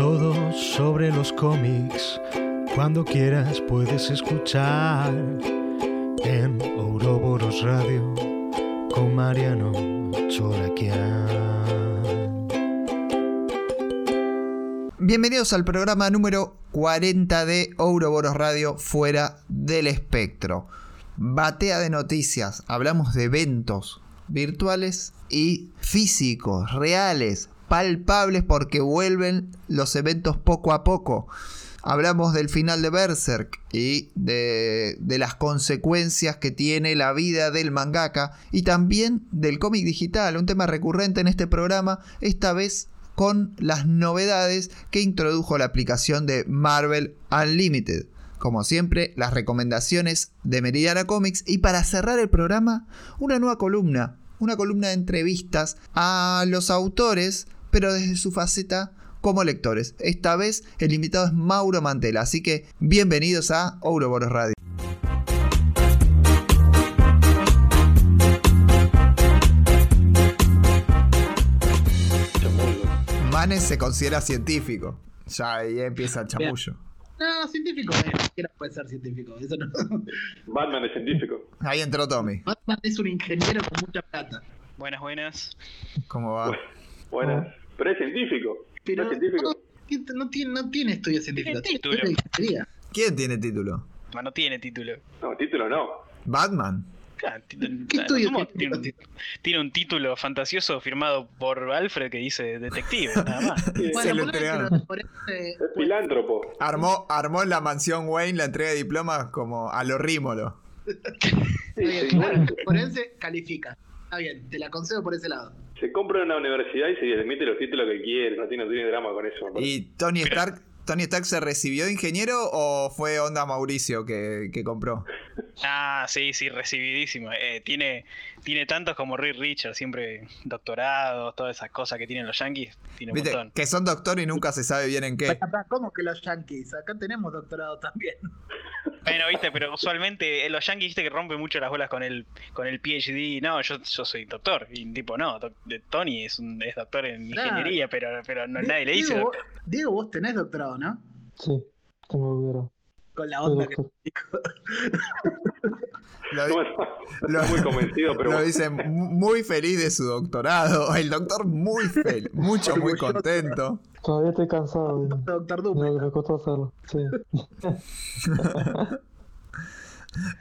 Todo sobre los cómics, cuando quieras puedes escuchar en Ouroboros Radio con Mariano Choraquian. Bienvenidos al programa número 40 de Ouroboros Radio Fuera del Espectro. Batea de noticias, hablamos de eventos virtuales y físicos, reales, palpables porque vuelven los eventos poco a poco. Hablamos del final de Berserk y de, de, las consecuencias que tiene la vida del mangaka y también del cómic digital, un tema recurrente en este programa, esta vez con las novedades que introdujo la aplicación de Marvel Unlimited. Como siempre, las recomendaciones de Meridiana Comics y para cerrar el programa, una nueva columna, una columna de entrevistas a los autores, pero desde su faceta como lectores. Esta vez el invitado es Mauro Mantela, así que bienvenidos a Ouroboros Radio. Manes se considera científico. Ya ahí empieza el chamullo. No, científico, eh, ni siquiera puede ser científico. Eso no. Batman es científico. Ahí entró Tommy. Batman es un ingeniero con mucha plata. Buenas, buenas. ¿Cómo va? Buenas. Pero es científico. Pero ¿No es científico? no, no tiene, no tiene estudios científicos. Tiene título. ¿Quién tiene título? No, no tiene título. No, título no. Batman. Ah, ¿Qué estudios ¿cómo? tiene, un, tiene? tiene un título fantasioso firmado por Alfred que dice detective, nada más. Se lo Bueno, entregaron. ese- Es filántropo. Armó, armó en la mansión Wayne la entrega de diplomas como a lo rímolo. Sí, bueno, sí. por ese califica. Está bien, te la concedo por ese lado. Se compra en una universidad y se admite los títulos que quiere. No tiene, no tiene drama con eso. ¿Y Tony Stark, Tony Stark se recibió de ingeniero o fue onda Mauricio que, que compró? Ah, sí, sí, recibidísimo. Eh, tiene, tiene tantos como Rick Richard, siempre doctorados, todas esas cosas que tienen los yankees. Tiene un Viste, montón. que son doctor y nunca se sabe bien en qué. ¿Cómo que los yankees? Acá tenemos doctorado también. Bueno, viste, pero usualmente eh, los yankees viste que rompen mucho las bolas con el con el PhD. No, yo, yo soy doctor. Y tipo, no, doc- Tony es, un, es doctor en Claro. ingeniería, pero, pero no, nadie le dice. Diego, vos, Diego, vos tenés doctorado, ¿no? Sí, tengo doctorado. Con la onda que. Lo, No, no, no estoy muy convencido, pero lo bueno. dice mu- muy feliz de su doctorado. El doctor muy feliz, mucho, muy contento. Todavía estoy cansado de, Doctor que me costó hacerlo. Sí.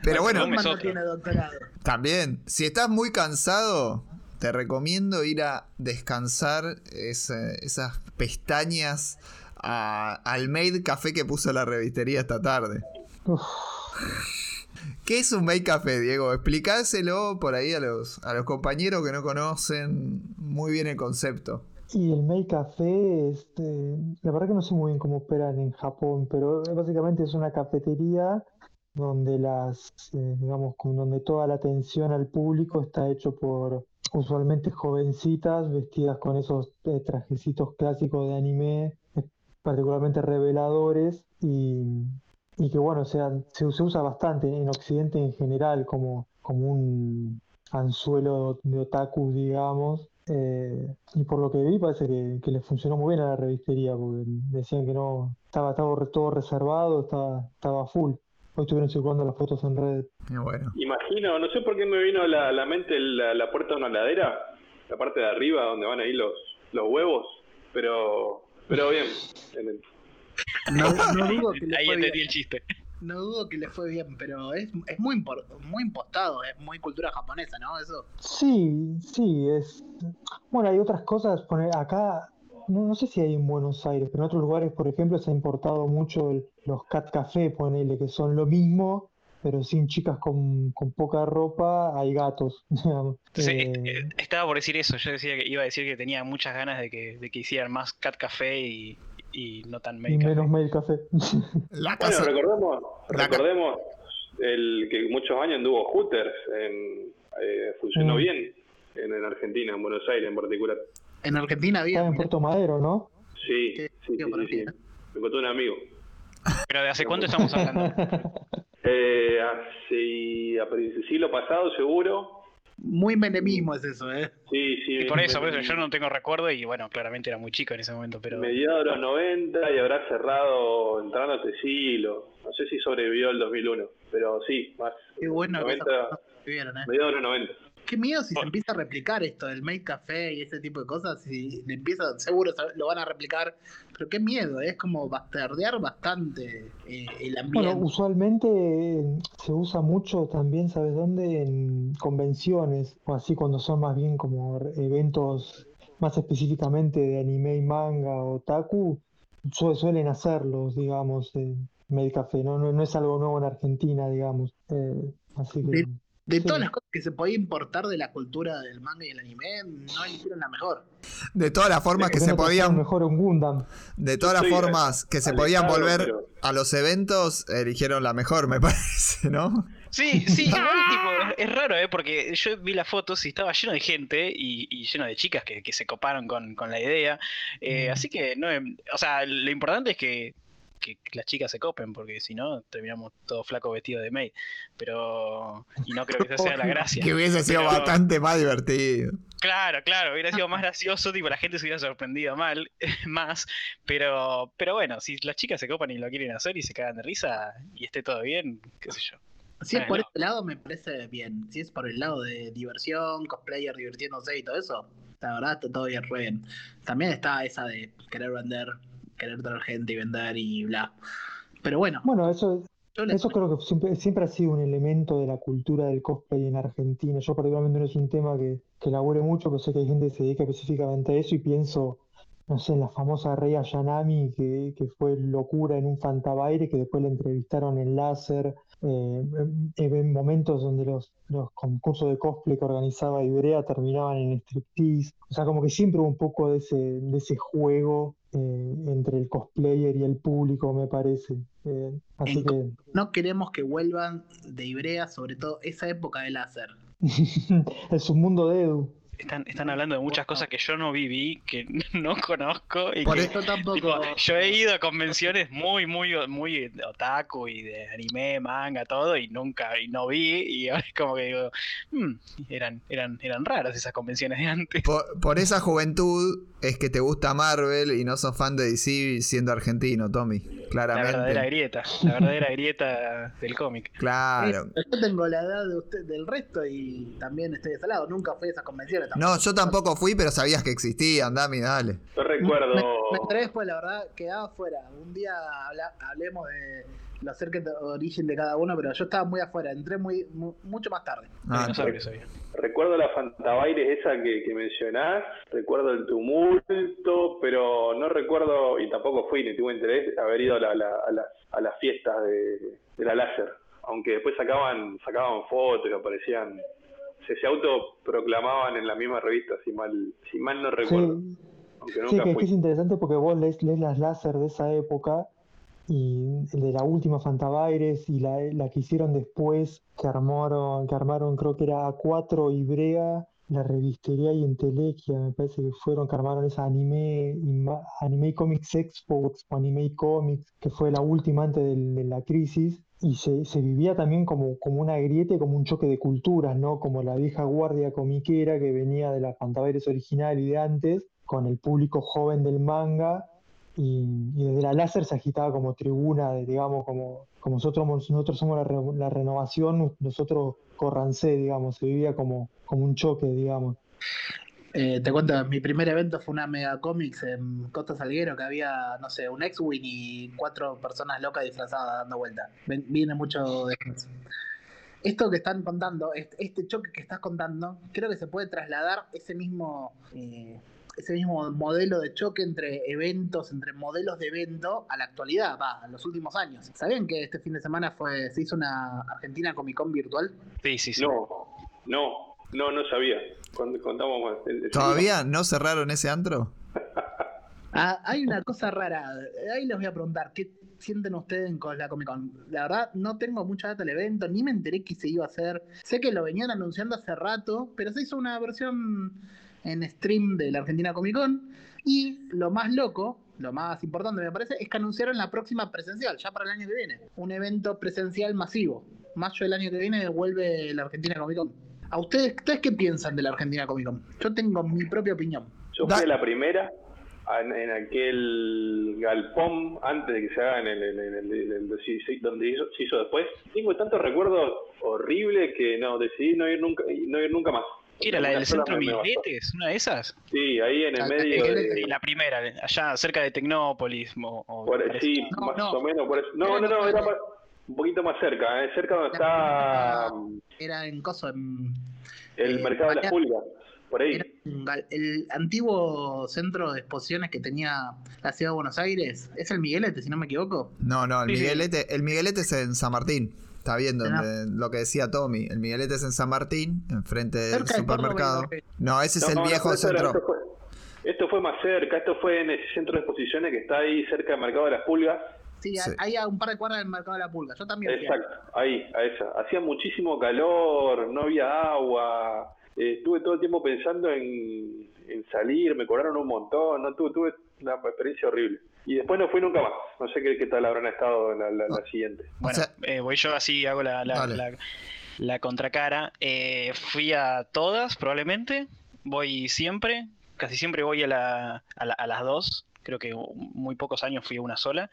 Pero bueno, es no tiene doctorado. también, si estás muy cansado, te recomiendo ir a descansar ese- esas pestañas a- al Made Café que puso la revistería esta tarde. Uf, ¿Qué es un Made Café, Diego? Explicáselo por ahí a los, a los compañeros que no conocen muy bien el concepto. Y el Make Café, este, la verdad que no sé muy bien cómo operan en Japón, pero básicamente es una cafetería donde las, eh, digamos, donde toda la atención al público está hecho por usualmente jovencitas vestidas con esos eh, trajecitos clásicos de anime, particularmente reveladores, y, y que bueno, sea, se, se usa bastante en Occidente en general como, como un anzuelo de otaku, digamos. Eh, y por lo que vi parece que, que le funcionó muy bien a la revistería, porque decían que no, estaba, estaba re- todo reservado, estaba, estaba full. Hoy estuvieron circulando las fotos en red. Bueno, Imagino, no sé por qué me vino a la, a la mente la, la puerta de una ladera, la parte de arriba donde van ahí los, los huevos, pero pero bien. No, no dudo que le Ahí fue entendí bien. el chiste. No dudo que le fue bien, pero es, es muy, muy impostado, es muy cultura japonesa, ¿no? Eso. Sí, sí, es. Bueno, hay otras cosas. Poner acá, no, no sé si hay en Buenos Aires, pero en otros lugares, por ejemplo, se ha importado mucho el- los cat café, ponele, que son lo mismo, pero sin chicas con, con poca ropa, hay gatos. Eh, eh, estaba por decir eso. Yo decía que iba a decir que tenía muchas ganas de que, de que hicieran más Cat Café y, y no tan Café. menos mail café. la Bueno, recordemos, La ca- recordemos el que muchos años anduvo Hooters, en, eh, funcionó Mm. bien en, en Argentina, en Buenos Aires en particular. En Argentina había. Estaba en Puerto Madero, ¿no? Sí, sí, sí. Me contó un amigo. Pero ¿de hace cuánto estamos hablando? Eh, hace, a siglo pasado seguro, Muy menemismo es eso, ¿eh? Sí, sí. Y por eso, por eso yo no tengo recuerdo y bueno, claramente era muy chico en ese momento, pero... Mediados de los 90 y habrá cerrado entrando este siglo. No sé si sobrevivió el 2001, pero sí, más. Qué bueno que esas 90, cosas se vieron, ¿eh? mediados de los 90. Qué miedo si se Bueno. empieza a replicar esto del Make Café y ese tipo de cosas. Si le empieza, seguro se- lo van a replicar. Pero qué miedo, es como bastardear bastante eh, el Bueno, ambiente. usualmente eh, se usa mucho también, ¿sabes dónde? En convenciones, o así cuando son más bien como eventos más específicamente de anime y manga o otaku, su- suelen hacerlos, digamos, en Made Café, ¿no? No, no es algo nuevo en Argentina, digamos. Eh, así que... de sí. todas las cosas que se podía importar de la cultura del manga y el anime, no eligieron la mejor. De todas las formas que ¿por qué se podían, mejor un Gundam. de todas las formas que se podían volver pero- a los eventos, eligieron la mejor, me parece, ¿no? Sí, sí, igual, tipo, es raro, ¿eh? Porque yo vi las fotos y estaba lleno de gente y, y lleno de chicas que, que se coparon con, con la idea. Eh, Mm. Así que, no, em, o sea, lo importante es que, que las chicas se copen, porque si no, terminamos todos flacos vestidos de maid. Pero, y no creo que esa sea la gracia. Que hubiese sido Pero- bastante más divertido. Claro, claro, hubiera sido más gracioso, tipo, la gente se hubiera sorprendido mal, más, pero, pero bueno, si las chicas se copan y lo quieren hacer y se cagan de risa y esté todo bien, qué sé yo. Si es por ese lado, me parece bien. Si es por el lado de diversión, cosplayer divirtiéndose y todo eso, la verdad está todo bien, re bien. También está esa de querer vender, querer traer gente y vender y bla. Pero bueno, Bueno, eso, Eso creo que siempre, siempre ha sido un elemento de la cultura del cosplay en Argentina. Yo particularmente no es un tema que, que mucho, pero sé que hay gente que se dedica específicamente a eso y pienso, no sé, en la famosa Rey Ayanami, que, que fue locura en un Fantabaire, que después la entrevistaron en láser, eh, en, en momentos donde los, los concursos de cosplay que organizaba Ibrea terminaban en striptease. O sea, como que siempre hubo un poco de ese, de ese juego eh, entre el cosplayer y el público, me parece. Eh, así que... no queremos que vuelvan de Ibrea, sobre todo esa época de láser. El submundo de Edu. Están, están hablando de muchas cosas que yo no viví, que no conozco y Por que, e- Yo tampoco. tipo, yo he ido a convenciones muy, muy, muy de otaku y de anime, manga, todo, y nunca, y no vi, y ahora es como que digo, "Hmm, eran, eran, eran raras esas convenciones de antes. Por, por esa juventud es que te gusta Marvel y no sos fan de DC siendo argentino, Tommy. La verdadera Claramente. grieta, la verdadera grieta del cómic. Claro. Yo tengo la edad de usted, del resto y también estoy de ese lado. Nunca fui a esas convenciones. No, yo tampoco fui, pero sabías que existían, Dami, dale. Yo recuerdo. Me, me enteré después, la verdad, quedaba afuera. Un día habla- hablemos de los Circuit Origin de cada uno, pero yo estaba muy afuera. Entré muy, mu- mucho más tarde. Ah, no sabía que sabía. Recuerdo la Fantabaires esa que, que mencionás, recuerdo el tumulto, pero no recuerdo, y tampoco fui ni tuve interés, haber ido a, la- la- a las- a las fiestas de, de la láser. Aunque después sacaban sacaban fotos y aparecían, se, se autoproclamaban en la misma revista, si mal, si mal no recuerdo. Sí, Aunque sí, nunca que, que fui. es interesante porque vos lees, lees las láser de esa época y de la última Fantabaires y la, la que hicieron después, que armaron, que armaron creo que era A4 y Brea, la revistería y Entelequia, me parece que fueron, que armaron esa anime, anime Comics Expo o Anime Comics, que fue la última antes del- de la crisis. Y se, se vivía también como, como una grieta y como un choque de culturas, ¿no? Como la vieja guardia comiquera que venía de la Fantabaires original y de antes, con el público joven del manga, y, desde la láser se agitaba como tribuna, de, digamos, como, como nosotros, nosotros somos la, re- la renovación, nosotros Corrancé, digamos, se vivía como, como un choque, digamos. Eh, te cuento, mi primer evento fue una Mega Comics en Costa Salguero que había, no sé, un X-Wing y cuatro personas locas disfrazadas dando vuelta. Ven- Viene mucho de eso. Esto que están contando, este, choque que estás contando, creo que se puede trasladar ese mismo, eh, ese mismo modelo de choque entre eventos, entre modelos de evento a la actualidad, va, a los últimos años. ¿Sabían que este fin de semana fue, se hizo una Argentina Comic Con virtual? Sí, sí, sí. No, no, no, no sabía. Cont- Contamos más. El- el- ¿Todavía no cerraron ese antro? Ah, hay una cosa rara. Ahí les voy a preguntar, ¿qué sienten ustedes con la Comic Con? La verdad, no tengo mucha data del evento, ni me enteré que se iba a hacer. Sé que lo venían anunciando hace rato, pero se hizo una versión en stream de la Argentina Comic Con. Y lo más loco, lo más importante me parece, es que anunciaron la próxima presencial, ya para el año que viene. Un evento presencial masivo. Mayo del año que viene vuelve la Argentina Comic Con. ¿A ustedes, ustedes qué piensan de la Argentina Comic Con? Yo tengo mi propia opinión. Yo fui la primera en, en aquel galpón antes de que se haga en el, en el- en el- en el- sí, sí, donde hizo- se hizo después. Tengo tantos recuerdos horribles que no decidí no ir nunca no ir nunca más. ¿Qué era la Una del centro. Migueletes? ¿Una de esas? Sí, ahí en el Ah, medio el- de, Sí, la primera, allá cerca de Tecnópolis. o- o- por- sí, No, más no. o menos por eso. No, no, no, era un poquito más cerca, eh, cerca donde está mm, Era en Coso, en, el eh, mercado de las pulgas, por ahí. era el antiguo centro de exposiciones que tenía la ciudad de Buenos Aires. Es el Miguelete, si no me equivoco. No, no, el Sí, sí. Miguelete, el Miguelete es en San Martín. Está viendo Ah. lo que decía Tommy. El Miguelete es en San Martín, enfrente del Córdoba supermercado. No, ese es No, el no, viejo centro. Esto fue, esto fue más cerca, esto fue en el centro de exposiciones que está ahí cerca del mercado de las pulgas. Sí, Sí. hay a un par de cuadras del mercado de la pulga. Yo también. fui. Exacto, ahí, a esa. Hacía muchísimo calor, no había agua. eh, estuve todo el tiempo pensando en, en salir, me cobraron un montón, no tuve, tuve una experiencia horrible. Y después no fui nunca más. No sé qué, qué tal habrán estado en la, la- la siguiente. Bueno, eh, voy yo así, hago la, la, la- la contracara. Eh, fui a todas, probablemente. Voy siempre. Casi siempre voy a, la, a, la- a las dos. Creo que muy pocos años fui a una sola.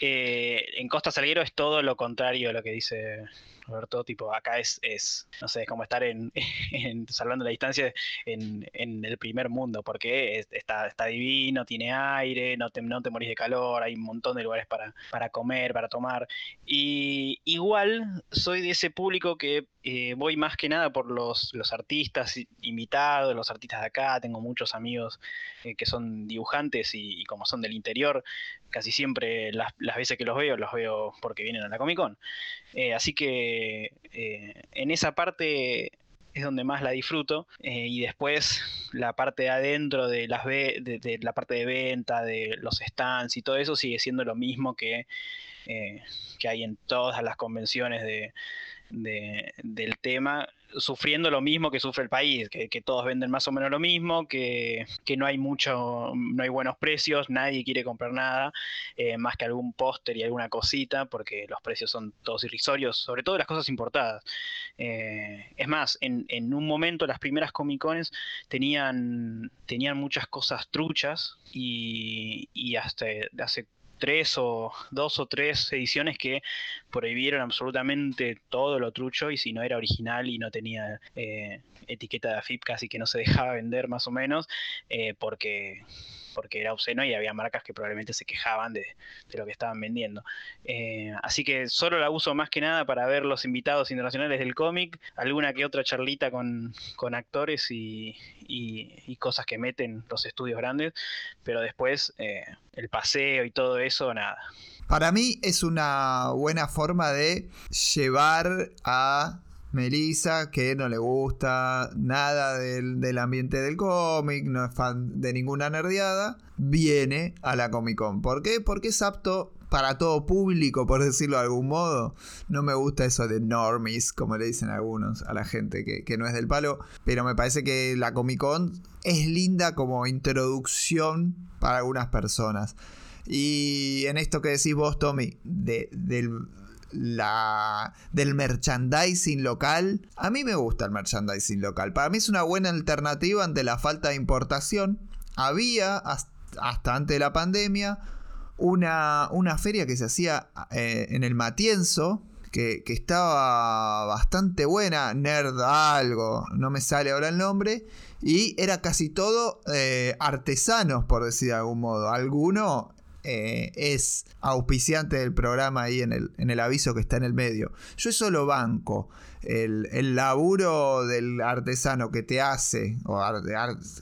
Eh, en Costa Salguero es todo lo contrario a lo que dice Roberto. Tipo, acá es, es no sé, es como estar en, en salvando la distancia, en, en el primer mundo, porque es- está, está divino, tiene aire, no te, no te morís de calor, hay un montón de lugares para, para comer, para tomar. Y igual soy de ese público que eh, voy más que nada por los, los artistas invitados, los artistas de acá. Tengo muchos amigos eh, que son dibujantes y como son del interior, casi siempre las, las veces que los veo, los veo porque vienen a la Comic Con. Eh, así que eh, en esa parte es donde más la disfruto. eh, y después la parte de adentro de las ve- de, la parte de venta, de los stands y todo eso sigue siendo lo mismo que, que hay en todas las convenciones de, de- del tema, sufriendo lo mismo que sufre el país, que, todos venden más o menos lo mismo, que, que no hay mucho, no hay buenos precios, nadie quiere comprar nada, eh, más que algún póster y alguna cosita, porque los precios son todos irrisorios, sobre todo las cosas importadas. Eh, es más, en, en un momento las primeras Comic Cones tenían, tenían muchas cosas truchas y, y hasta hace tres o dos o tres ediciones que prohibieron absolutamente todo lo trucho y si no era original y no tenía eh, etiqueta de AFIP casi que no se dejaba vender más o menos eh, porque porque era obsceno y había marcas que probablemente se quejaban de, lo que estaban vendiendo. Eh, así que solo la uso más que nada para ver los invitados internacionales del cómic, alguna que otra charlita con, actores y cosas que meten los estudios grandes, pero después eh, el paseo y todo eso, nada. Para mí es una buena forma de llevar a Melissa, que no le gusta nada del, del ambiente del cómic, no es fan de ninguna nerdeada, viene a la Comic Con. ¿Por qué? Porque es apto para todo público, por decirlo de algún modo. No me gusta eso de normies, como le dicen algunos a la gente que, que no es del palo, pero me parece que la Comic Con es linda como introducción para algunas personas. Y en esto que decís vos, Tommy, de, del, la, del merchandising local, a mí me gusta el merchandising local. Para mí es una buena alternativa ante la falta de importación. Había, hasta, antes de la pandemia, una, una feria que se hacía eh, en el Matienzo, que, que estaba bastante buena, Nerd algo, no me sale ahora el nombre, y era casi todo eh, artesanos, por decir de algún modo. Alguno eh, es auspiciante del programa ahí en el, en el aviso que está en el medio. Yo eso lo banco. El, el laburo del artesano que te hace, o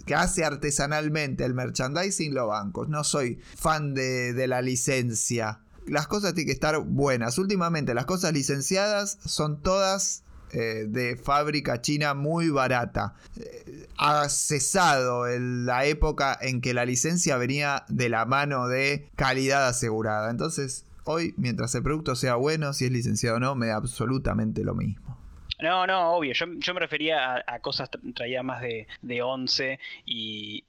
que hace artesanalmente el merchandising, lo banco. No soy fan de, de la licencia. Las cosas tienen que estar buenas. Últimamente las cosas licenciadas son todas eh, de fábrica china muy barata. Eh, ha cesado el- la época en que la licencia venía de la mano de calidad asegurada. Entonces, hoy, mientras el producto sea bueno, si es licenciado o no, me da absolutamente lo mismo. No, no, obvio. Yo, me refería a, cosas tra- traídas más de, de 11 y,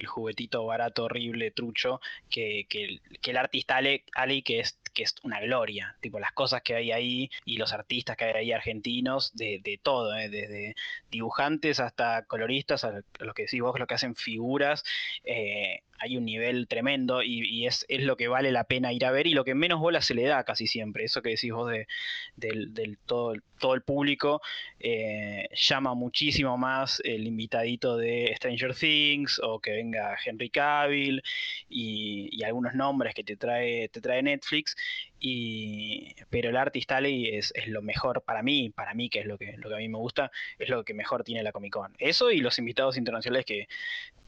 el juguetito barato, horrible, trucho, que, que el, que el artista Ale, Ali, que es que es una gloria. Tipo, las cosas que hay ahí y los artistas que hay ahí argentinos, de, de todo, ¿eh? desde dibujantes hasta coloristas, a los que decís vos, lo que hacen figuras. Eh, hay un nivel tremendo y, es, es, lo que vale la pena ir a ver y lo que menos bola se le da casi siempre. Eso que decís vos de, del, todo, todo el público eh, llama muchísimo más el invitadito de Stranger Things o que venga Henry Cavill y, algunos nombres que te trae, te trae Netflix. Y, pero el Artist Alley es, es, lo mejor para mí, para mí que es lo que, lo que a mí me gusta, es lo que mejor tiene la Comic Con. Eso y los invitados internacionales que,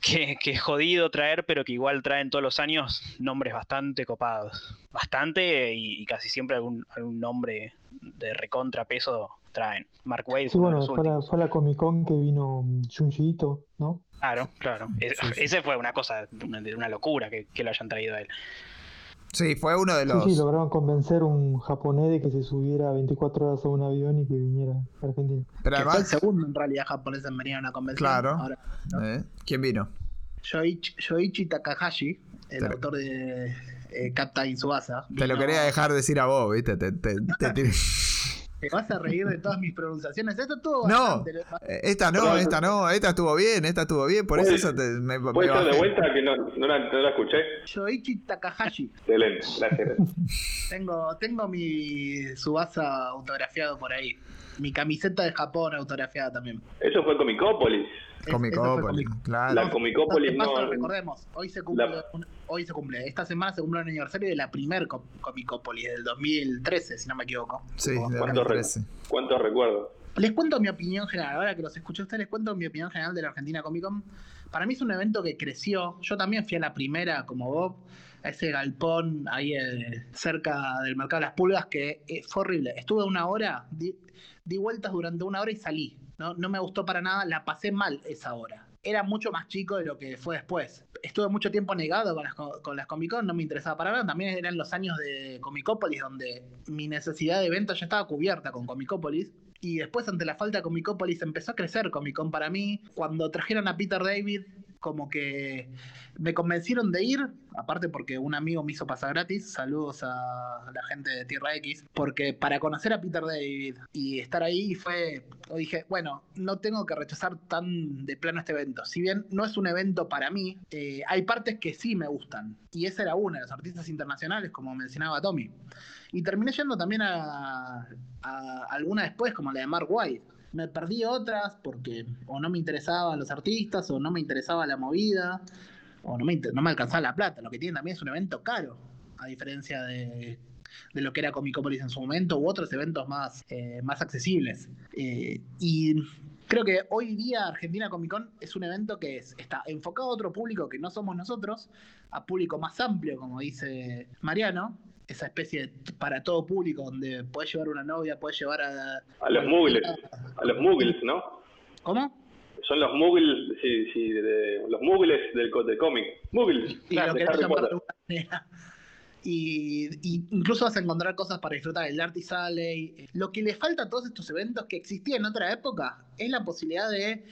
que, que, es jodido traer, pero que igual traen todos los años nombres bastante copados. Bastante y, casi siempre algún, algún nombre de recontrapeso traen. Mark Wade. Sí, bueno, fue la, fue la, Comic Con que vino Junji ¿no? Claro, claro. Ese fue una cosa, una, una locura que, que, lo hayan traído a él. Sí, fue uno de los. Sí, sí, lograron convencer a un japonés de que se subiera 24 horas a un avión y que viniera a Argentina. Pero además... fue el segundo en realidad japonés en venir a una convención. Claro. ¿Eh? ¿Quién vino? Yoichi, Takahashi, el autor de eh, Captain Subasa. Te lo quería dejar decir a vos, ¿viste? Te, te, te, te vas a reír de todas mis pronunciaciones. Esto estuvo No, esta no, esta no, esta estuvo bien, esta estuvo bien, por eso, te, me, ¿Puedes estar de vuelta que no, no, la, no la escuché? Yoichi Takahashi. Excelente, gracias. tengo, tengo mi Subasa autografiado por ahí. Mi camiseta de Japón autografiada también. Eso fue Comicópolis. Comicópolis, claro. La Comicópolis no. recordemos, hoy se cumple, hoy se cumple, esta semana se cumple el aniversario de la primer Comicópolis del 2013, si no me equivoco. Sí, ¿Cuántos, ¿Cuántos recuerdos? Les cuento mi opinión general, ahora que los escuché ustedes, les cuento mi opinión general de la Argentina Comic Con. Para mí es un evento que creció, yo también fui a la primera como Bob, a ese galpón ahí eh, cerca del mercado de las pulgas que eh, fue horrible. Estuve una hora, di, vueltas durante una hora y salí no, no me gustó para nada, la pasé mal esa hora. Era mucho más chico de lo que fue después. Estuve mucho tiempo negado con las, con las Comic Con, no me interesaba para nada. También eran los años de Comicópolis, donde mi necesidad de venta ya estaba cubierta con Comicópolis. Y después, ante la falta de Comicópolis, empezó a crecer Comic Con para mí. Cuando trajeron a Peter David, como que me convencieron de ir, aparte porque un amigo me hizo pasar gratis, saludos a la gente de Tierra X, porque para conocer a Peter David y estar ahí fue, dije, bueno, no tengo que rechazar tan de plano este evento. Si bien no es un evento para mí, eh, hay partes que sí me gustan. Y esa era una, de los artistas internacionales, como mencionaba Tommy. Y terminé yendo también a, a alguna después, como la de Mark White me perdí otras porque o no me interesaban los artistas o no me interesaba la movida o no me, no me alcanzaba la plata. Lo que tiene también es un evento caro, a diferencia de, de lo que era Comicopolis en su momento u otros eventos más, eh, más accesibles. Eh, y creo que hoy día Argentina Comic Con es un evento que es, está enfocado a otro público que no somos nosotros, a público más amplio, como dice Mariano, esa especie de, para todo público donde puedes llevar una novia, puedes llevar a... A los muggles, a los muggles, ¿no? ¿Cómo? Son los muggles, sí, sí, de, los muggles del, del cómic. Muggles, claro, de Harry Potter. Y, y, incluso vas a encontrar cosas para disfrutar el Artis Alley. Lo que le falta a todos estos eventos que existían en otra época es la posibilidad de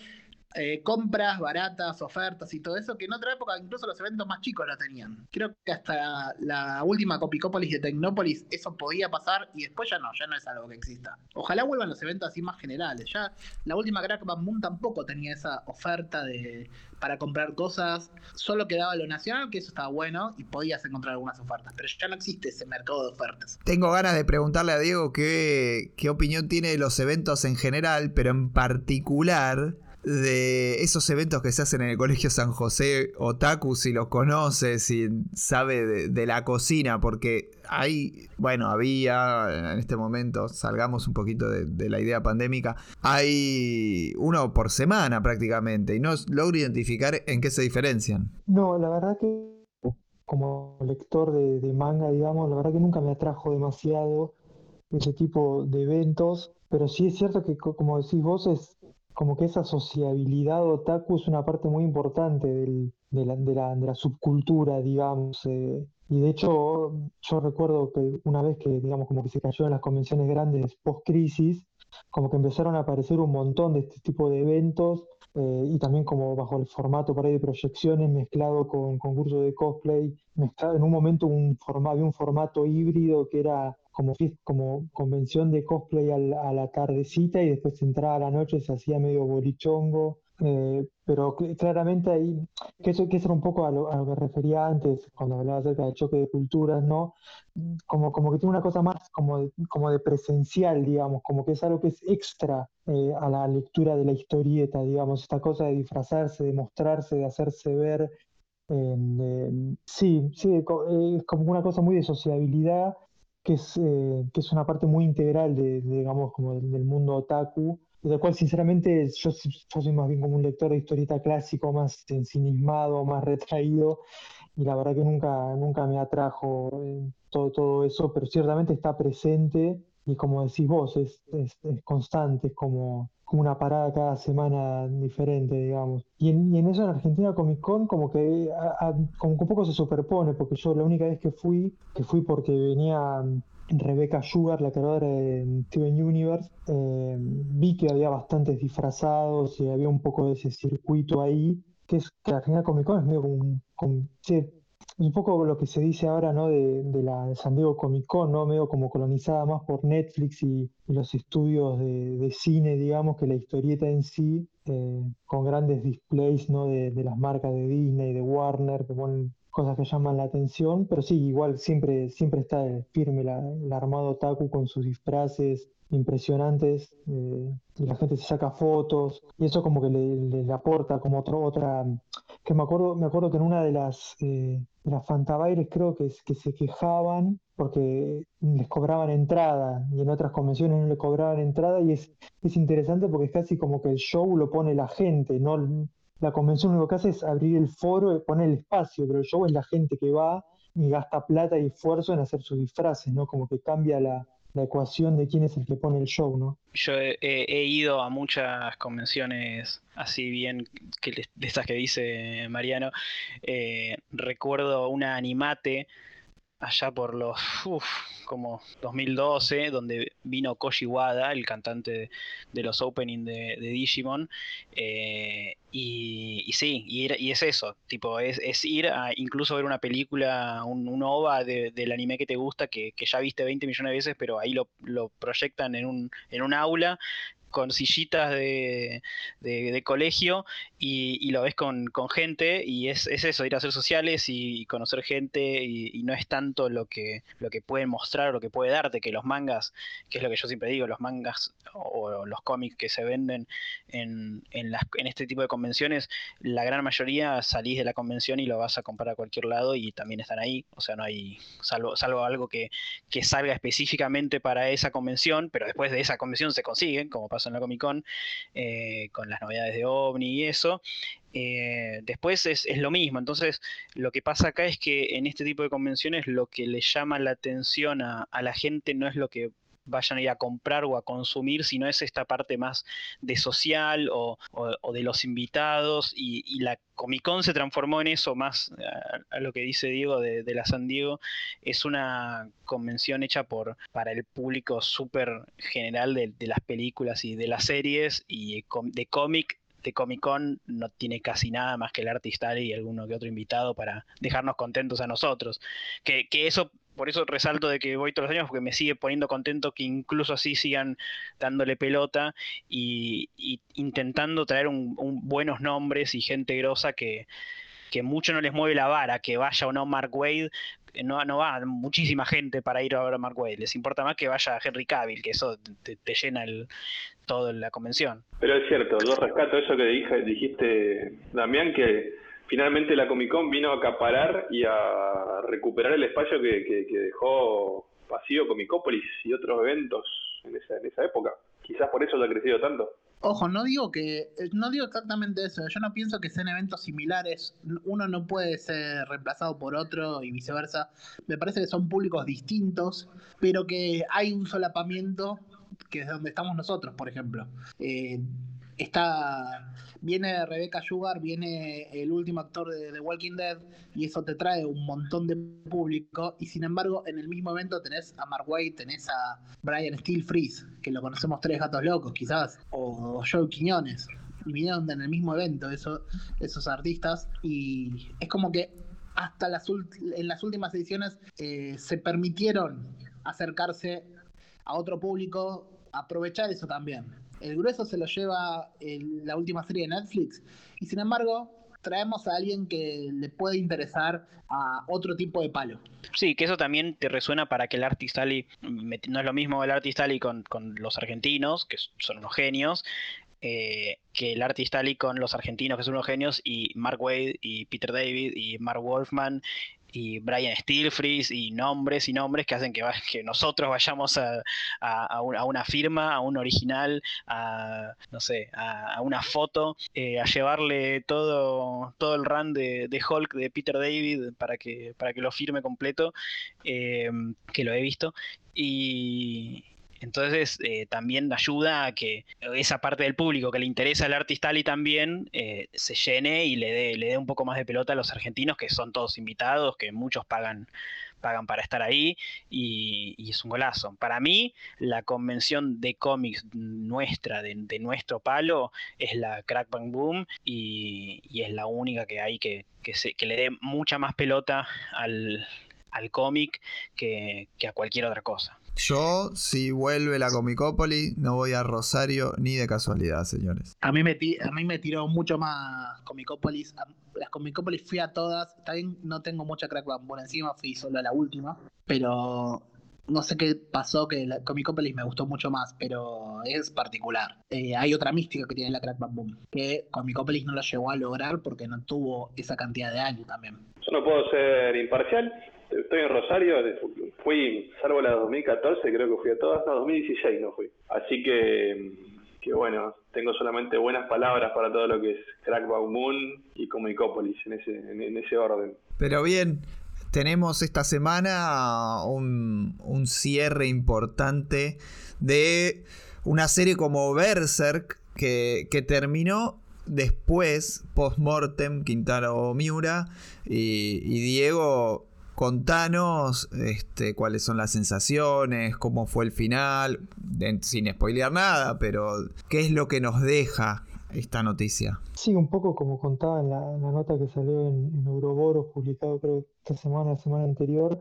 eh, compras baratas, ofertas y todo eso, que en otra época incluso los eventos más chicos lo tenían. Creo que hasta la última Copicópolis de Tecnópolis eso podía pasar y después ya no, ya no es algo que exista. Ojalá vuelvan los eventos así más generales. Ya la última Crack Moon tampoco tenía esa oferta de para comprar cosas, solo quedaba lo nacional, que eso estaba bueno y podías encontrar algunas ofertas, pero ya no existe ese mercado de ofertas. Tengo ganas de preguntarle a Diego qué, qué opinión tiene de los eventos en general, pero en particular de esos eventos que se hacen en el Colegio San José, Otaku, si los conoce, si sabe de, la cocina, porque hay, bueno, había en este momento, salgamos un poquito de, la idea pandémica, hay uno por semana prácticamente, y no logro identificar en qué se diferencian. No, la verdad que como lector de, de manga, digamos, la verdad que nunca me atrajo demasiado ese tipo de eventos, pero sí es cierto que, como decís vos, es como que esa sociabilidad otaku es una parte muy importante del, de, la, de, la, de, la, subcultura, digamos. Eh, y de hecho, yo recuerdo que una vez que, digamos, como que se cayó en las convenciones grandes post-crisis, como que empezaron a aparecer un montón de este tipo de eventos eh, y también como bajo el formato por ahí de proyecciones mezclado con concursos de cosplay, mezclado en un momento un formato, había un formato híbrido que era como, como convención de cosplay a la tardecita y después entraba a la noche, se hacía medio bolichongo. Eh, pero claramente ahí, que eso, que era un poco a lo, que refería antes, cuando hablaba acerca del choque de culturas, ¿no? Como, como que tiene una cosa más como de, como de presencial, digamos, como que es algo que es extra eh, a la lectura de la historieta, digamos, esta cosa de disfrazarse, de mostrarse, de hacerse ver. sí, sí, es como una cosa muy de sociabilidad, que es, eh, que es una parte muy integral de, digamos, como del mundo otaku de cual sinceramente yo, soy más bien como un lector de historieta clásico, más ensimismado, más retraído, y la verdad que nunca, nunca me atrajo eh, todo, todo eso, pero ciertamente está presente y como decís vos, es, es, constante, es como, una parada cada semana diferente, digamos. Y en, en eso en Argentina Comic Con como que, como un poco se superpone, porque yo la única vez que fui, que fui porque venía Rebecca Sugar, la creadora de Steven Universe, eh, vi que había bastantes disfrazados y había un poco de ese circuito ahí, que es que final Comic Con es medio como un, un poco lo que se dice ahora ¿no? de, la San Diego Comic Con, ¿no? medio como colonizada más por Netflix y, los estudios de, cine, digamos, que la historieta en sí, eh, con grandes displays ¿no? de, de, las marcas de Disney, de Warner, que ponen cosas que llaman la atención, pero sí, igual siempre, siempre está firme la, el armado Taku con sus disfraces impresionantes eh, la gente se saca fotos y eso como que le, aporta como otro, otra me acuerdo me acuerdo que en una de las eh, las fantabaires creo que, que se quejaban porque les cobraban entrada y en otras convenciones no le cobraban entrada y es, es interesante porque es casi como que el show lo pone la gente, no la convención lo que hace es abrir el foro y poner el espacio, pero el show es la gente que va y gasta plata y esfuerzo en hacer sus disfraces, ¿no? Como que cambia la, ecuación de quién es el que pone el show, ¿no? Yo he, ido a muchas convenciones así bien que de estas que dice Mariano. Eh, recuerdo una animate allá por los como 2012, donde vino Koji Wada, el cantante de, los opening de, Digimon, eh, y, sí, y, es eso, tipo, es, ir a incluso ver una película, un, OVA del anime que te gusta, que, ya viste 20 millones de veces, pero ahí lo, lo proyectan en un, en un aula con sillitas de, de, colegio y, lo ves con, gente y es, eso, ir a hacer sociales y, conocer gente y, no es tanto lo que, lo que pueden mostrar, lo que puede darte, que los mangas, que es lo que yo siempre digo, los mangas o, los cómics que se venden en, en, las, en este tipo de convenciones, la gran mayoría salís de la convención y lo vas a comprar a cualquier lado y también están ahí, o sea, no hay, salvo, salvo algo que, que salga específicamente para esa convención, pero después de esa convención se consiguen, como pasa en la Comic Con, eh, con las novedades de OVNI y eso. Eh, después es, lo mismo, entonces lo que pasa acá es que en este tipo de convenciones lo que le llama la atención a, a la gente no es lo que vayan a ir a comprar o a consumir, sino es esta parte más de social o, de los invitados y, la Comic Con se transformó en eso más a, lo que dice Diego de, la San Diego, es una convención hecha por para el público súper general de, las películas y de las series y de cómic de Comic Con no tiene casi nada más que el artista y alguno que otro invitado para dejarnos contentos a nosotros. Que, que eso por eso resalto de que voy todos los años porque me sigue poniendo contento que incluso así sigan dándole pelota y, intentando traer un, buenos nombres y gente grosa que, que mucho no les mueve la vara, que vaya o no Mark Wade, no, no va muchísima gente para ir a ver a Mark Wade, les importa más que vaya Henry Cavill, que eso te, llena el, todo la convención. Pero es cierto, yo rescato eso que dije, dijiste, Damián, que finalmente la Comic Con vino a acaparar y a recuperar el espacio que, dejó vacío Comicópolis y otros eventos en esa, época. Quizás por eso lo ha crecido tanto. Ojo, no digo que no digo exactamente eso. Yo no pienso que sean eventos similares. Uno no puede ser reemplazado por otro y viceversa. Me parece que son públicos distintos, pero que hay un solapamiento que es donde estamos nosotros, por ejemplo. Eh, está viene Rebecca Sugar, viene el último actor de The Walking Dead y eso te trae un montón de público y sin embargo en el mismo evento tenés a Mark Waid, tenés a Brian Steel Freeze, que lo conocemos tres gatos locos quizás, o Joe Quiñones. y vinieron en el mismo evento eso, esos artistas y es como que hasta las en las últimas ediciones eh, se permitieron acercarse a otro público, aprovechar eso también. El grueso se lo lleva en la última serie de Netflix y sin embargo traemos a alguien que le puede interesar a otro tipo de palo. Sí, que eso también te resuena para que el Artist Alley, no es lo mismo el Artist Alley con, con los argentinos, que son unos genios, eh, que el Artist Alley con los argentinos, que son unos genios, y Mark Wade, y Peter David, y Mark Wolfman, y Brian Stilfries y nombres y nombres que hacen que, nosotros vayamos a, una firma, a un original, a no sé, a, una foto, eh, a llevarle todo, todo el run de, Hulk de Peter David para que, para que lo firme completo, eh, que lo he visto. Y, entonces eh, también ayuda a que esa parte del público que le interesa el Alley también eh, se llene y le dé, le un poco más de pelota a los argentinos, que son todos invitados, que muchos pagan pagan para estar ahí y, es un golazo. Para mí, la convención de cómics nuestra, de, nuestro palo, es la Crack Bang Boom y, es la única que hay que, que, le dé mucha más pelota al, al cómic que a cualquier otra cosa. Yo, si vuelve la Comicópolis, no voy a Rosario ni de casualidad, señores. A mí me, a mí me tiró mucho más Comicópolis. Las Comicópolis fui a todas. Está bien, no tengo mucha crack por encima, fui solo a la última. Pero no sé qué pasó, que la Comicópolis me gustó mucho más, pero es particular. Eh, hay otra mística que tiene la Crack Bam Boom, que Comicópolis no lo llegó a lograr porque no tuvo esa cantidad de años también. Yo no puedo ser imparcial, estoy en Rosario, fui, salvo la 2014, creo que fui a todas, no, 2016 no fui. Así que, que bueno, tengo solamente buenas palabras para todo lo que es Crackback Moon y Comicópolis en ese, en, ese orden. Pero bien, tenemos esta semana un, un cierre importante de una serie como Berserk que, que terminó después, post-mortem, Quintaro Miura y, y Diego Contanos este, cuáles son las sensaciones, cómo fue el final, sin spoilear nada, pero qué es lo que nos deja esta noticia. Sí, un poco como contaba en la, nota que salió en, en, Ouroboros, publicado creo esta semana, la semana anterior,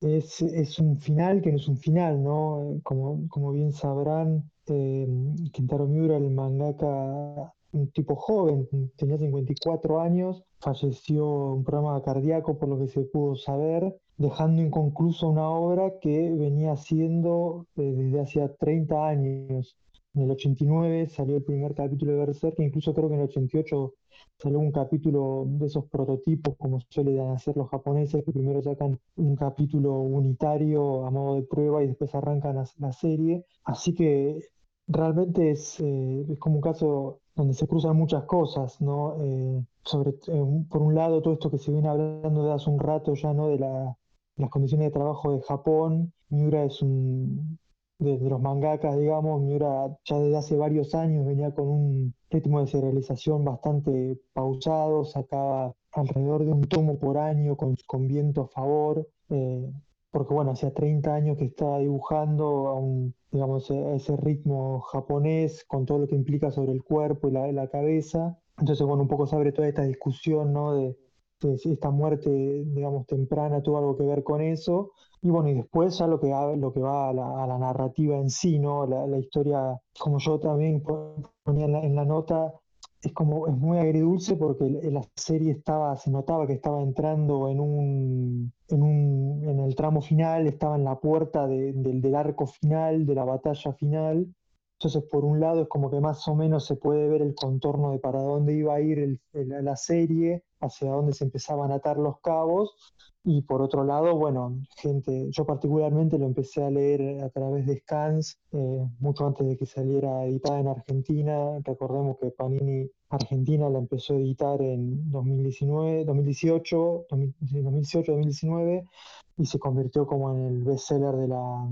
es, un final que no es un final, ¿no? Como, como bien sabrán, eh, Kentaro Miura, el mangaka un tipo joven, tenía 54 años, falleció un programa cardíaco por lo que se pudo saber, dejando inconclusa una obra que venía haciendo eh, desde hacía 30 años. En el 89 salió el primer capítulo de Berserk, incluso creo que en el 88 salió un capítulo de esos prototipos, como suelen hacer los japoneses, que primero sacan un capítulo unitario a modo de prueba y después arrancan la, serie. Así que realmente es, eh, es como un caso donde se cruzan muchas cosas, ¿no? Eh, sobre, eh, por un lado, todo esto que se viene hablando de hace un rato ya, ¿no? De las condiciones de trabajo de Japón. Miura es un, de, los mangakas, digamos, Miura ya desde hace varios años venía con un ritmo de serialización bastante pausado, sacaba alrededor de un tomo por año con, con viento a favor. Eh, porque bueno, hacía 30 años que estaba dibujando a un, digamos, ese ritmo japonés, con todo lo que implica sobre el cuerpo y la, la cabeza. Entonces, bueno, un poco se abre toda esta discusión, ¿no? De, esta muerte, digamos, temprana tuvo algo que ver con eso. Y bueno, y después ya lo que, lo que va a la, narrativa en sí, ¿no? La, la, historia, como yo también ponía en la, en la nota, es como es muy agridulce porque la serie estaba se notaba que estaba entrando en un en un en el tramo final estaba en la puerta del, arco final de la batalla final entonces por un lado es como que más o menos se puede ver el contorno de para dónde iba a ir la serie hacia dónde se empezaban a atar los cabos y por otro lado, bueno, gente, yo particularmente lo empecé a leer a través de scans, eh, mucho antes de que saliera editada en Argentina. Recordemos que Panini Argentina la empezó a editar en 2019, 2018, 2018, 2019 y se convirtió como en el bestseller de la,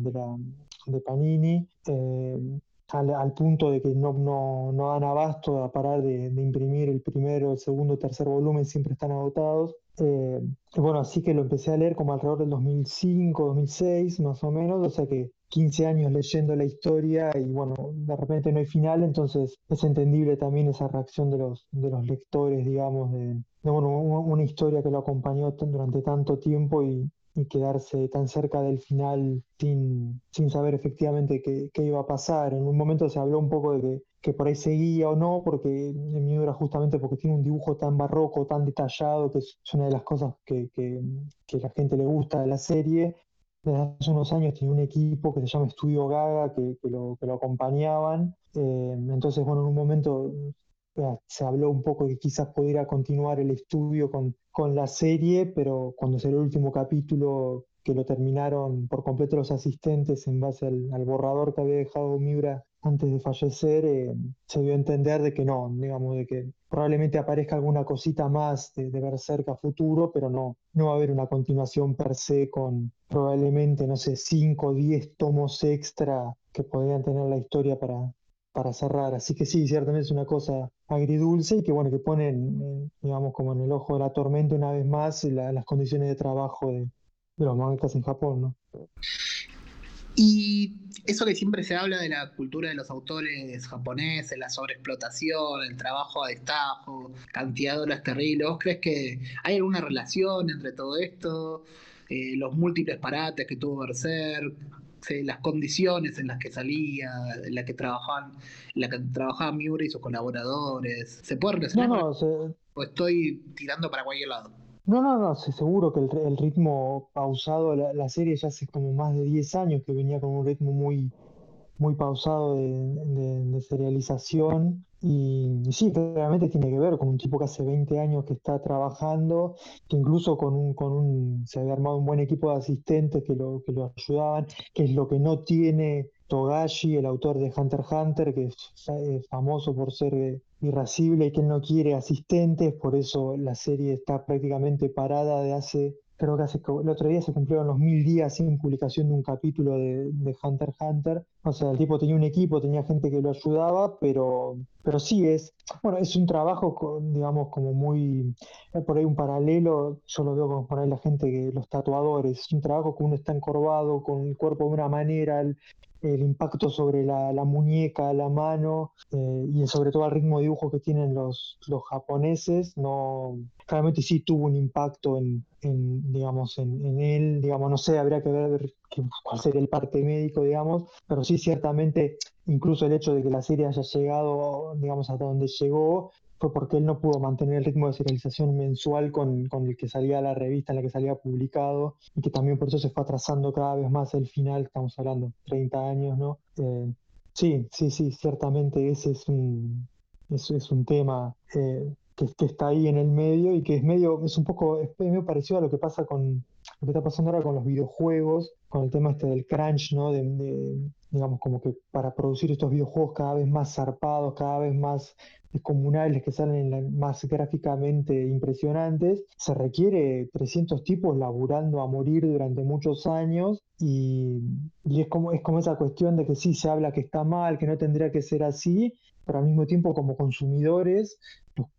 de, Panini. Eh, al, punto de que no, no, no, dan abasto a parar de, de imprimir el primero, el segundo, tercer volumen, siempre están agotados. Eh, bueno, así que lo empecé a leer como alrededor del 2005, 2006, más o menos, o sea que 15 años leyendo la historia y bueno, de repente no hay final, entonces es entendible también esa reacción de los, de los lectores, digamos, de, de bueno, una historia que lo acompañó durante tanto tiempo y, y quedarse tan cerca del final sin, sin saber efectivamente qué, qué, iba a pasar. En un momento se habló un poco de que, que por ahí seguía o no, porque en mi obra justamente porque tiene un dibujo tan barroco, tan detallado, que es una de las cosas que, que, que la gente le gusta de la serie. Desde hace unos años tiene un equipo que se llama Estudio Gaga, que, que lo, que lo acompañaban. Eh, entonces, bueno, en un momento se habló un poco de que quizás pudiera continuar el estudio con, con la serie, pero cuando salió el último capítulo que lo terminaron por completo los asistentes en base al, al borrador que había dejado Miura antes de fallecer, eh, se dio a entender de que no, digamos, de que probablemente aparezca alguna cosita más de, de cerca a futuro, pero no, no va a haber una continuación per se con probablemente, no sé, 5 o 10 tomos extra que podrían tener la historia para, para cerrar. Así que sí, ciertamente es una cosa agridulce y que bueno, que ponen, digamos, como en el ojo de la tormenta una vez más la, las condiciones de trabajo de, de los mangas en Japón, ¿no? Y eso que siempre se habla de la cultura de los autores japoneses, la sobreexplotación, el trabajo a destajo, cantidad de horas terribles, ¿vos crees que hay alguna relación entre todo esto? Eh, los múltiples parates que tuvo Berserk, las condiciones en las que salía, en las que trabajaban, en las que trabajaban Miura y sus colaboradores. ¿Se puede relacionar? No, no, se... ¿O estoy tirando para cualquier lado? No, no, no, seguro que el, el ritmo pausado, la, la, serie ya hace como más de 10 años que venía con un ritmo muy, muy pausado de, de, de serialización. Y, sí, claramente tiene que ver con un tipo que hace 20 años que está trabajando, que incluso con un, con un, se había armado un buen equipo de asistentes que lo, que lo ayudaban, que es lo que no tiene Togashi, el autor de Hunter x Hunter, que es, famoso por ser irascible y que él no quiere asistentes, por eso la serie está prácticamente parada de hace creo que hace, el otro día se cumplieron los mil días sin publicación de un capítulo de, Hunter x Hunter. O sea, el tipo tenía un equipo, tenía gente que lo ayudaba, pero, pero sí es, bueno, es un trabajo, digamos, como muy, por ahí un paralelo, yo lo veo como por ahí la gente que, los tatuadores, es un trabajo que uno está encorvado, con el cuerpo de una manera, el, impacto sobre la, la, muñeca, la mano eh, y sobre todo el ritmo de dibujo que tienen los, los japoneses, no, claramente sí tuvo un impacto en, digamos, en, él, digamos, no sé, habría que ver cuál sería el parte médico, digamos, pero sí ciertamente incluso el hecho de que la serie haya llegado, digamos, hasta donde llegó, fue porque él no pudo mantener el ritmo de serialización mensual con, con, el que salía la revista en la que salía publicado y que también por eso se fue atrasando cada vez más el final, estamos hablando 30 años, ¿no? Eh, sí, sí, sí, ciertamente ese es un, es un tema eh, que, está ahí en el medio y que es medio, es un poco, es medio parecido a lo que pasa con, lo que está pasando ahora con los videojuegos, con el tema este del crunch, ¿no? De, de, digamos, como que para producir estos videojuegos cada vez más zarpados, cada vez más descomunales, que salen más gráficamente impresionantes, se requiere 300 tipos laburando a morir durante muchos años y, y, es, como, es como esa cuestión de que sí se habla que está mal, que no tendría que ser así, pero al mismo tiempo como consumidores,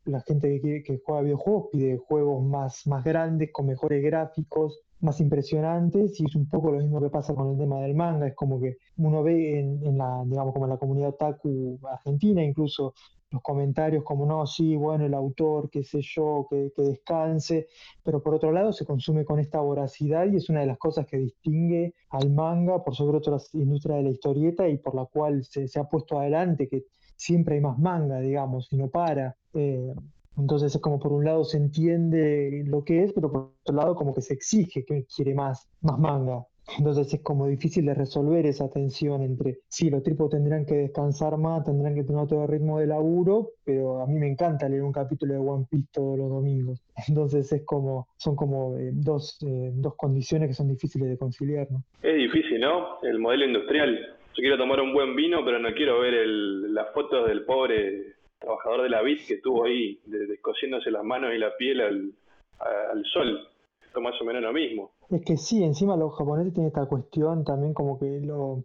la gente que, que juega videojuegos pide juegos más, más grandes, con mejores gráficos, más impresionantes y es un poco lo mismo que pasa con el tema del manga, es como que uno ve en, en la, digamos, como en la comunidad otaku argentina incluso los comentarios como no, sí, bueno, el autor, qué sé yo, que, que, descanse, pero por otro lado se consume con esta voracidad y es una de las cosas que distingue al manga por sobre otras industrias de la historieta y por la cual se, se ha puesto adelante, que siempre hay más manga, digamos, y no para. Eh, entonces es como por un lado se entiende lo que es, pero por otro lado como que se exige que quiere más, más manga. Entonces es como difícil de resolver esa tensión entre, sí, los tipos tendrán que descansar más, tendrán que tener otro ritmo de laburo, pero a mí me encanta leer un capítulo de One Piece todos los domingos. Entonces es como, son como eh, dos, eh, dos condiciones que son difíciles de conciliar, ¿no? Es difícil, ¿no? El modelo industrial. Yo quiero tomar un buen vino, pero no quiero ver el, las fotos del pobre trabajador de la vid que estuvo ahí descosiéndose las manos y la piel al, sol. Esto más o menos lo mismo. Es que sí, encima los japoneses tienen esta cuestión también como que lo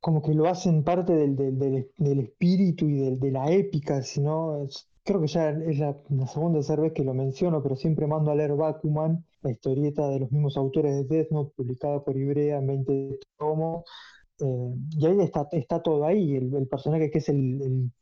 como que lo hacen parte del, del, del, del espíritu y de la épica, sino creo que ya es la, la segunda o tercera vez que lo menciono, pero siempre mando a leer Bakuman, la historieta de los mismos autores de Death Note, publicada por Ibrea en 20 tomos, eh, y ahí está, todo ahí, el, personaje que es el,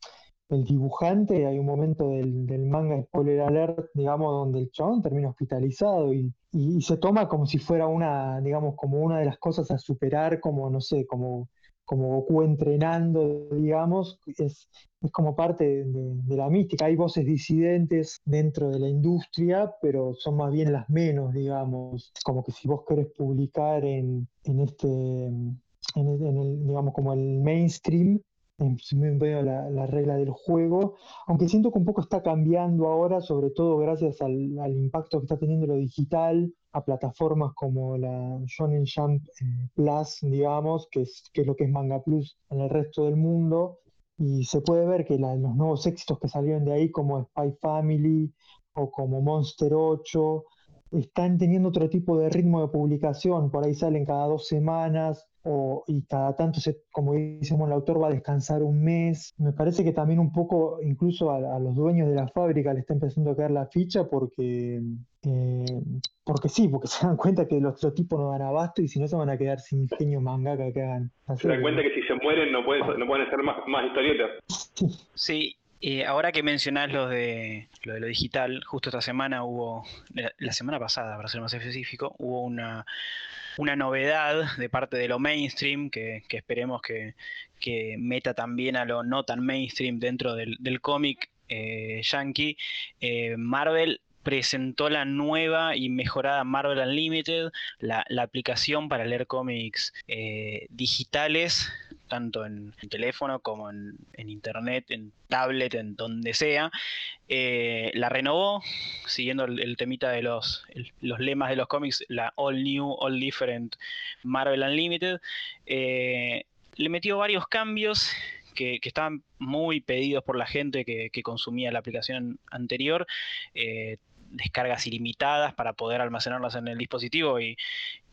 dibujante, hay un momento del, manga spoiler alert, digamos, donde el chabón termina hospitalizado y, se toma como si fuera una, digamos, como una de las cosas a superar, como, no sé, como, como Goku entrenando, digamos, es, es como parte de, la mística. Hay voces disidentes dentro de la industria, pero son más bien las menos, digamos. Como que si vos querés publicar en este, en el, en el, digamos, como el mainstream, medio la, la regla del juego, aunque siento que un poco está cambiando ahora, sobre todo gracias al, impacto que está teniendo lo digital, a plataformas como la Shonen Jump eh, Plus, digamos, que es, que lo que es Manga Plus en el resto del mundo, y se puede ver que los nuevos éxitos que salieron de ahí, como Spy Family o como Monster 8, están teniendo otro tipo de ritmo de publicación, por ahí salen cada dos semanas o, y cada tanto, se, como decimos, el autor va a descansar un mes. Me parece que también un poco, incluso a, a los dueños de la fábrica le está empezando a caer la ficha porque, eh, porque sí, porque se dan cuenta que los, los tipos no dan abasto y si no se van a quedar sin genio mangaka que hagan. Se dan cuenta que si se mueren no pueden, no pueden hacer más, más historietas. Sí, eh, ahora que mencionás lo de, lo de lo digital, justo esta semana hubo, la, la semana pasada, para ser más específico, hubo una, una novedad de parte de lo mainstream que, esperemos que, meta también a lo no tan mainstream dentro del, cómic eh, yankee. Eh, Marvel presentó la nueva y mejorada Marvel Unlimited, la, la aplicación para leer cómics eh, digitales tanto en, teléfono como en, internet, en tablet, en donde sea. Eh, la renovó, siguiendo el, temita de los, los lemas de los cómics, la All New, All Different Marvel Unlimited. Eh, le metió varios cambios que, que estaban muy pedidos por la gente que, que consumía la aplicación anterior. Eh, descargas ilimitadas para poder almacenarlas en el dispositivo y,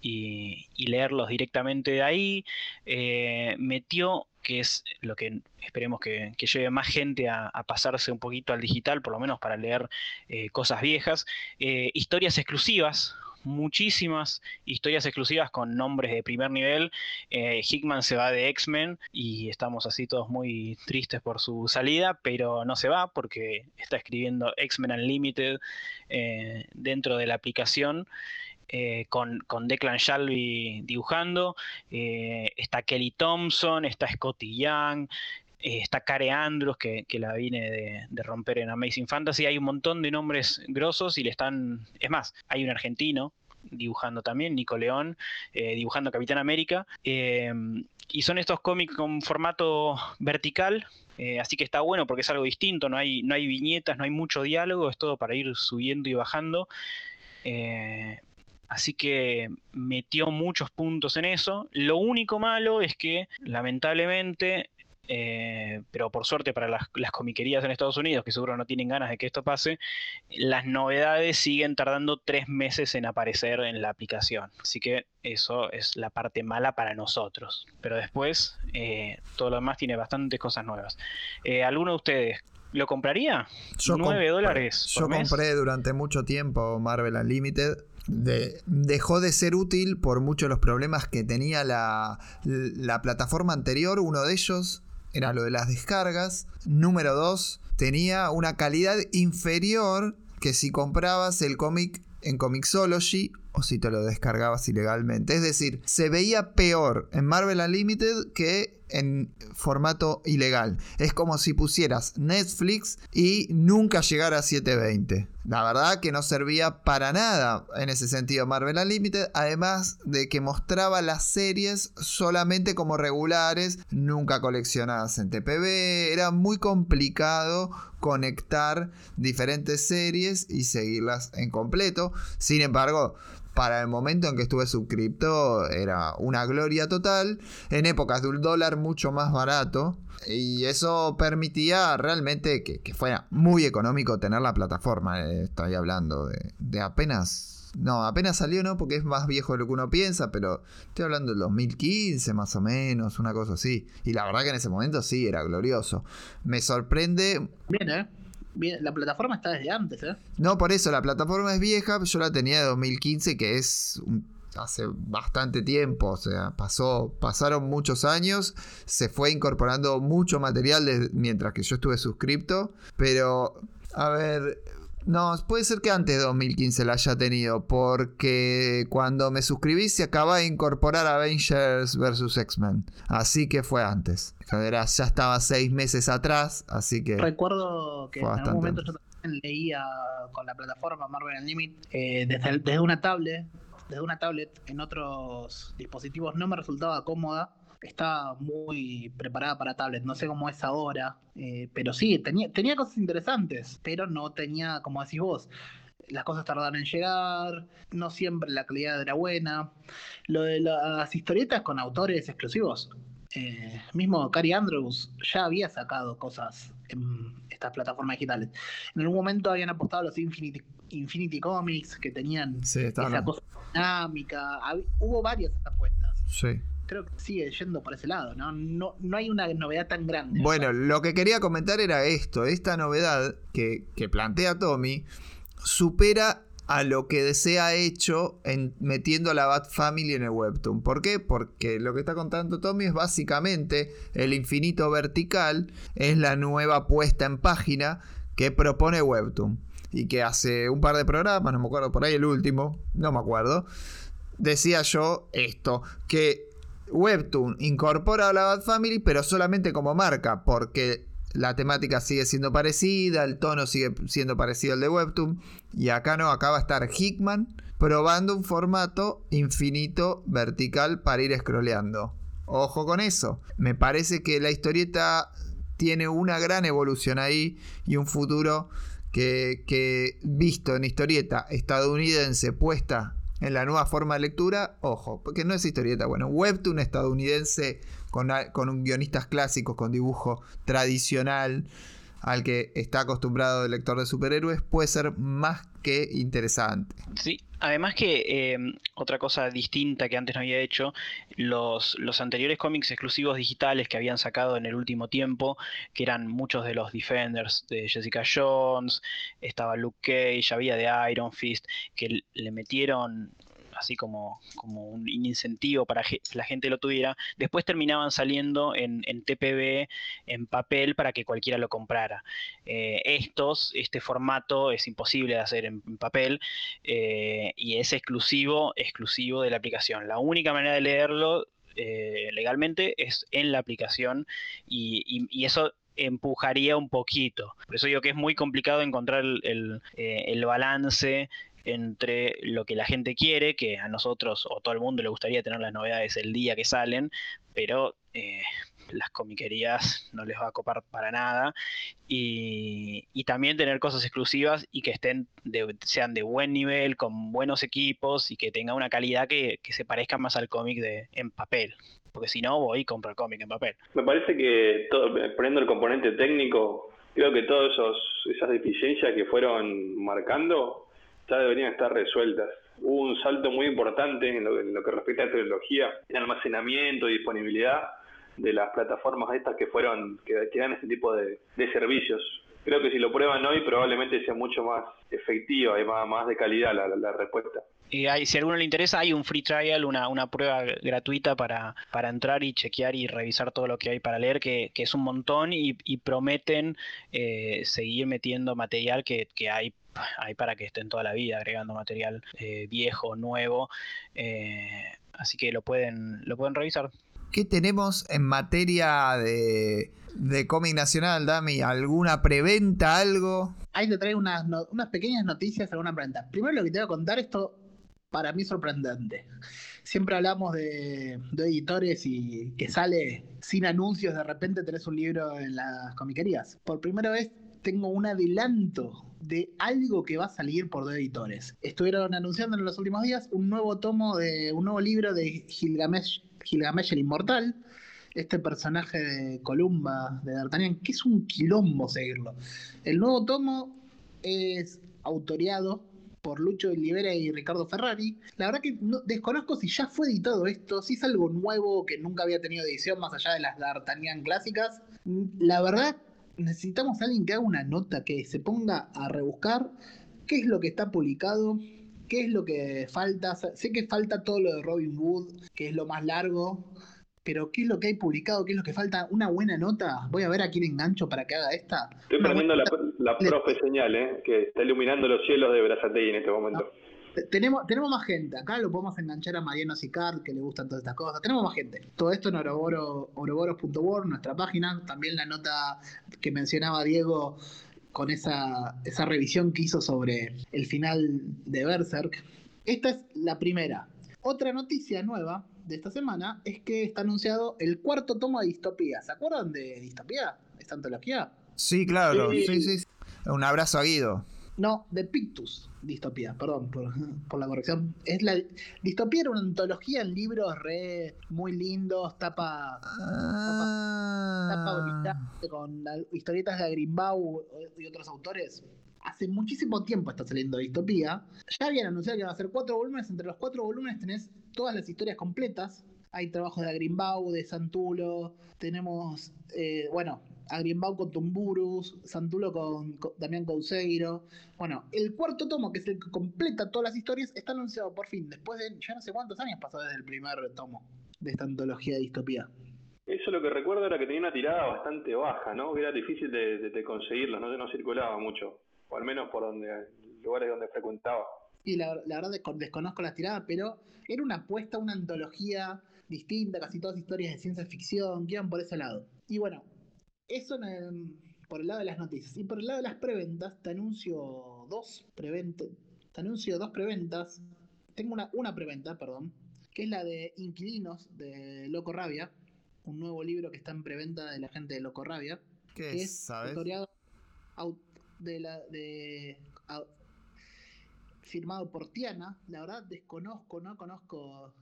y- leerlos directamente de ahí. Eh, metió, que es lo que esperemos que, que lleve más gente a, a pasarse un poquito al digital, por lo menos para leer eh, cosas viejas, eh, historias exclusivas. Muchísimas historias exclusivas con nombres de primer nivel. Eh, Hickman se va de X-Men y estamos así todos muy tristes por su salida, pero no se va porque está escribiendo X-Men Unlimited eh, dentro de la aplicación eh, con, con Declan Shalvey dibujando, está Kelly Thompson, está Scotty Young, eh, está Care Andrews, que, que la vine de, de romper en Amazing Fantasy, hay un montón de nombres grosos y le están, es más, hay un argentino dibujando también, Nico León, eh, dibujando Capitán América, eh, y son estos cómics con formato vertical, eh, así que está bueno porque es algo distinto, no hay, no hay viñetas, no hay mucho diálogo, es todo para ir subiendo y bajando. Así que metió muchos puntos en eso. Lo único malo es que, lamentablemente, eh, pero por suerte para las, las comiquerías en Estados Unidos, que seguro no tienen ganas de que esto pase, las novedades siguen tardando tres meses en aparecer en la aplicación. Así que eso es la parte mala para nosotros. Pero después, eh, todo lo demás tiene bastantes cosas nuevas. Eh, ¿Alguno de ustedes lo compraría? Yo 9 compré- dólares. Yo mes? compré durante mucho tiempo Marvel Unlimited. De- dejó de ser útil por muchos de los problemas que tenía la, la plataforma anterior. Uno de ellos era lo de las descargas. Número dos, tenía una calidad inferior que si comprabas el cómic en Comixology o si te lo descargabas ilegalmente. Es decir, se veía peor en Marvel Unlimited que en formato ilegal. Es como si pusieras Netflix y nunca llegara a 720. La verdad que no servía para nada en ese sentido Marvel Unlimited, además de que mostraba las series solamente como regulares, nunca coleccionadas en TPB. Era muy complicado conectar diferentes series y seguirlas en completo. Sin embargo, para el momento en que estuve suscripto era una gloria total, en épocas de un dólar mucho más barato, y eso permitía realmente que, que fuera muy económico tener la plataforma. Eh, Estoy hablando de, de apenas... No, apenas salió, ¿no? Porque es más viejo de lo que uno piensa, pero estoy hablando del 2015 más o menos, una cosa así. Y la verdad que en ese momento sí, era glorioso. Me sorprende Bien, ¿eh? La plataforma está desde antes, ¿eh? No, por eso, la plataforma es vieja, yo la tenía de 2015, que es hace bastante tiempo, o sea, pasó, pasaron muchos años, se fue incorporando mucho material mientras que yo estuve suscripto, pero, a ver, no, puede ser que antes de 2015 la haya tenido, porque cuando me suscribí se acaba de incorporar Avengers vs. X-Men, así que fue antes. ya estaba seis meses atrás, así que... Recuerdo que en algún momento yo también leía con la plataforma Marvel Unlimited eh, desde, desde una tablet, desde una tablet en otros dispositivos no me resultaba cómoda estaba muy preparada para tablet. No sé cómo es ahora, eh, pero sí, tenía, tenía cosas interesantes, pero no tenía, como decís vos, las cosas tardaron en llegar, no siempre la calidad era buena. Lo de las historietas con autores exclusivos. Eh, mismo Cary Andrews ya había sacado cosas en estas plataformas digitales. En algún momento habían apostado a los Infinity, Infinity Comics que tenían esa cosa dinámica. hubo varias apuestas. Sí creo que sigue yendo por ese lado, ¿no? No, no hay una novedad tan grande. Bueno, lo que quería comentar era esto, esta novedad que, plantea Tommy supera a lo que se ha hecho en, metiendo a la Bat Family en el Webtoon. ¿Por qué? Porque lo que está contando Tommy es básicamente el infinito vertical, es la nueva puesta en página que propone Webtoon. Y que hace un par de programas, no me acuerdo por ahí el último, no me acuerdo, decía yo esto, que Webtoon incorpora a la Bad Family, pero solamente como marca, porque la temática sigue siendo parecida, el tono sigue siendo parecido al de Webtoon, y acá no, acá va a estar Hickman probando un formato infinito vertical para ir scrolleando. Ojo con eso. Me parece que la historieta tiene una gran evolución ahí y un futuro que, que visto en historieta estadounidense puesta en la nueva forma de lectura, ojo, porque no es historieta, bueno, webtoon estadounidense con, con guionistas clásicos, con dibujo tradicional, al que está acostumbrado el lector de superhéroes, puede ser más que interesante. Sí, además que em, otra cosa distinta que antes no había hecho, los, los anteriores cómics exclusivos digitales que habían sacado en el último tiempo, que eran muchos de los Defenders de Jessica Jones, estaba Luke Cage, había de Iron Fist, que le metieron así como, como un incentivo para que la gente lo tuviera, después terminaban saliendo en, en TPB, en papel, para que cualquiera lo comprara. Eh, estos, este formato es imposible de hacer en, papel eh, y es exclusivo, exclusivo de la aplicación. La única manera de leerlo eh, legalmente es en la aplicación y, y, eso empujaría un poquito. Por eso digo que es muy complicado encontrar el, el, el balance entre lo que la gente quiere, que a nosotros o todo el mundo le gustaría tener las novedades el día que salen, pero eh, las comiquerías no les va a copar para nada. Y, también tener cosas exclusivas y que estén sean de buen nivel, con buenos equipos y que tenga una calidad que, se parezca más al cómic de en papel. Porque si no, voy y compro el cómic en papel. Me parece que todo, poniendo el componente técnico, creo que todas esas deficiencias que fueron marcando ya deberían estar resueltas. Hubo un salto muy importante en lo, que respecta a tecnología, en almacenamiento y disponibilidad de las plataformas estas que fueron, que, dan este tipo de, servicios. Creo que si lo prueban hoy probablemente sea mucho más efectiva y más, de calidad la, respuesta. Y hay, si a alguno le interesa, hay un free trial, una, una prueba gratuita para, para entrar y chequear y revisar todo lo que hay para leer, que, que es un montón y, prometen eh, seguir metiendo material que, que hay hay para que estén toda la vida agregando material eh, viejo, nuevo. Eh, así que lo pueden, lo pueden revisar. ¿Qué tenemos en materia de, de cómic nacional, Dami? ¿Alguna preventa, algo? Ahí te traigo unas, unas pequeñas noticias, alguna preventa. Primero lo que te voy a contar, esto para mí es sorprendente. Siempre hablamos de, de, editores y que sale sin anuncios, de repente tenés un libro en las comiquerías. Por primera vez tengo un adelanto de algo que va a salir por dos editores. Estuvieron anunciando en los últimos días un nuevo tomo de un nuevo libro de Gilgamesh, Gilgamesh el Inmortal, este personaje de Columba de D'Artagnan, que es un quilombo seguirlo. El nuevo tomo es autoreado por Lucho Olivera y Ricardo Ferrari. La verdad que desconozco si ya fue editado esto, si es algo nuevo que nunca había tenido edición más allá de las D'Artagnan clásicas. La verdad necesitamos a alguien que haga una nota, que se ponga a rebuscar qué es lo que está publicado, qué es lo que falta. Sé que falta todo lo de Robin Wood, que es lo más largo, pero ¿qué es lo que hay publicado? ¿Qué es lo que falta? ¿Una buena nota? Voy a ver a quién engancho para que haga esta. Estoy buena la, la profe señal, ¿eh? que está iluminando los cielos de Brazatei en este momento. Tenemos, tenemos más gente. Acá lo podemos enganchar a Mariano Sicard, que le gustan todas estas cosas. Tenemos más gente. Todo esto en Oroboro- oroboros.org, nuestra página. También la nota que mencionaba Diego con esa, esa revisión que hizo sobre el final de Berserk. Esta es la primera. Otra noticia nueva de esta semana es que está anunciado el cuarto tomo de Distopía. ¿Se acuerdan de Distopía? Esta antología. Sí, claro. Sí. Sí, sí. sí. Un abrazo a Guido. No, de Pictus, distopía, perdón por, por la corrección. Es la distopía era una antología en libros re muy lindos, tapa, tapa Ah. brillante, con la- historietas de Grimbau y otros autores. Hace muchísimo tiempo está saliendo distopía. Ya habían anunciado que iban a ser cuatro volúmenes. Entre los cuatro volúmenes tenés todas las historias completas. Hay trabajos de Agrimbau, de Santulo. Tenemos, eh, bueno, Agrimbau con Tumburus, Santulo con, con Damián Couseiro. Bueno, el cuarto tomo, que es el que completa todas las historias, está anunciado por fin. Después de ya no sé cuántos años pasó desde el primer tomo de esta antología de distopía. Eso lo que recuerdo era que tenía una tirada bastante baja, ¿no? Que era difícil de, de- de conseguirlos, no, no circulaba mucho. O al menos por donde lugares donde frecuentaba. Y la, la verdad desco- desconozco las tiradas, pero era una apuesta, una antología distinta, casi todas historias de ciencia ficción, que iban por ese lado. Y bueno, eso en el- por el lado de las noticias. Y por el lado de las preventas, te anuncio dos preventas. Te anuncio dos preventas. Tengo una, una preventa, perdón, que es la de Inquilinos de Loco Rabia, un nuevo libro que está en preventa de la gente de Loco Rabia ¿Qué que es, es sabes? de la de firmado por Tiana. La verdad desconozco, no conozco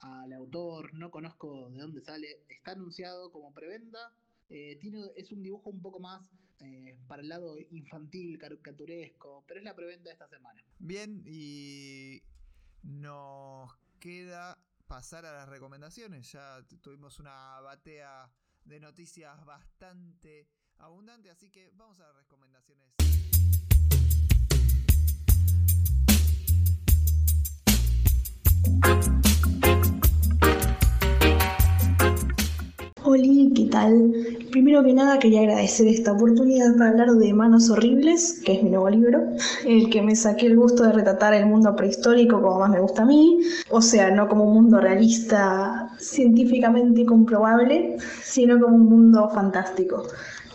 al autor, no conozco de dónde sale. Está anunciado como preventa. Eh, tiene, es un dibujo un poco más eh, para el lado infantil, caricaturesco, pero es la preventa de esta semana. Bien, y nos queda pasar a las recomendaciones. Ya tuvimos una batea de noticias bastante abundante, así que vamos a las recomendaciones. Oli, ¿qué tal? Primero que nada quería agradecer esta oportunidad para hablar de Manos Horribles, que es mi nuevo libro, el que me saqué el gusto de retratar el mundo prehistórico como más me gusta a mí, o sea, no como un mundo realista científicamente comprobable, sino como un mundo fantástico,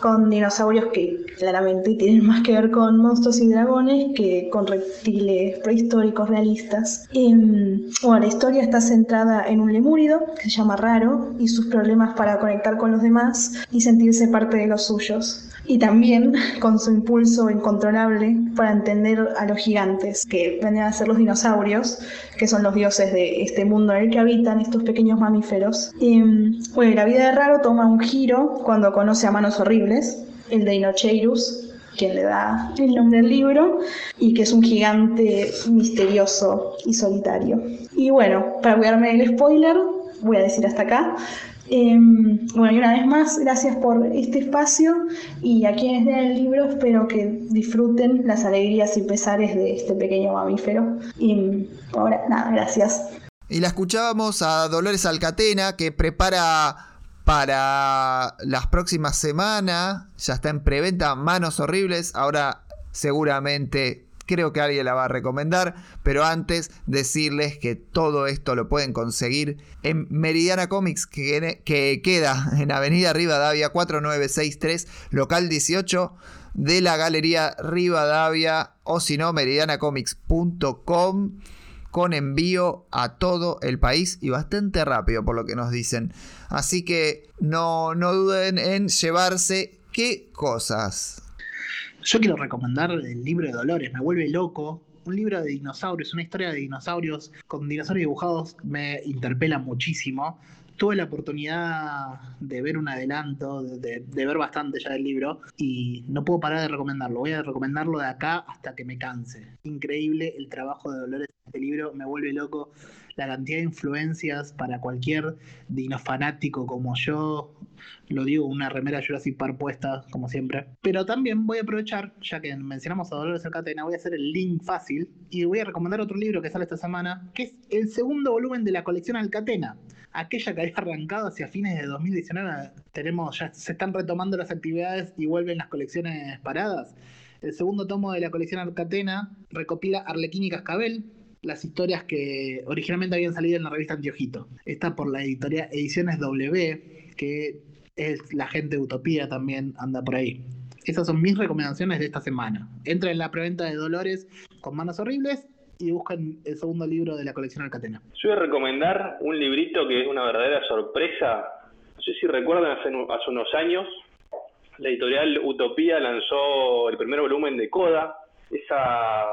con dinosaurios que claramente tienen más que ver con monstruos y dragones que con reptiles prehistóricos realistas. Em, bueno, la historia está centrada en un lemúrido que se llama Raro y sus problemas para conectar con los demás y sentirse parte de los suyos. Y también con su impulso incontrolable para entender a los gigantes, que vendrían a ser los dinosaurios, que son los dioses de este mundo en el que habitan estos pequeños mamíferos. Bueno, la vida de Raro toma un giro cuando conoce a Manos Horribles, el de Inocheirus, quien le da el nombre al libro, y que es un gigante misterioso y solitario. Y bueno, para cuidarme del spoiler, voy a decir hasta acá. Em, bueno, y una vez más, gracias por este espacio y a quienes lean el libro espero que disfruten las alegrías y pesares de este pequeño mamífero. Y ahora, nada, gracias. Y la escuchábamos a Dolores Alcatena que prepara para las próximas semanas. Ya está en preventa Manos Horribles. Ahora seguramente creo que alguien la va a recomendar. Pero antes decirles que todo esto lo pueden conseguir en Meridiana Comics que, que queda en Avenida Rivadavia 4963, local 18 de la Galería Rivadavia o si no meridianacomics.com con envío a todo el país y bastante rápido por lo que nos dicen. Así que no, no duden en llevarse qué cosas. Yo quiero recomendar el libro de Dolores, me vuelve loco. Un libro de dinosaurios, una historia de dinosaurios con dinosaurios dibujados me interpela muchísimo. Tuve la oportunidad de ver un adelanto, de, ver bastante ya del libro y no puedo parar de recomendarlo. Voy a recomendarlo de acá hasta que me canse. Increíble el trabajo de Dolores en este libro me vuelve loco la cantidad de influencias para cualquier dinofanático como yo. Lo digo, una remera Jurassic Park puesta, como siempre. Pero también voy a aprovechar, ya que mencionamos a Dolores Alcatena, voy a hacer el link fácil y voy a recomendar otro libro que sale esta semana, que es el segundo volumen de la colección Alcatena. Aquella que había arrancado hacia fines de 2019, tenemos, ya se están retomando las actividades y vuelven las colecciones paradas. El segundo tomo de la colección Alcatena recopila Arlequín y Cascabel, las historias que originalmente habían salido en la revista Antiojito. Está por la editorial Ediciones W, que es la gente de Utopía también anda por ahí. Esas son mis recomendaciones de esta semana. Entra en la preventa de Dolores con Manos Horribles y buscan el segundo libro de la colección Alcatena. Yo voy a recomendar un librito que es una verdadera sorpresa. No sé si recuerdan, hace unos años, la editorial Utopía lanzó el primer volumen de Coda, esa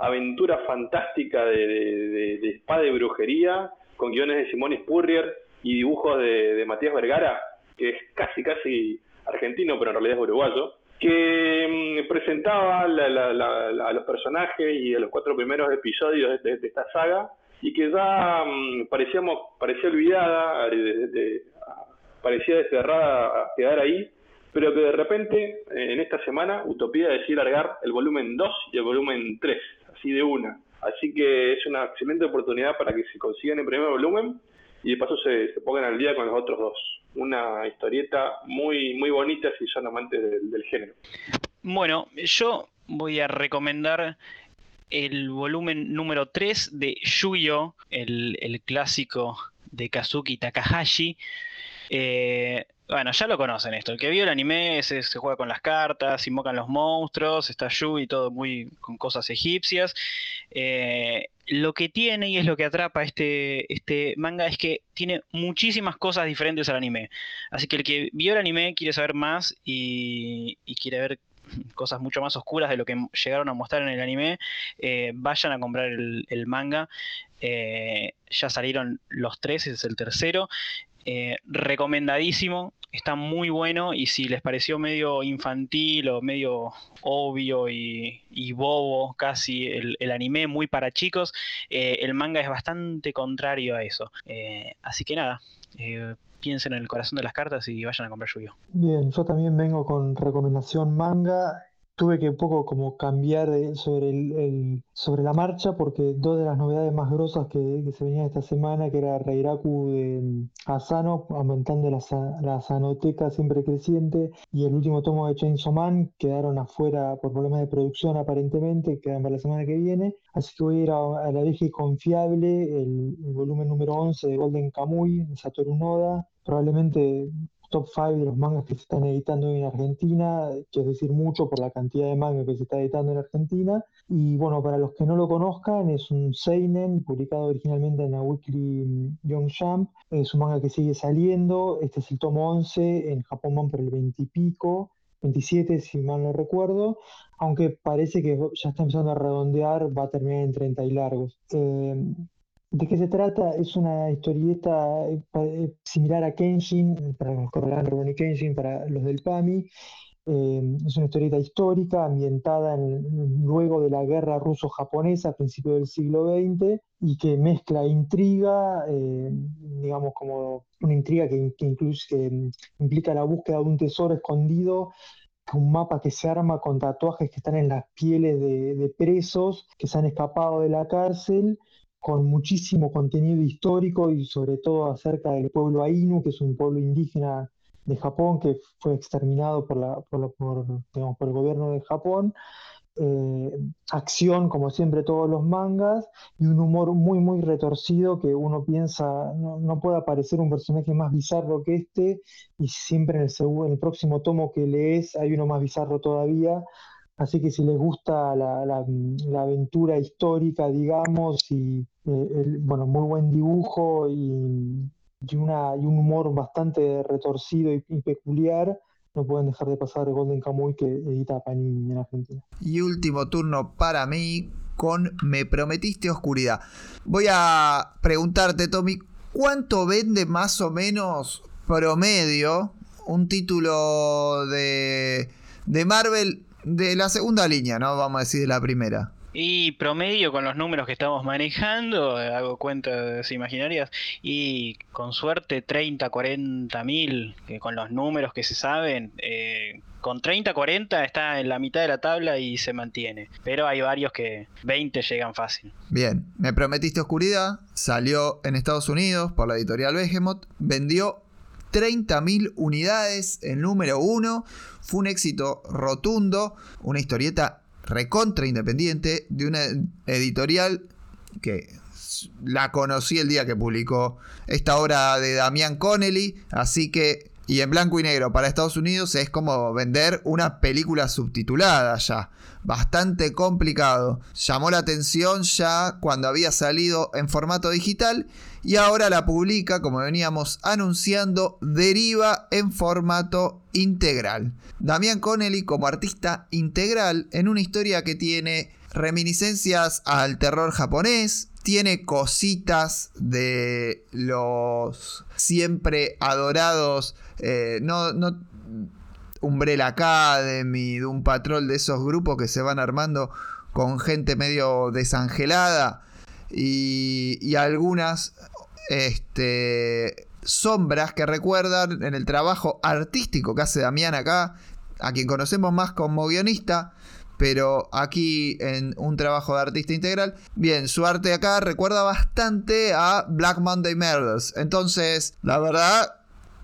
aventura fantástica de, espada y brujería, con guiones de Simón Spurrier y dibujos de, Matías Vergara, que es casi, casi argentino, pero en realidad es uruguayo, que mm, presentaba a los personajes y a los cuatro primeros episodios de, esta saga, y que ya mm, parecíamos, parecía olvidada, parecía desterrada a quedar ahí, pero que de repente, en esta semana, Utopía decidió largar el volumen 2 y el volumen 3 así de una. Así que es una excelente oportunidad para que se consigan el primer volumen y de paso se, pongan al día con los otros dos. Una historieta muy, muy bonita si son amantes del, género. Bueno, yo voy a recomendar el volumen número 3 de Yuyo, el, el clásico de Kazuki Takahashi. Eh, bueno, ya lo conocen esto. El que vio el anime se, juega con las cartas, invocan los monstruos, está Yu y todo muy con cosas egipcias. Eh, lo que tiene y es lo que atrapa este, este manga es que tiene muchísimas cosas diferentes al anime. Así que el que vio el anime quiere saber más y, quiere ver cosas mucho más oscuras de lo que llegaron a mostrar en el anime, eh, vayan a comprar el, manga. Eh, ya salieron los tres, ese es el tercero. Recomendadísimo está muy bueno y si les pareció medio infantil o medio obvio y, bobo casi el, anime muy para chicos, eh, el manga es bastante contrario a eso. Eh, así que nada. Eh, piensen en el corazón de las cartas y vayan a comprar yu Bien, yo también vengo con recomendación manga tuve que un poco como cambiar sobre, el, sobre la marcha porque dos de las novedades más grosas que, se venían esta semana, que era Reiraku de mm, Asano, aumentando la, la sanoteca siempre creciente, y el último tomo de Chainsaw Man, quedaron afuera por problemas de producción aparentemente, quedan para la semana que viene. Así que voy a ir a, la vieja y confiable, el, el, volumen número 11 de Golden Kamuy, de Satoru Noda, probablemente top 5 de los mangas que se están editando en Argentina, que es decir mucho por la cantidad de mangas que se está editando en Argentina. Y bueno, para los que no lo conozcan, es un Seinen publicado originalmente en la Weekly Young Jump. Es un manga que sigue saliendo. Este es el tomo 11, en Japón van por el 20 y pico. 27 si mal no recuerdo, aunque parece que ya está empezando a redondear, va a terminar en 30 y largos. Eh, ¿De qué se trata? Es una historieta eh, eh, similar a Kenshin, para los que Kenshin, para los del PAMI. Eh, es una historieta histórica ambientada luego de la guerra ruso-japonesa a principios del siglo XX y que mezcla intriga, digamos como una intriga que, implica la búsqueda de un tesoro escondido un mapa que se arma con tatuajes que están en las pieles de, presos que se han escapado de la cárcel con muchísimo contenido histórico y sobre todo acerca del pueblo Ainu, que es un pueblo indígena de Japón que fue exterminado por, la, por, por, el gobierno de Japón. Eh, acción, como siempre, todos los mangas, y un humor muy, muy retorcido que uno piensa, no, puede aparecer un personaje más bizarro que este, y siempre en el, en el próximo tomo que lees hay uno más bizarro todavía, Así que si les gusta la, aventura histórica, digamos, y eh, bueno, muy buen dibujo y, y un humor bastante retorcido y, peculiar, no pueden dejar de pasar Golden Kamuy que edita Panini en Argentina. Y último turno para mí con Me Prometiste Oscuridad. Voy a preguntarte, Tommy, ¿cuánto vende más o menos promedio un título de, de Marvel de la segunda línea, ¿no? Vamos a decir de la primera. Y promedio con los números que estamos manejando, hago cuentas imaginarias, y con suerte 30, 40 mil, con los números que se saben, eh, con 30, 40 está en la mitad de la tabla y se mantiene. Pero hay varios que 20 llegan fácil. Bien, me prometiste oscuridad, salió en Estados Unidos por la editorial Behemoth, vendió 30.000 unidades, el número uno, fue un éxito rotundo, una historieta recontra independiente de una editorial que la conocí el día que publicó esta obra de Damián Connelly, así que y en blanco y negro para Estados Unidos es como vender una película subtitulada ya. Bastante complicado. Llamó la atención ya cuando había salido en formato digital y ahora la publica, como veníamos anunciando, deriva en formato integral. Damián Connelly como artista integral en una historia que tiene reminiscencias al terror japonés, tiene cositas de los siempre adorados, eh, no, no, Umbrella Academy, de un patrón de esos grupos que se van armando con gente medio desangelada y, y algunas este, sombras que recuerdan en el trabajo artístico que hace Damián acá, a quien conocemos más como guionista, pero aquí en un trabajo de artista integral, bien, su arte acá recuerda bastante a Black Monday Murders. Entonces, la verdad,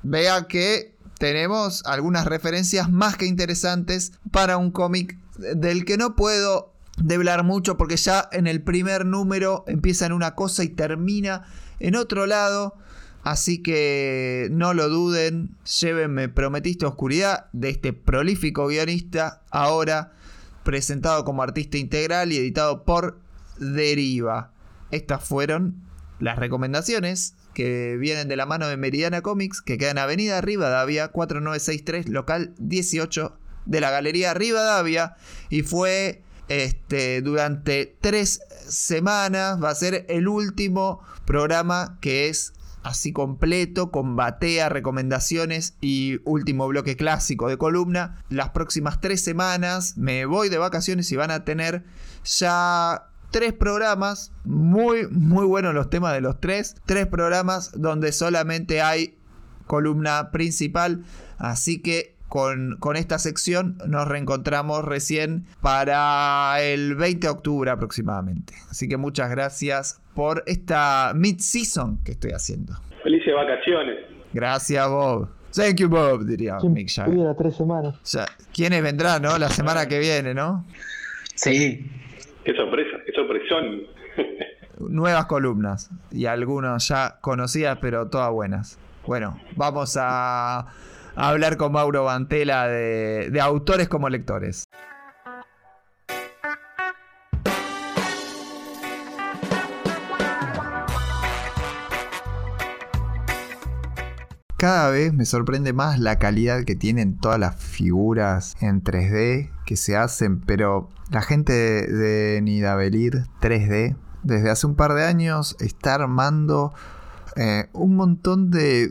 vea que tenemos algunas referencias más que interesantes para un cómic del que no puedo deblar mucho porque ya en el primer número empieza en una cosa y termina en otro lado. Así que no lo duden, llévenme Prometiste Oscuridad de este prolífico guionista ahora presentado como artista integral y editado por Deriva. Estas fueron las recomendaciones que vienen de la mano de Meridiana Comics, que queda en Avenida Rivadavia, 4963, local 18 de la Galería Rivadavia. Y fue este, durante tres semanas, va a ser el último programa que es así completo, con batea, recomendaciones y último bloque clásico de columna. Las próximas tres semanas me voy de vacaciones y van a tener ya tres programas, muy, muy buenos los temas de los tres, tres programas donde solamente hay columna principal, así que con, con, esta sección nos reencontramos recién para el 20 de octubre aproximadamente. Así que muchas gracias por esta mid-season que estoy haciendo. Felices vacaciones. Gracias, Bob. Thank you, Bob, diría Mick Jagger. tres semanas. ¿Quiénes vendrán, no? La semana que viene, ¿no? Sí. Qué sorpresa, qué sorpresón. Nuevas columnas y algunas ya conocidas, pero todas buenas. Bueno, vamos a, hablar con Mauro Bantela de, de autores como lectores. cada vez me sorprende más la calidad que tienen todas las figuras en 3D que se hacen, pero la gente de, Nidavellir 3D desde hace un par de años está armando eh, un montón de,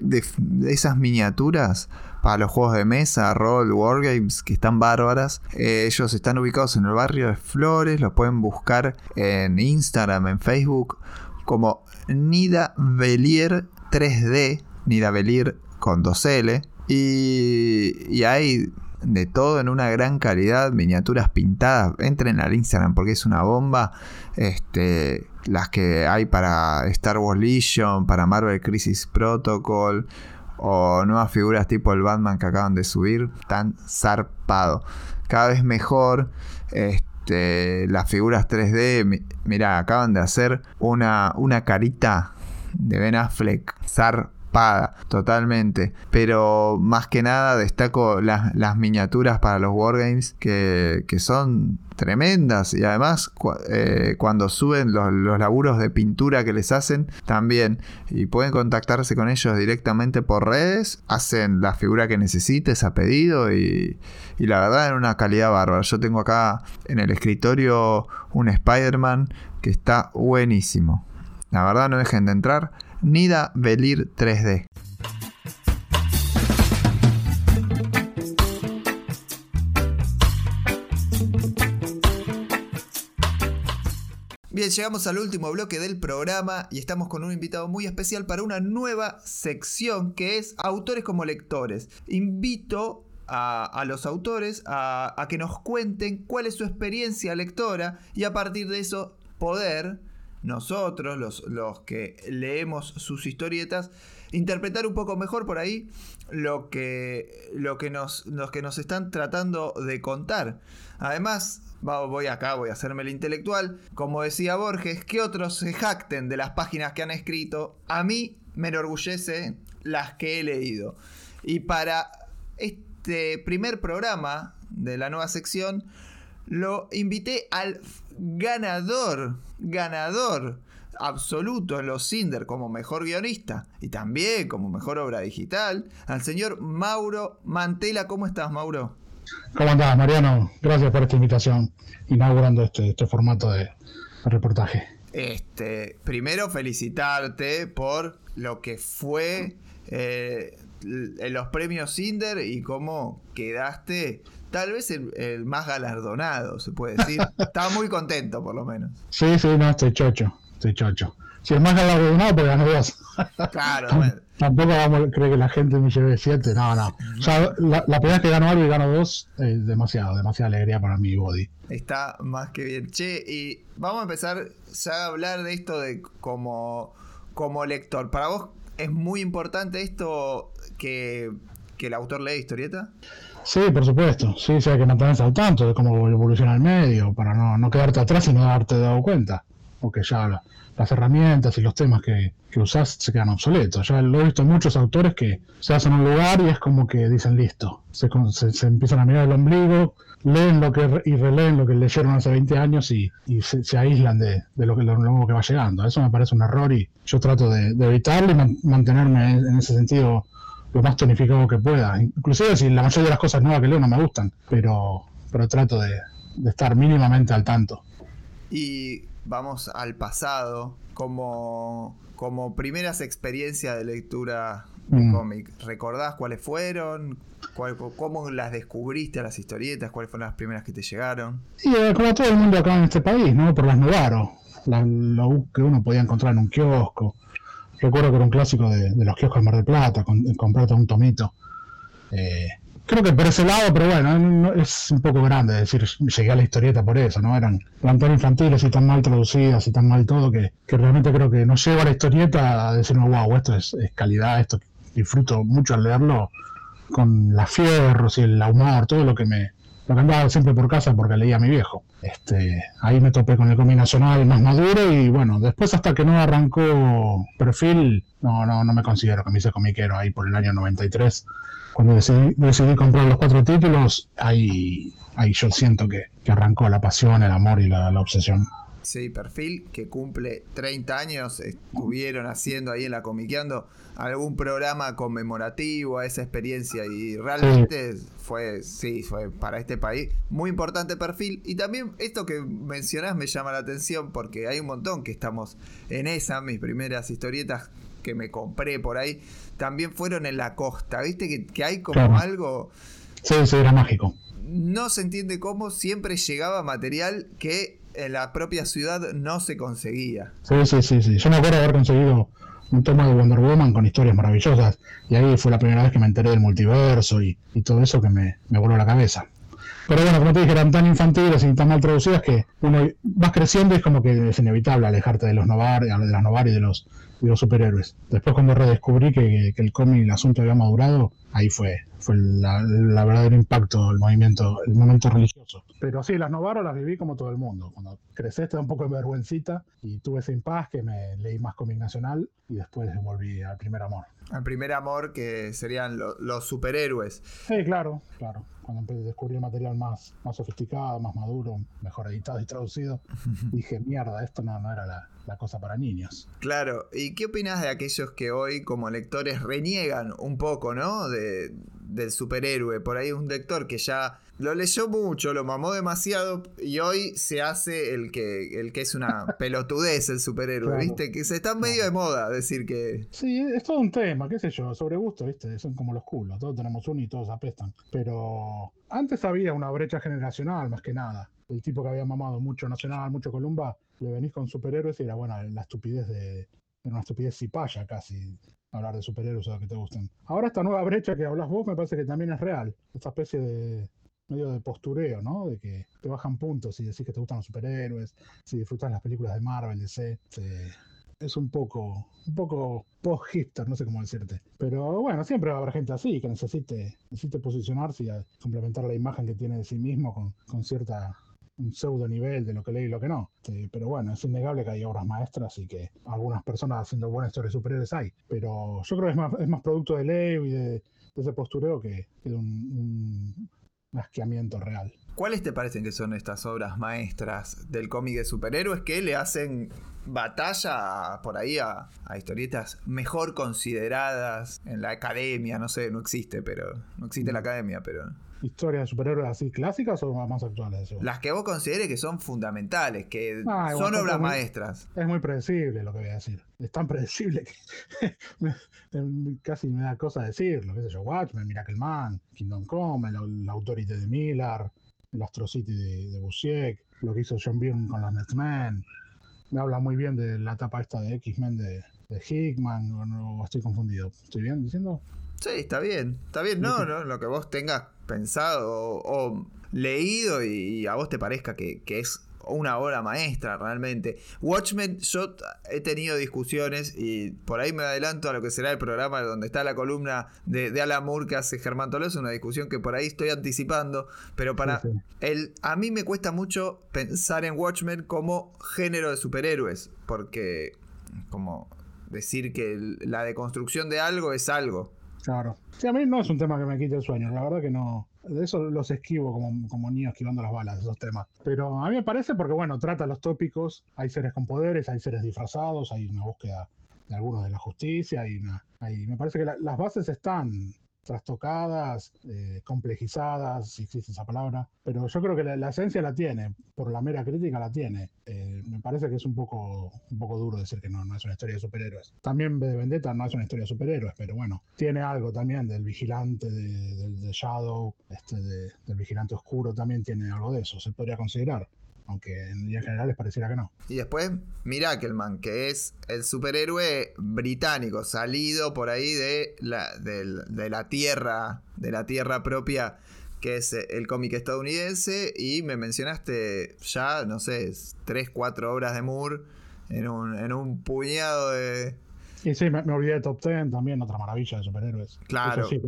esas miniaturas para los juegos de mesa, rol, wargames, que están bárbaras. Eh, ellos están ubicados en el barrio de Flores, los pueden buscar en Instagram, en Facebook, como Nidavelier 3D, Nidavellir con 2L. Y, y hay de todo en una gran calidad, miniaturas pintadas. Entren al Instagram porque es una bomba. Este, las que hay para Star Wars Legion, para Marvel Crisis Protocol o nuevas figuras tipo el Batman que acaban de subir, tan zarpado. Cada vez mejor. Este, las figuras 3D, mira, acaban de hacer una, una carita de Ben Affleck zarpado totalmente. Pero más que nada destaco las, miniaturas para los Wargames que, que son tremendas. Y además eh, cuando suben los, laburos de pintura que les hacen también. Y pueden contactarse con ellos directamente por redes hacen la figura que necesites a pedido y, y la verdad en una calidad bárbara. Yo tengo acá en el escritorio un Spider-Man que está buenísimo. La verdad no dejen de entrar Nida Velir 3D. Bien, llegamos al último bloque del programa y estamos con un invitado muy especial para una nueva sección que es autores como lectores. Invito a, los autores a, a que nos cuenten cuál es su experiencia lectora y a partir de eso poder nosotros, los, los que leemos sus historietas, interpretar un poco mejor por ahí lo que, lo que, nos, que nos están tratando de contar. Además, voy acá, voy a hacerme el intelectual. Como decía Borges, que otros se jacten de las páginas que han escrito. A mí me enorgullece las que he leído. Y para este primer programa de la nueva sección, lo invité al ganador, ganador absoluto en los Cinder como mejor guionista y también como mejor obra digital, al señor Mauro Mantela. ¿Cómo estás, Mauro? ¿Cómo andás, Mariano? Gracias por esta invitación, inaugurando este, este formato de, reportaje. Este, primero felicitarte por lo que fue eh, los premios Cinder y cómo quedaste tal vez el, más galardonado, se puede decir. Estaba muy contento, por lo menos. Sí, sí, no, estoy chocho, estoy chocho. Si el más galardonado, pues ganó dos. Claro, Tampoco vamos a creer que la gente me lleve siete, no, no. O sea, la, primera vez que ganó algo y ganó dos, es demasiado, demasiada alegría para mi body. Está más que bien. Che, y vamos a empezar ya a hablar de esto de como, como lector. ¿Para vos es muy importante esto que, que el autor lee historieta? Sí, por supuesto. Sí, hay que mantenerse al tanto de cómo evoluciona el medio para no, no quedarte atrás y no darte dado cuenta. Porque ya las herramientas y los temas que, que usás se quedan obsoletos. Ya lo he visto en muchos autores que se hacen un lugar y es como que dicen listo. Se, se, empiezan a mirar el ombligo, leen lo que y releen lo que leyeron hace 20 años y, y se, aíslan de, de lo, que, lo nuevo que va llegando. Eso me parece un error y yo trato de evitarlo y mantenerme en ese sentido lo más tonificado que pueda. Inclusive si la mayoría de las cosas nuevas que leo no me gustan, pero, pero trato de, estar mínimamente al tanto. Y vamos al pasado, como, como primeras experiencias de lectura de mm. cómic. ¿Recordás cuáles fueron? ¿Cómo las descubriste a las historietas? ¿Cuáles fueron las primeras que te llegaron? Sí, eh, como todo el mundo acá en este país, ¿no? Por las Novaro, lo que uno podía encontrar en un kiosco Recuerdo que era un clásico de, los kioscos de Mar del Plata, con, comprarte un tomito. Eh, creo que por ese lado, pero bueno, es un poco grande decir, llegué a la historieta por eso, ¿no? Eran, tan infantiles y tan mal traducidas y tan mal todo que, realmente creo que no llego a la historieta a decirme, wow, esto es, calidad, esto disfruto mucho al leerlo con las fierros y el humor, todo lo que me, lo que andaba siempre por casa porque leía a mi viejo. Este, ahí me topé con el cómic nacional más maduro y bueno, después hasta que no arrancó perfil, no, no, no me considero que me hice comiquero ahí por el año 93. Cuando decidí, decidí comprar los cuatro títulos, ahí, ahí yo siento que, que arrancó la pasión, el amor y la, la obsesión. Sí, perfil que cumple 30 años, estuvieron haciendo ahí en la Comiqueando algún programa conmemorativo a esa experiencia y realmente fue, sí, fue para este país muy importante perfil. Y también esto que mencionás me llama la atención porque hay un montón que estamos en esa, mis primeras historietas que me compré por ahí, también fueron en la costa, ¿viste? Que, que hay como algo... Sí, sí, era mágico. No se entiende cómo siempre llegaba material que en la propia ciudad no se conseguía. Sí, sí, sí, sí. Yo me acuerdo de haber conseguido un tomo de Wonder Woman con historias maravillosas y ahí fue la primera vez que me enteré del multiverso y, todo eso que me, me voló la cabeza. Pero bueno, como te dije, eran tan infantiles y tan mal traducidas que uno vas creciendo y es como que es inevitable alejarte de los Novar, de las Novar y de los, de los superhéroes. Después cuando redescubrí que, que el cómic, el asunto había madurado, ahí fue, fue la, verdadero impacto, el movimiento, el momento religioso. Pero sí, las Novaro las viví como todo el mundo. Cuando crecí te da un poco de vergüencita y tuve ese impas que me leí más cómic nacional y después volví al primer amor. Al primer amor que serían los superhéroes. Sí, claro, claro. Cuando descubrí el material más, más sofisticado, más maduro, mejor editado y traducido, dije, mierda, esto no, no era la, la cosa para niños. Claro, ¿y qué opinas de aquellos que hoy como lectores reniegan un poco, ¿no? De, del superhéroe. Por ahí un lector que ya lo leyó mucho, lo mamó demasiado y hoy se hace el que, el que es una pelotudez el superhéroe, Claro. ¿viste? Que se está medio de moda decir que... Sí, es todo un tema, qué sé yo, sobre gusto, ¿viste? Son como los culos, todos tenemos uno y todos apestan. Pero antes había una brecha generacional, más que nada. El tipo que había mamado mucho Nacional, mucho Columba, le venís con superhéroes y era, bueno, la estupidez de. Era una estupidez cipaya casi hablar de superhéroes o de que te gusten. Ahora esta nueva brecha que hablas vos me parece que también es real. Esta especie de medio de postureo, ¿no? De que te bajan puntos si decís que te gustan los superhéroes, si disfrutas las películas de Marvel, DC. te- es un poco, un poco post-hipster, no sé cómo decirte. Pero bueno, siempre va a haber gente así que necesite, necesite posicionarse y complementar la imagen que tiene de sí mismo con, con cierta un pseudo nivel de lo que lee y lo que no. Este, pero bueno, es innegable que hay obras maestras y que algunas personas haciendo buenas historias de superhéroes hay. Pero yo creo que es más, es más producto de ley y de, de ese postureo que, que de un- un asqueamiento real. ¿Cuáles te parecen que son estas obras maestras del cómic de superhéroes que le hacen batalla por ahí a, a historietas mejor consideradas en la academia? No sé, no existe, pero no existe la academia, pero ¿Historias de superhéroes así clásicas o más actuales? vos? las que vos consideres que son fundamentales, que Ah, son obras muy- maestras. Es muy predecible lo que voy a decir. Es tan predecible que casi me da cosa decirlo. ¿Qué sé yo? Watchmen, Miracle Man, Kingdom Come, el, el Authority de Miller, el Astro City de, de Busiek, lo que hizo John Byrne con los Netmen. Me habla muy bien de la etapa esta de X-Men de, de Hickman, o no estoy confundido. ¿Estoy bien diciendo? Sí, está bien, está bien, no, no, lo que vos tengas pensado o, o leído y, y a vos te parezca que, que es una obra maestra realmente. Watchmen, yo he tenido discusiones y por ahí me adelanto a lo que será el programa donde está la columna de, de Alan Moore que hace Germán Tolosa, una discusión que por ahí estoy anticipando, pero para Sí, sí. el, a mí me cuesta mucho pensar en Watchmen como género de superhéroes, porque como decir que la deconstrucción de algo es algo. Claro. Sí, a mí no es un tema que me quite el sueño, la verdad que no. De eso los esquivo como, como niño esquivando las balas, esos temas. Pero a mí me parece porque, bueno, trata los tópicos. Hay seres con poderes, hay seres disfrazados, hay una búsqueda de algunos de la justicia. Hay una, hay, me parece que la- las bases están trastocadas, eh, complejizadas, si existe esa palabra. Pero yo creo que la, la esencia la tiene, por la mera crítica la tiene. Eh, me parece que es un poco, un poco duro decir que no, no es una historia de superhéroes. También de Vendetta no es una historia de superhéroes, pero bueno, tiene algo también del vigilante, de- de Shadow, este de- del vigilante oscuro, también tiene algo de eso, se podría considerar. Aunque en líneas generales pareciera que no. Y después Miracleman, que es el superhéroe británico, salido por ahí de la, de la tierra, de la tierra propia, que es eh, el cómic estadounidense. Y me mencionaste ya, no sé, tres, cuatro obras de Moore en un, en un puñado de. Y sí, me, me olvidé de Top Ten también, otra maravilla de superhéroes. Claro. Eso sí,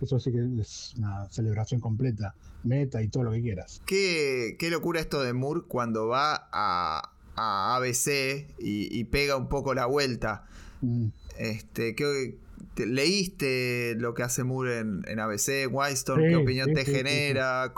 eso sí que es una celebración completa, meta y todo lo que quieras. Qué, qué locura esto de Moore cuando va a, a ABC y, y pega un poco la vuelta. Mm. Este, ¿qué- te- ¿Leíste lo que hace Moore en, en ABC, Wildstorm? Sí, ¿Qué opinión sí, te sí, genera?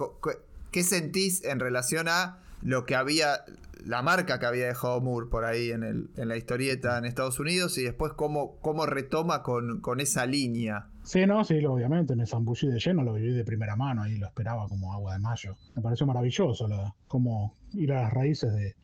¿Qué sentís en relación a lo que había, la marca que había dejado Moore por ahí en, el, en la historieta en Estados Unidos y después cómo, cómo retoma con, con esa línea? Sí, no, sí, obviamente, me zambullí de lleno, lo viví de primera mano ahí, lo esperaba como agua de mayo. Me pareció maravilloso la, como ir a las raíces de,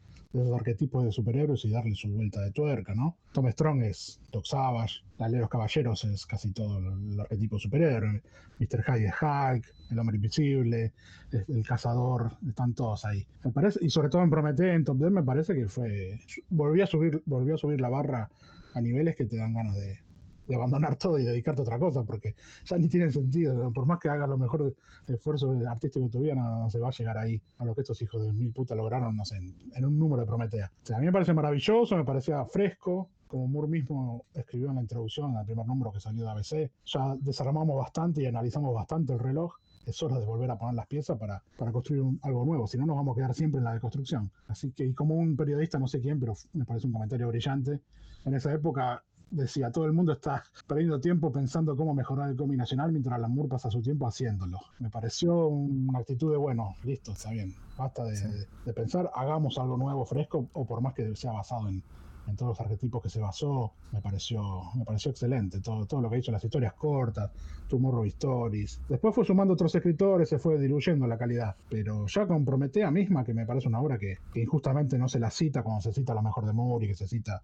esos arquetipos de superhéroes y darle su vuelta de tuerca, ¿no? Tom Strong es Doc Savage, la de los Caballeros es casi todo el, arquetipo superhéroe, Mr. Hyde es Hulk, el hombre invisible, el cazador, están todos ahí. Me parece, y sobre todo en Prometeo, en Top Ten, me parece que fue, volvió a subir, volvió a subir la barra a niveles que te dan ganas de, de abandonar todo y dedicarte a otra cosa, porque ya ni tiene sentido. Por más que hagas lo mejor esfuerzo artístico de tu vida, no, no se va a llegar ahí a lo que estos hijos de mil puta lograron, no sé, en, un número de Prometea. O a mí me parece maravilloso, me parecía fresco. Como Moore mismo escribió en la introducción, en el primer número que salió de ABC, ya desarmamos bastante y analizamos bastante el reloj. Es hora de volver a poner las piezas para, para construir algo nuevo, si no nos vamos a quedar siempre en la deconstrucción. Así que, y como un periodista, no sé quién, pero me parece un comentario brillante, en esa época decía, todo el mundo está perdiendo tiempo pensando cómo mejorar el cómic nacional mientras Lamour pasa su tiempo haciéndolo. Me pareció una actitud de, bueno, listo, está bien, basta de, pensar, hagamos algo nuevo, fresco, o por más que sea basado en, en todos los arquetipos que se basó, me pareció, me pareció excelente. Todo, todo lo que hizo, las historias cortas, Tomorrow Stories. Después fue sumando otros escritores, se fue diluyendo la calidad. Pero ya con Prometea misma, que me parece una obra que, que injustamente no se la cita cuando se cita la mejor de Moore y que se cita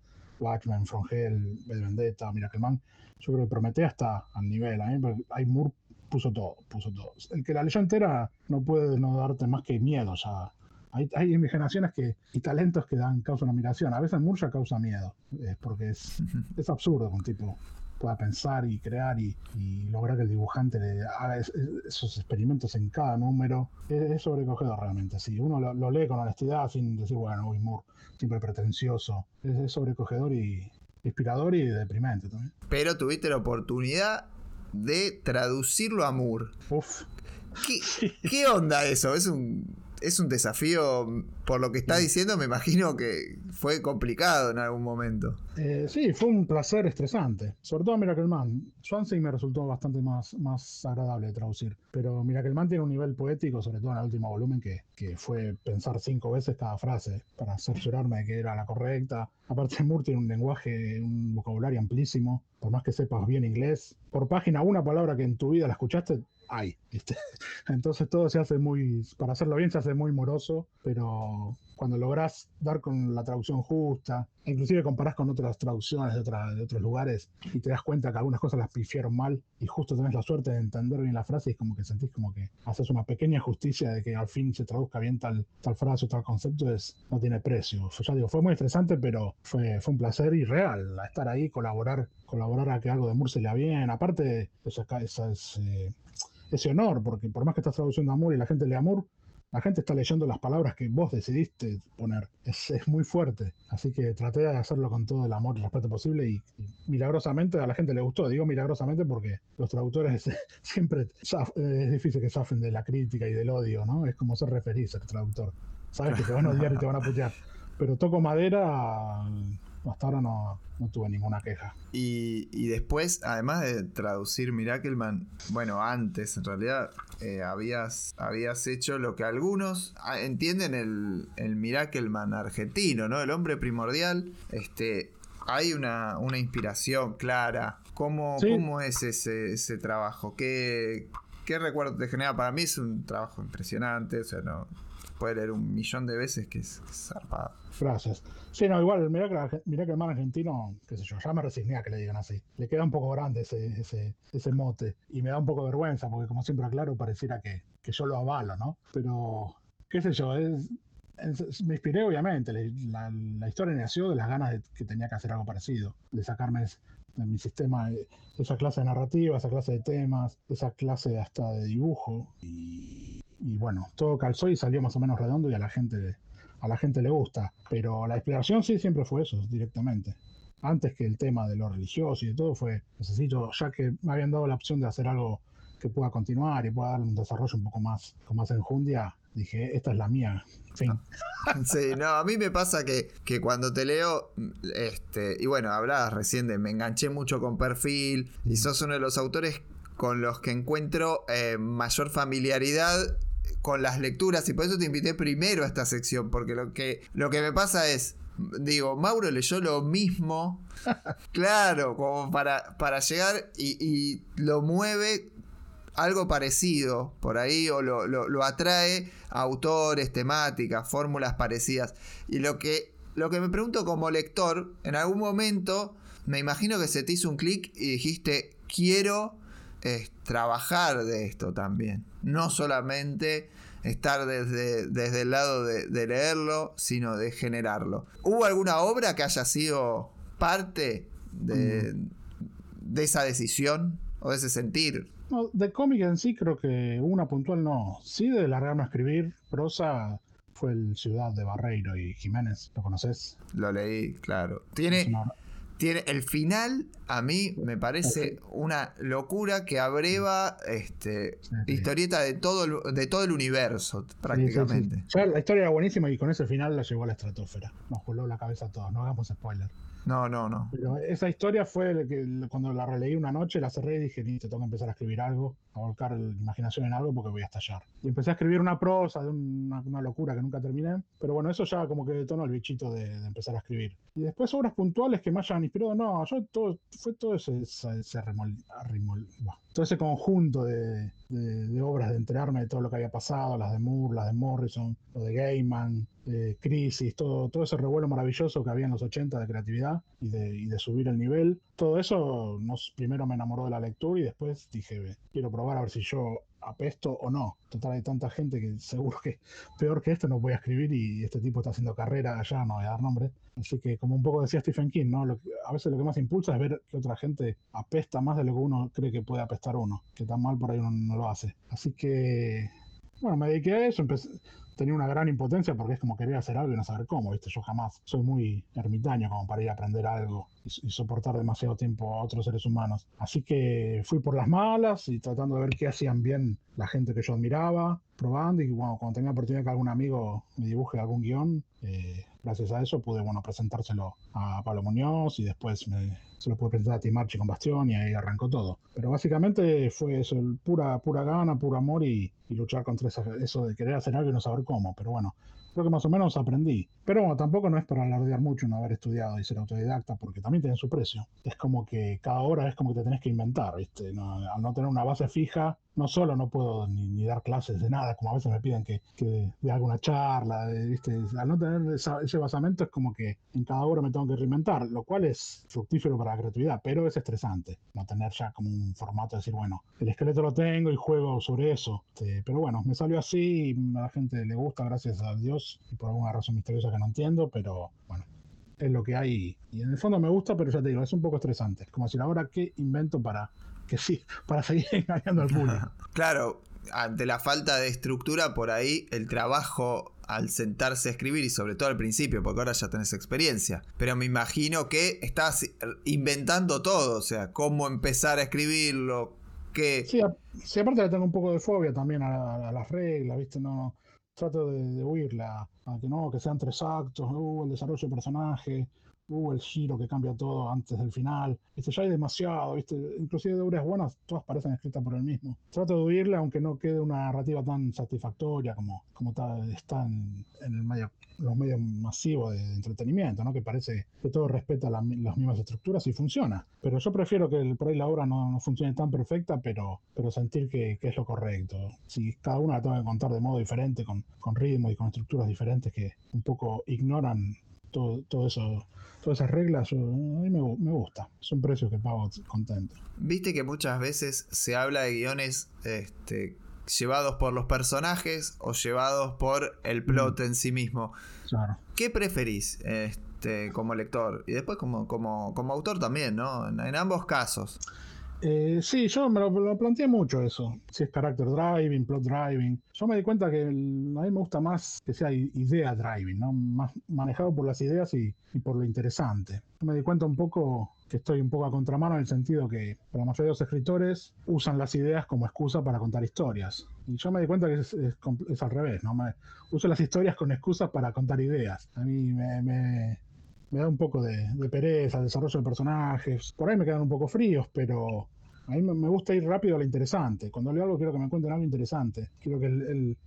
Hell, Bad Vendetta, Miracleman. Yo creo que Prometea está al nivel. A mí, hay Moore puso todo, puso todo. El que la leyó entera no puede no darte más que miedo ya. Hay, hay imaginaciones que, y talentos que dan causa una admiración. A veces Moore ya causa miedo, es porque es, es absurdo un tipo pueda pensar y crear y, y lograr que el dibujante le haga es- es- esos experimentos en cada número. Es, es sobrecogedor realmente. Si uno lo, lo lee con honestidad, sin decir, bueno, uy, Moore, siempre pretencioso, es, es sobrecogedor y inspirador y deprimente también. Pero tuviste la oportunidad de traducirlo a Moore. Uf, ¿Qué, qué onda eso? Es un, es un desafío, por lo que está diciendo, me imagino que fue complicado en algún momento. Eh, sí, fue un placer estresante. Sobre todo Miracleman. Swansea me resultó bastante más, más agradable de traducir. Pero Miracleman tiene un nivel poético, sobre todo en el último volumen, que, que fue pensar cinco veces cada frase para cerciorarme de que era la correcta. Aparte, Moore tiene un lenguaje, un vocabulario amplísimo. Por más que sepas bien inglés, por página, una palabra que en tu vida la escuchaste, hay. ¿viste? Entonces todo se hace muy, para hacerlo bien se hace muy moroso, pero cuando lográs dar con la traducción justa, inclusive comparás con otras traducciones de, otra- de otros lugares y te das cuenta que algunas cosas las pifiaron mal y justo tenés la suerte de entender bien la frase y es como que sentís como que haces una pequeña justicia de que al fin se traduzca bien tal, tal frase o tal concepto, es, no tiene precio. Fue- Ya digo, fue muy estresante, pero fue, fue un placer y real estar ahí, colaborar, colaborar a que algo de se lea bien. Aparte, esa, esa, ese, ese honor, porque por más que estás traduciendo a Moore y la gente lee a Moore, la gente está leyendo las palabras que vos decidiste poner. Es, es muy fuerte. Así que traté de hacerlo con todo el amor y respeto posible y, y milagrosamente a la gente le gustó. Digo milagrosamente porque los traductores siempre zaf- eh, es difícil que zafen de la crítica y del odio, ¿no? Es como ser referir, ser traductor. Sabes que te van a odiar y te van a putear. Pero toco madera, hasta ahora no, no tuve ninguna queja. Y, y después, además de traducir Miracleman, bueno, antes en realidad eh, habías, habías hecho lo que algunos ah, entienden el, el Miracleman argentino, ¿no? El hombre primordial. Este, hay una, una inspiración clara. ¿Cómo, Sí. cómo es ese, ese trabajo? ¿Qué, ¿Qué recuerdo te genera? Para mí es un trabajo impresionante. O sea, no puede leer un millón de veces que es, zarpado. Gracias. Sí, no, igual, mirá que, la- el man argentino, qué sé yo, ya me resigné a que le digan así. Le queda un poco grande ese, ese, ese mote. Y me da un poco de vergüenza, porque como siempre aclaro, pareciera que, que yo lo avalo, ¿no? Pero, qué sé yo, me inspiré obviamente. Le- La, la historia nació de las ganas de que tenía que hacer algo parecido, de sacarme de mi sistema esa clase de narrativa, esa clase de temas, esa clase hasta de dibujo. Y, bueno, todo calzó y salió más o menos redondo y a la gente a la gente le gusta. Pero la explicación sí siempre fue eso, directamente. Antes que el tema de lo religioso y de todo fue, necesito, ya que me habían dado la opción de hacer algo que pueda continuar y pueda dar un desarrollo un poco más, con más enjundia, dije, esta es la mía. Fin. Sí, no, a mí me pasa que, que cuando te leo, este, y bueno, hablabas recién de me enganché mucho con perfil, y sos uno de los autores con los que encuentro eh, mayor familiaridad con las lecturas, y por eso te invité primero a esta sección, porque lo que, lo que me pasa es, digo, Mauro leyó lo mismo, claro, como para, para llegar y, y lo mueve algo parecido por ahí o lo, lo- lo atrae a autores, temáticas, fórmulas parecidas. Y lo que, lo que me pregunto como lector, en algún momento me imagino que se te hizo un clic y dijiste, quiero eh, trabajar de esto también. No solamente estar desde, desde el lado de, de leerlo, sino de generarlo. ¿Hubo alguna obra que haya sido parte de, de esa decisión o de ese sentir? No, de cómic en sí creo que una puntual no. Sí de largarme a escribir prosa fue el Ciudad de Barreiro y Jiménez, ¿lo conoces? Lo leí, claro. Tiene, una- Tiene, el final a mí me parece una locura que abreva este, Sí, sí. historieta de todo, el, de todo el universo, prácticamente. Ya la historia era buenísima y con ese final la llevó a la estratosfera. Nos voló la cabeza a todos, no hagamos spoiler. No, no, no. Pero esa historia fue que cuando la releí una noche, la cerré y dije, listo, tengo que empezar a escribir algo, a volcar la imaginación en algo porque voy a estallar. Y empecé a escribir una prosa de una, una locura que nunca terminé, pero bueno, eso ya como que detonó el bichito de, de empezar a escribir. Y después obras puntuales que me hayan inspirado, no, yo todo, fue todo ese, ese, ese remol- arrimol- buah, todo ese conjunto de, de- de obras, de enterarme de todo lo que había pasado, las de Moore, las de Morrison, lo de Gaiman, eh, Crisis, todo, todo ese revuelo maravilloso que había en los 80 de creatividad y de, y de subir el nivel. Todo eso nos, primero me enamoró de la lectura y después dije, quiero probar a ver si yo apesto o no. Total, hay tanta gente que seguro que peor que esto no voy a escribir y este tipo está haciendo carrera allá, no voy a dar nombre. Así que como un poco decía Stephen King, ¿no? Lo que- a veces lo que más impulsa es ver que otra gente apesta más de lo que uno cree que puede apestar uno, que tan mal por ahí uno no lo hace. Así que, bueno, me dediqué a eso, empecé, tenía una gran impotencia porque es como querer hacer algo y no saber cómo, ¿viste? Yo jamás soy muy ermitaño como para ir a aprender algo y, y soportar demasiado tiempo a otros seres humanos. Así que fui por las malas y tratando de ver qué hacían bien la gente que yo admiraba, probando y bueno, cuando tenía oportunidad que algún amigo me dibuje algún guion, eh, gracias a eso pude, bueno, presentárselo a Pablo Muñoz y después me, se lo pude presentar a Tim Archie con Bastión y ahí arrancó todo. Pero básicamente fue eso, pura, pura gana, puro amor y, y luchar contra esa- eso de querer hacer algo y no saber cómo. Pero bueno, creo que más o menos aprendí. Pero bueno, tampoco no es para alardear mucho no haber estudiado y ser autodidacta, porque también tiene su precio. Es como que cada hora es como que te tenés que inventar, ¿viste? No- al no tener una base fija, no solo no puedo ni, ni dar clases de nada, como a veces me piden que, que dé alguna charla, de- ¿viste? Al no tener esa- ese basamento es como que en cada hora me tengo que reinventar, lo cual es fructífero para la creatividad, pero es estresante no tener ya como un formato de decir, bueno, el esqueleto lo tengo y juego sobre eso. Este, pero bueno, me salió así a la gente le gusta, gracias a Dios, y por alguna razón misteriosa que no entiendo, pero bueno, es lo que hay. Y en el fondo me gusta, pero ya te digo, es un poco estresante. Es como decir, ahora qué invento para que sí, para seguir engañando al público. Claro, ante la falta de estructura, por ahí el trabajo al sentarse a escribir y sobre todo al principio, porque ahora ya tenés experiencia. Pero me imagino que estás inventando todo, o sea, cómo empezar a escribirlo, qué... Sí, a- sí, aparte le tengo un poco de fobia también a, la- a las reglas, ¿viste? No, trato de, de huirla, a que no, que sean tres actos, uh, el desarrollo de personaje, uh, el giro que cambia todo antes del final, ¿viste? Ya hay demasiado, ¿viste? Inclusive de obras buenas, todas parecen escritas por el mismo. Trato de huirla, aunque no quede una narrativa tan satisfactoria como, como está en, en el medio, los medios masivos de, entretenimiento, ¿no? Que parece que todo respeta la las mismas estructuras y funciona. Pero yo prefiero que el- por ahí la obra no, no funcione tan perfecta, pero, pero sentir que, que es lo correcto. Si cada una la tengo que contar de modo diferente, con, con ritmo y con estructuras diferentes que un poco ignoran todo, todo eso, todas esas reglas, yo- a mí me, me gusta. Es un precio que pago contento. Viste que muchas veces se habla de guiones este, llevados por los personajes o llevados por el plot en sí mismo. Claro. ¿Qué preferís este, como lector? Y después como, como, como autor también, ¿no? En, en ambos casos. Eh, sí, yo me lo, lo planteé mucho eso. Si es character driving, plot driving. Yo me di cuenta que a mí me gusta más que sea idea driving, ¿no? Más manejado por las ideas y, y por lo interesante. Yo me di cuenta un poco que estoy un poco a contramano en el sentido que la mayoría de los escritores usan las ideas como excusa para contar historias. Y yo me di cuenta que es, es es al revés, ¿no? Uso las historias con excusas para contar ideas. A mí me, me- me da un poco de, de pereza, el desarrollo de personajes. Por ahí me quedan un poco fríos, pero a mí me, gusta ir rápido a lo interesante. Cuando leo algo quiero que me cuenten algo interesante. Quiero que el, el-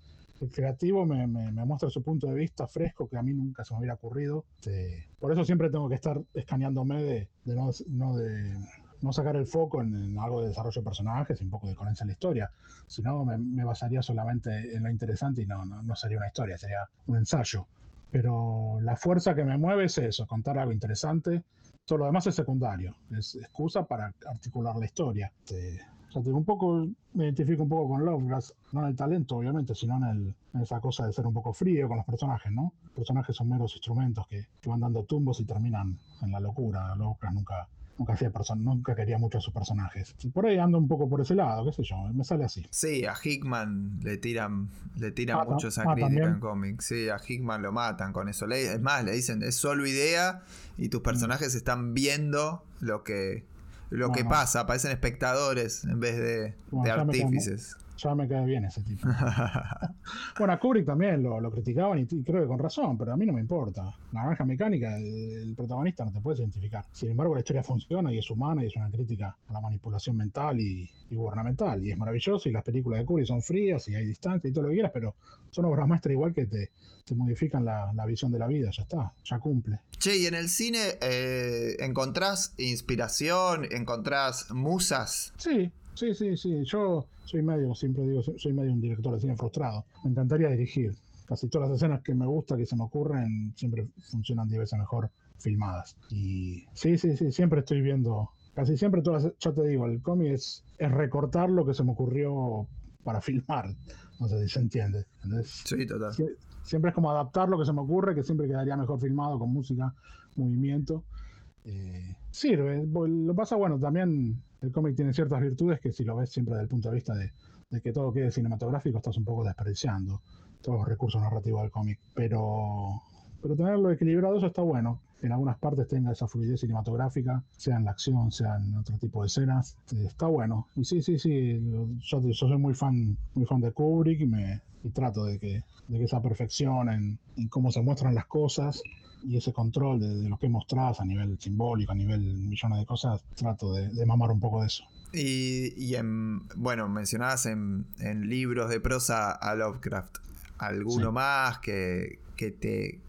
el creativo me, me, me muestre su punto de vista fresco que a mí nunca se me hubiera ocurrido. Este, por eso siempre tengo que estar escaneándome de, de no, no de no sacar el foco en, en algo de desarrollo de personajes y un poco de coherencia en la historia. Si no, me, me basaría solamente en lo interesante y no, no, no sería una historia, sería un ensayo. Pero la fuerza que me mueve es eso, contar algo interesante. Todo lo demás es secundario, es excusa para articular la historia. Este, o sea, un poco, me identifico un poco con Lovecraft, no en el talento, obviamente, sino en, el- en esa cosa de ser un poco frío con los personajes, ¿no? Los personajes son meros instrumentos que, que van dando tumbos y terminan en la locura. Lovecraft nunca nunca hacía person nunca quería mucho a sus personajes. Por ahí ando un poco por ese lado, qué sé yo, me sale así. Sí, a Hickman le tiran, le tiran Ah, mucho esa ah, crítica también. en cómics. Sí, a Hickman lo matan con eso. Le- es más, le dicen, es solo idea y tus personajes están viendo lo que, lo que pasa, parecen espectadores en vez de, Bueno, de artífices. Ya me cae bien ese tipo. Bueno, a Kubrick también lo, lo criticaban y, y creo que con razón, pero a mí no me importa. La naranja mecánica, el, el protagonista no te puedes identificar. Sin embargo, la historia funciona y es humana y es una crítica a la manipulación mental y, y gubernamental. Y es maravilloso y las películas de Kubrick son frías y hay distancia y todo lo que quieras, pero son obras maestras igual que te, te modifican la, la visión de la vida. Ya está, ya cumple. Che, y en el cine eh, encontrás inspiración, encontrás musas. Sí, sí, sí, sí. Yo soy medio, siempre digo, soy medio un director de cine frustrado. Me encantaría dirigir. Casi todas las escenas que me gusta, que se me ocurren, siempre funcionan 10 veces mejor filmadas. Y sí, sí, sí, siempre estoy viendo, casi siempre todas, ya te digo, el cómic es, es recortar lo que se me ocurrió para filmar. No sé si se entiende. ¿entendés? Sí, total. Sie- Siempre es como adaptar lo que se me ocurre, que siempre quedaría mejor filmado con música, movimiento. Eh, sirve. Lo pasa, bueno, también el cómic tiene ciertas virtudes que si lo ves siempre desde el punto de vista de, que todo quede cinematográfico, estás un poco desperdiciando todos los recursos narrativos del cómic. Pero, pero tenerlo equilibrado, eso está bueno. En algunas partes tenga esa fluidez cinematográfica, sea en la acción, sea en otro tipo de escenas. Eh, está bueno. Y sí, sí, sí. Yo, soy muy fan, muy fan de Kubrick y, me, y trato de que, de que esa perfección en cómo se muestran las cosas y ese control de, de lo que mostrás a nivel simbólico, a nivel millones de cosas, trato de, de mamar un poco de eso. Y, y en, bueno, mencionabas en, en libros de prosa a Lovecraft. ¿Alguno Sí. más que, que te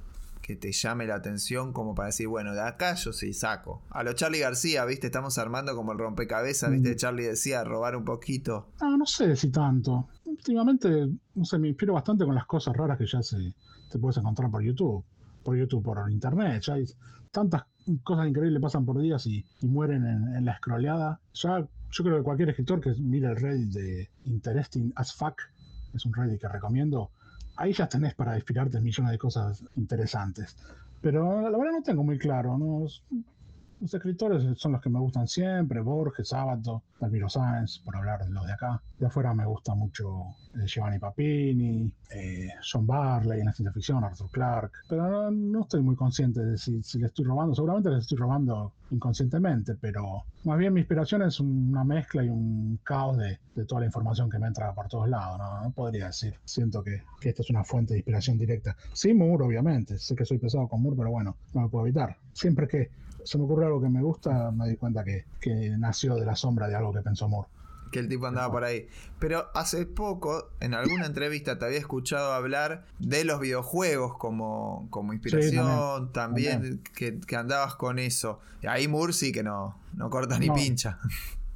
que te llame la atención como para decir, bueno, de acá yo sí saco. A lo Charlie García, ¿viste? Estamos armando como el rompecabezas, ¿viste? Mm. Charlie decía, robar un poquito. Ah, no sé si tanto. Últimamente, no sé, me inspiro bastante con las cosas raras que ya se te puedes encontrar por YouTube. Por YouTube, por internet. Ya hay tantas cosas increíbles pasan por días y, y mueren en, en la scrolleada. Ya, yo creo que cualquier escritor que mire el Reddit de Interesting as Fuck, es un Reddit que recomiendo, ahí ya tenés para inspirarte millones de cosas interesantes. Pero la verdad no tengo muy claro, ¿no? Los escritores son los que me gustan siempre, Borges, Sábato, Palmiro Sáenz, por hablar de los de acá. De afuera me gusta mucho eh, Giovanni Papini, eh, John Barley en la ciencia ficción, Arthur Clarke, pero no, no estoy muy consciente de si, si le estoy robando, seguramente les estoy robando inconscientemente, pero más bien mi inspiración es una mezcla y un caos de, de toda la información que me entra por todos lados, no, No podría decir, siento que, que esta es una fuente de inspiración directa. Sí, Moore, obviamente, sé que soy pesado con Moore, pero bueno, no lo puedo evitar. Siempre que se me ocurre algo que me gusta, me di cuenta que, que nació de la sombra de algo que pensó Moore. Que el tipo andaba por ahí. Pero hace poco, en alguna entrevista, te había escuchado hablar de los videojuegos como, como inspiración. también, también. Que, que andabas con eso. Y ahí Moore sí que no, no corta ni No. pincha.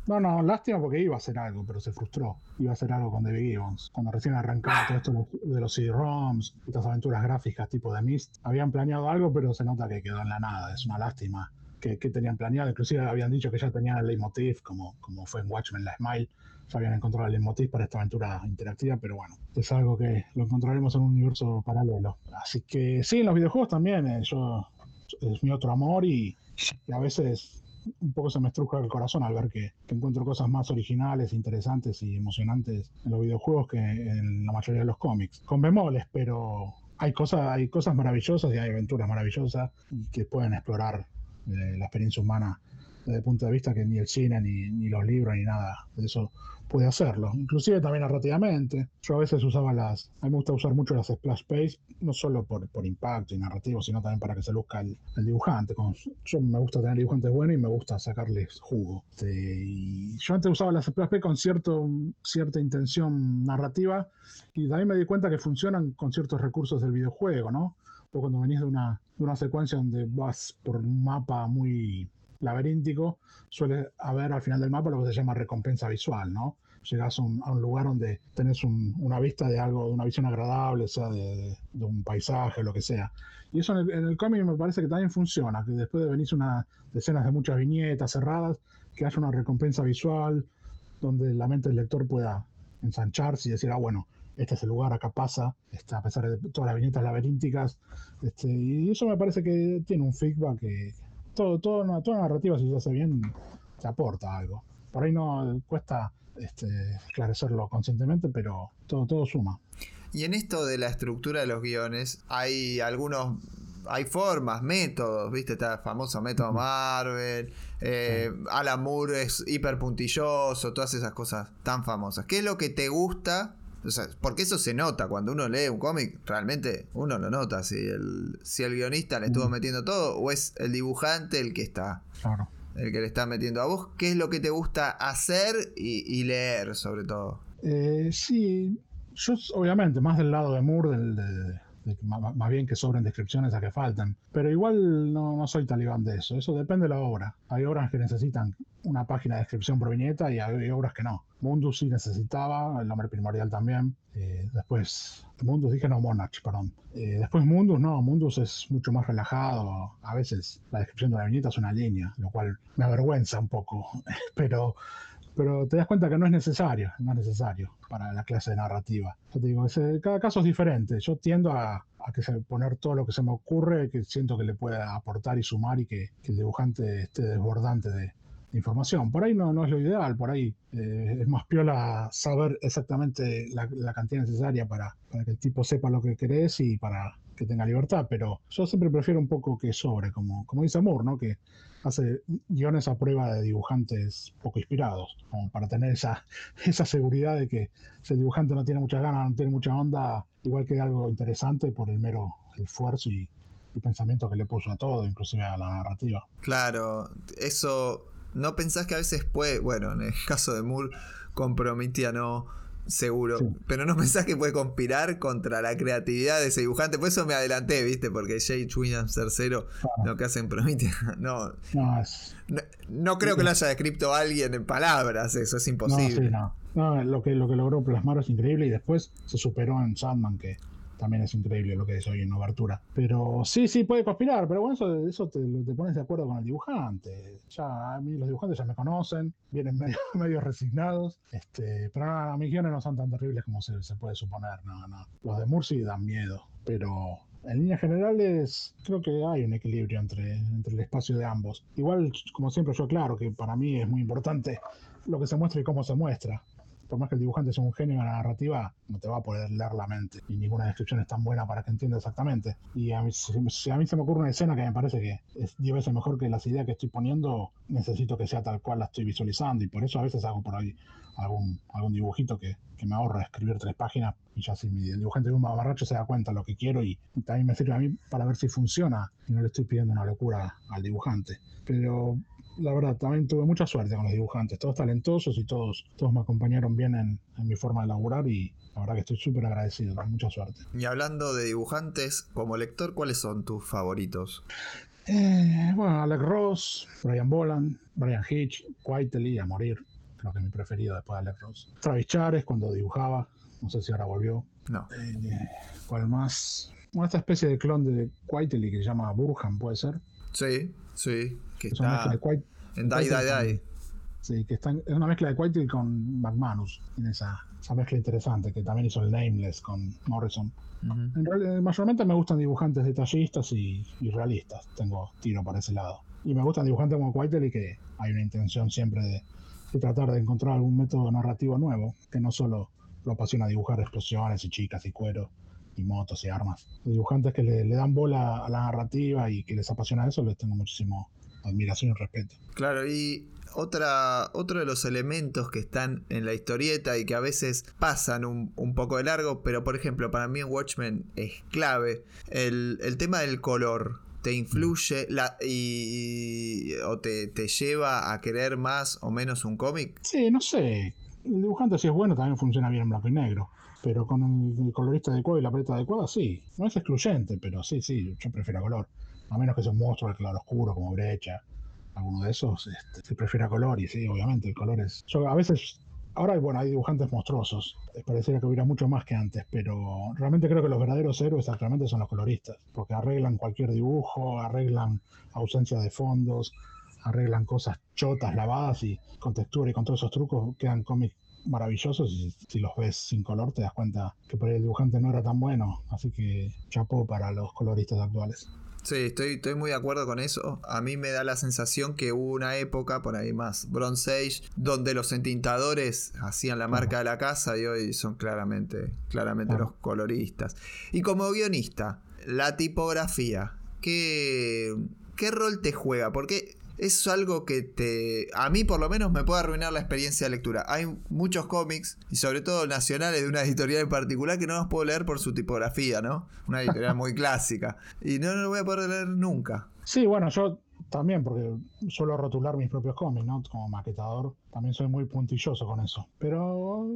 No, no, lástima porque iba a hacer algo, pero se frustró. Iba a hacer algo con David Gibbons. Cuando recién arrancaba todo esto de los- de los CD-ROMs, estas aventuras gráficas tipo de Myst, habían planeado algo, pero se nota que quedó en la nada. Es una lástima que, tenían planeado. Inclusive habían dicho que ya tenían el leitmotiv, como, como fue en Watchmen la Smile. Ya habían encontrado el leitmotiv para esta aventura interactiva, pero bueno, es algo que lo encontraremos en un universo paralelo. Así que sí, en los videojuegos también. eh, yo es mi otro amor y, a veces un poco se me estruja el corazón al ver que, que encuentro cosas más originales, interesantes y emocionantes en los videojuegos que en la mayoría de los cómics. Con bemoles, pero hay cosas, hay cosas maravillosas y hay aventuras maravillosas que pueden explorar la experiencia humana desde el punto de vista que ni el cine, ni, ni los libros, ni nada de eso puede hacerlo. Inclusive también narrativamente. Yo a veces usaba las... A mí me gusta usar mucho las splash page, no solo por, por impacto y narrativo, sino también para que se luzca el, el dibujante. Con- yo me gusta tener dibujantes buenos y me gusta sacarles jugo. Este, y yo antes usaba las splash page con cierto, cierta intención narrativa y también me di cuenta que funcionan con ciertos recursos del videojuego, ¿no? O cuando venís de una, de una secuencia donde vas por un mapa muy laberíntico, suele haber al final del mapa lo que se llama recompensa visual, ¿no? Llegas a un, a un lugar donde tenés un- una vista de algo, de una visión agradable, sea de, de- un paisaje, lo que sea. Y eso en el, en el cómic me parece que también funciona, que después de venir una de escenas de muchas viñetas cerradas, que haya una recompensa visual donde la mente del lector pueda ensancharse y decir, ah, bueno, este es el lugar, acá pasa, este, a pesar de todas las viñetas laberínticas. Este, y eso me parece que tiene un feedback que todo, todo, una- toda narrativa, si se hace bien, te aporta algo. Por ahí no cuesta este, esclarecerlo conscientemente, pero todo, todo suma. Y en esto de la estructura de los guiones, hay algunos. Hay formas, métodos, ¿viste? Está el famoso método Marvel. eh, Alan Moore es hiper puntilloso, todas esas cosas tan famosas. ¿Qué es lo que te gusta? O sea, porque eso se nota cuando uno lee un cómic, realmente uno lo nota. Si el, si el guionista le estuvo metiendo todo, o es el dibujante el que está, Claro. el que le está metiendo a vos. ¿Qué es lo que te gusta hacer y, y leer, sobre todo? Eh, sí, yo obviamente más del lado de Moore, del, de, más bien que sobren descripciones a que faltan. Pero igual no, no soy talibán de eso, eso depende de la obra. Hay obras que necesitan una página de descripción por viñeta y hay obras que no. Mundus sí necesitaba, el nombre primordial también. Eh, después, Mundus dije no, Monarch, perdón. Eh, después Mundus no, Mundus es mucho más relajado. A veces la descripción de una viñeta es una línea, lo cual me avergüenza un poco. Pero pero te das cuenta que no es necesario, no es necesario para la clase de narrativa. Yo te digo, ese- cada caso es diferente. Yo tiendo a, a que se, poner todo lo que se me ocurre, que siento que le pueda aportar y sumar y que, que el dibujante esté desbordante de, de información. Por ahí no, no es lo ideal, por ahí eh, es más piola saber exactamente la, la cantidad necesaria para, para que el tipo sepa lo que querés y para que tenga libertad, pero yo siempre prefiero un poco que sobre, como, como dice Moore, ¿no? que hace guiones a prueba de dibujantes poco inspirados, como para tener esa, esa seguridad de que si el dibujante no tiene muchas ganas, no tiene mucha onda, igual que algo interesante por el mero esfuerzo y, y pensamiento que le puso a todo, inclusive a la narrativa. Claro, eso. ¿No pensás que a veces puede, bueno, en el caso de Moore, con Prometia no, seguro, Sí. pero no pensás que puede conspirar contra la creatividad de ese dibujante? Por eso me adelanté, ¿viste? Porque J. Williams III, lo que hace en Prometia, no, No, es, no, no creo que lo haya descrito alguien en palabras, eso es no, imposible. sí, no. No, lo que, lo que logró plasmar es increíble y después se superó en Sandman, que también es increíble lo que es hoy en Obertura. Pero sí, sí, puede conspirar, pero bueno, eso, eso te, te pones de acuerdo con el dibujante. Ya a mí los dibujantes ya me conocen, vienen medio, medio resignados, este, pero no, no, mis guiones no son tan terribles como se, se puede suponer, no, no. Los de Murci dan miedo, pero en líneas generales creo que hay un equilibrio entre, entre el espacio de ambos. Igual, como siempre yo aclaro que para mí es muy importante lo que se muestra y cómo se muestra por más que el dibujante sea un genio en la narrativa, no te va a poder leer la mente. Y ninguna descripción es tan buena para que entienda exactamente. Y a mí, si, a mí se me ocurre una escena que me parece que es 10 veces mejor que las ideas que estoy poniendo, necesito que sea tal cual la estoy visualizando. Y por eso a veces hago por ahí algún, algún dibujito que, que me ahorra escribir tres páginas. Y ya si mi, el dibujante de un mamarracho se da cuenta de lo que quiero y también me sirve a mí para ver si funciona y no le estoy pidiendo una locura al dibujante. Pero la verdad, también tuve mucha suerte con los dibujantes, todos talentosos y todos, todos me acompañaron bien en, en mi forma de laburar y la verdad que estoy súper agradecido, con mucha suerte. Y hablando de dibujantes, como lector, ¿cuáles son tus favoritos? Eh, bueno, Alec Ross, Brian Boland, Brian Hitch, Whiteley a morir, creo que es mi preferido después de Alec Ross. Travis Chares cuando dibujaba, no sé si ahora volvió. No. Eh, ¿Cuál más? Bueno, esta especie de clon de Whiteley que se llama Burhan, puede ser. Sí, sí, que Es está de White, en Die Die Die. Sí, que está en- es una mezcla de Whiteley con McManus. Tiene esa, esa mezcla interesante que también hizo el Nameless con Morrison. En realidad, mayormente me gustan dibujantes detallistas y, y realistas. Tengo tiro para ese lado. Y me gustan dibujantes como Whiteley que hay una intención siempre de, de tratar de encontrar algún método narrativo nuevo que no solo lo apasiona dibujar explosiones y chicas y cuero y motos y armas. Los dibujantes que le, le dan bola a la narrativa y que les apasiona eso les tengo muchísimo admiración y respeto. Claro, y otra, otro de los elementos que están en la historieta y que a veces pasan un, un poco de largo, pero por ejemplo para mí en Watchmen es clave, el, el tema del color. ¿Te influye la, y, o te, te lleva a querer más o menos un cómic? Sí, no sé. El dibujante, si es bueno, también funciona bien en blanco y negro. Pero con el, colorista adecuado y la paleta adecuada, sí. No es excluyente, pero sí, sí, yo prefiero color. A menos que sea un monstruo de claro oscuro, como brecha. Alguno de esos, este, se prefiere a color. Y sí, obviamente, el color es. Yo a veces. Ahora, bueno, hay dibujantes monstruosos. Eh, Pareciera que hubiera mucho más que antes, pero realmente creo que los verdaderos héroes actualmente son los coloristas, porque arreglan cualquier dibujo, arreglan ausencia de fondos, arreglan cosas chotas, lavadas y con textura y con todos esos trucos quedan cómics maravillosos y si los ves sin color te das cuenta que por ahí el dibujante no era tan bueno, así que chapó para los coloristas actuales. Sí, estoy, estoy muy de acuerdo con eso. A mí me da la sensación que hubo una época, por ahí más, Bronze Age, donde los entintadores hacían la marca de la casa y hoy son claramente, claramente Claro. los coloristas. Y como guionista, la tipografía, ¿qué, ¿qué rol te juega? Porque es algo que te. A mí, por lo menos, me puede arruinar la experiencia de lectura. Hay muchos cómics, y sobre todo nacionales de una editorial en particular, que no los puedo leer por su tipografía, ¿no? Una editorial muy clásica. Y no lo voy a poder leer nunca. Sí, bueno, yo también, porque suelo rotular mis propios cómics, ¿no? Como maquetador, también soy muy puntilloso con eso. Pero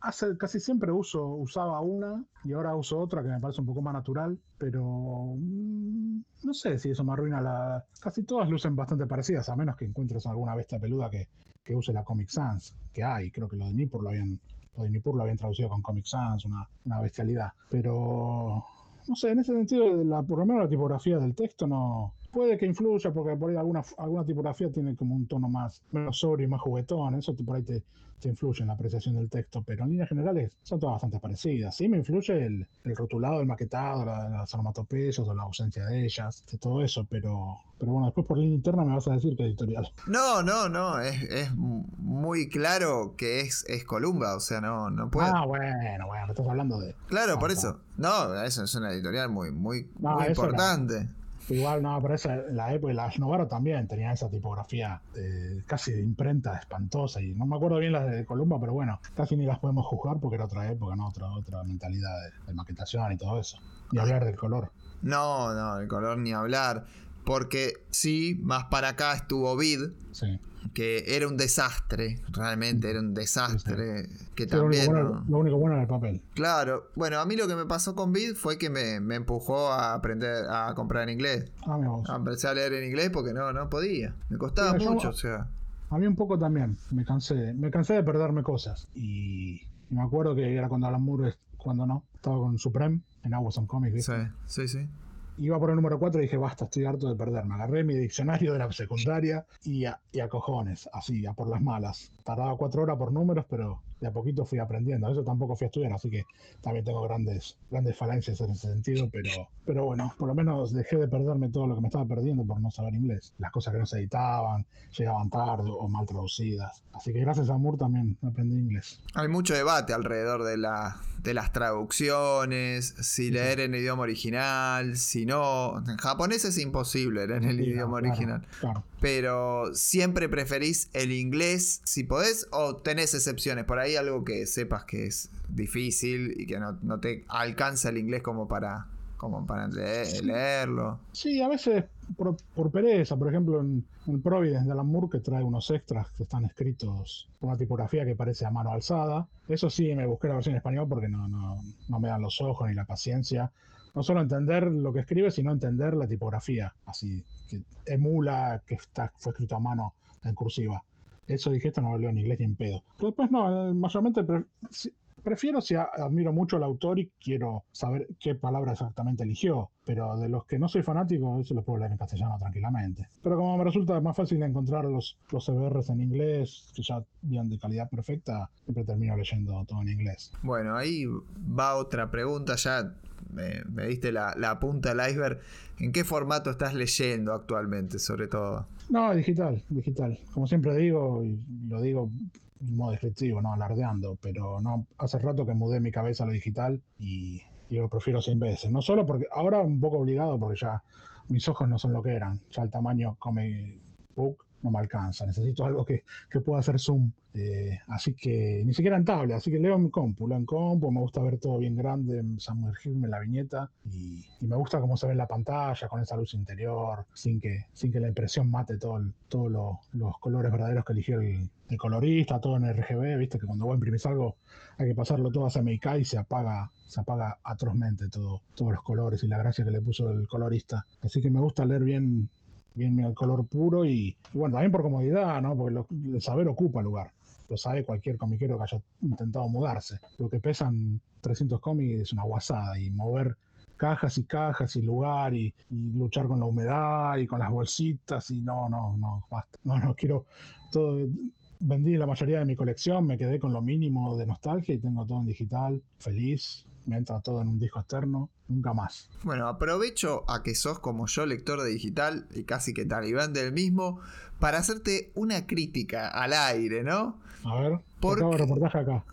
hace, casi siempre uso, usaba una y ahora uso otra que me parece un poco más natural, pero mm, no sé si eso me arruina la... Casi todas lucen bastante parecidas, a menos que encuentres alguna bestia peluda que, que use la Comic Sans, que hay, creo que lo de Nippur lo habían... Lo de Nippur lo habían traducido con Comic Sans, una, una bestialidad. Pero no sé, en ese sentido, la, por lo menos la tipografía del texto no puede que influya, porque por ahí alguna, alguna tipografía tiene como un tono más menos sobrio y más juguetón, eso te- por ahí te, te influye en la apreciación del texto, pero en líneas generales son todas bastante parecidas. Sí me influye el, el rotulado, el maquetado, la- las onomatopeyas o la ausencia de ellas, de todo eso, pero, pero bueno, después por línea interna me vas a decir que editorial. No, no, no. Es, es muy claro que es, es Columba. O sea, no, no puede. Ah, bueno, bueno, estás hablando de... claro, ah, por eso. No, eso es una editorial muy, muy, No, muy eso era- importante. Igual, no, pero esa, la época, la Novaro también tenía esa tipografía eh, casi de imprenta espantosa y no me acuerdo bien las de Columba, pero bueno, casi ni las podemos juzgar porque era otra época, ¿no? Otra, otra mentalidad de, de maquetación y todo eso. Y hablar del color. No, no, el color ni hablar. Porque sí, más para acá estuvo Vid, Sí. Que era un desastre, realmente era un desastre. Que Sí, lo, único también. bueno, ¿no? lo único bueno era el papel. Claro, bueno, a mí lo que me pasó con Vid fue que me, me empujó a aprender a comprar en inglés. Ah. A empecé a leer en inglés porque no, no podía. Me costaba yo- mucho, o sea. A mí un poco también, me cansé, me cansé de perderme cosas. Y, y me acuerdo que era cuando Alan Moore, cuando no, estaba con Supreme en Aguas on Comics, ¿viste? Sí, sí, sí. Iba por el número 4 y dije, basta, estoy harto de perderme. Agarré mi diccionario de la secundaria y a, y a cojones, así, a por las malas. Tardaba cuatro horas por números, pero de a poquito fui aprendiendo. Eso tampoco fui a estudiar, así que también tengo grandes, grandes falencias en ese sentido, pero, pero bueno, por lo menos dejé de perderme todo lo que me estaba perdiendo por no saber inglés. Las cosas que no se editaban, llegaban tarde o mal traducidas. Así que gracias a Moore también aprendí inglés. Hay mucho debate alrededor de, la, de las traducciones, si leer en idioma original, si no. En japonés es imposible leer en el Sí, idioma claro, original. Claro. Pero siempre preferís el inglés si podés o tenés excepciones. Por ahí algo que sepas que es difícil y que no, no te alcanza el inglés como para, como para leer- leerlo. Sí, a veces por, por pereza, por ejemplo en, en Providence de Alan Moore que trae unos extras que están escritos con una tipografía que parece a mano alzada. Eso sí, me busqué la versión en español porque no, no, no me dan los ojos ni la paciencia. No solo entender lo que escribe, sino entender la tipografía, así que emula que está, fue escrito a mano en cursiva. Eso dije, esto no lo leo en inglés ni en pedo. Pero después no, eh, mayormente prefiero si admiro mucho al autor y quiero saber qué palabra exactamente eligió. Pero de los que no soy fanático, eso lo puedo leer en castellano tranquilamente. Pero como me resulta más fácil encontrar los, los CBRs en inglés, que ya vienen de calidad perfecta, siempre termino leyendo todo en inglés. Bueno, ahí va otra pregunta. Ya me, diste la, la punta del iceberg. ¿En qué formato estás leyendo actualmente, sobre todo? No, digital, digital. Como siempre digo, y lo digo de modo descriptivo, no alardeando, pero no hace rato que mudé mi cabeza a lo digital y, y lo prefiero 100 veces. No solo porque ahora un poco obligado porque ya mis ojos no son lo que eran, ya el tamaño comic book no me alcanza, necesito algo que, que pueda hacer zoom. Eh, así que ni siquiera en tablet, así que leo en compu, leo en compu, me gusta ver todo bien grande, sumergirme en la viñeta y, me gusta cómo se ve en la pantalla con esa luz interior, sin que, sin que la impresión mate todo todos lo- los colores verdaderos que eligió el, colorista, todo en RGB, viste que cuando vos imprimís algo hay que pasarlo todo a CMYK y se apaga, se apaga atrozmente todo, todos los colores y la gracia que le puso el colorista. Así que me gusta leer bien bien el color puro y, bueno, también por comodidad, ¿no? Porque lo- el saber ocupa lugar. Lo sabe cualquier comiquero que haya intentado mudarse. Lo que pesan 300 cómics es una guasada y mover cajas y cajas y lugar y, y luchar con la humedad y con las bolsitas y no, no, no, basta. No, no, quiero todo. Vendí la mayoría de mi colección, me quedé con lo mínimo de nostalgia y tengo todo en digital, feliz. Me entra todo en un disco externo, nunca más. Bueno, aprovecho a que sos como yo lector de digital y casi que talibán del mismo para hacerte una crítica al aire, ¿no? A ver, ¿Por acabo qué? reportaje acá.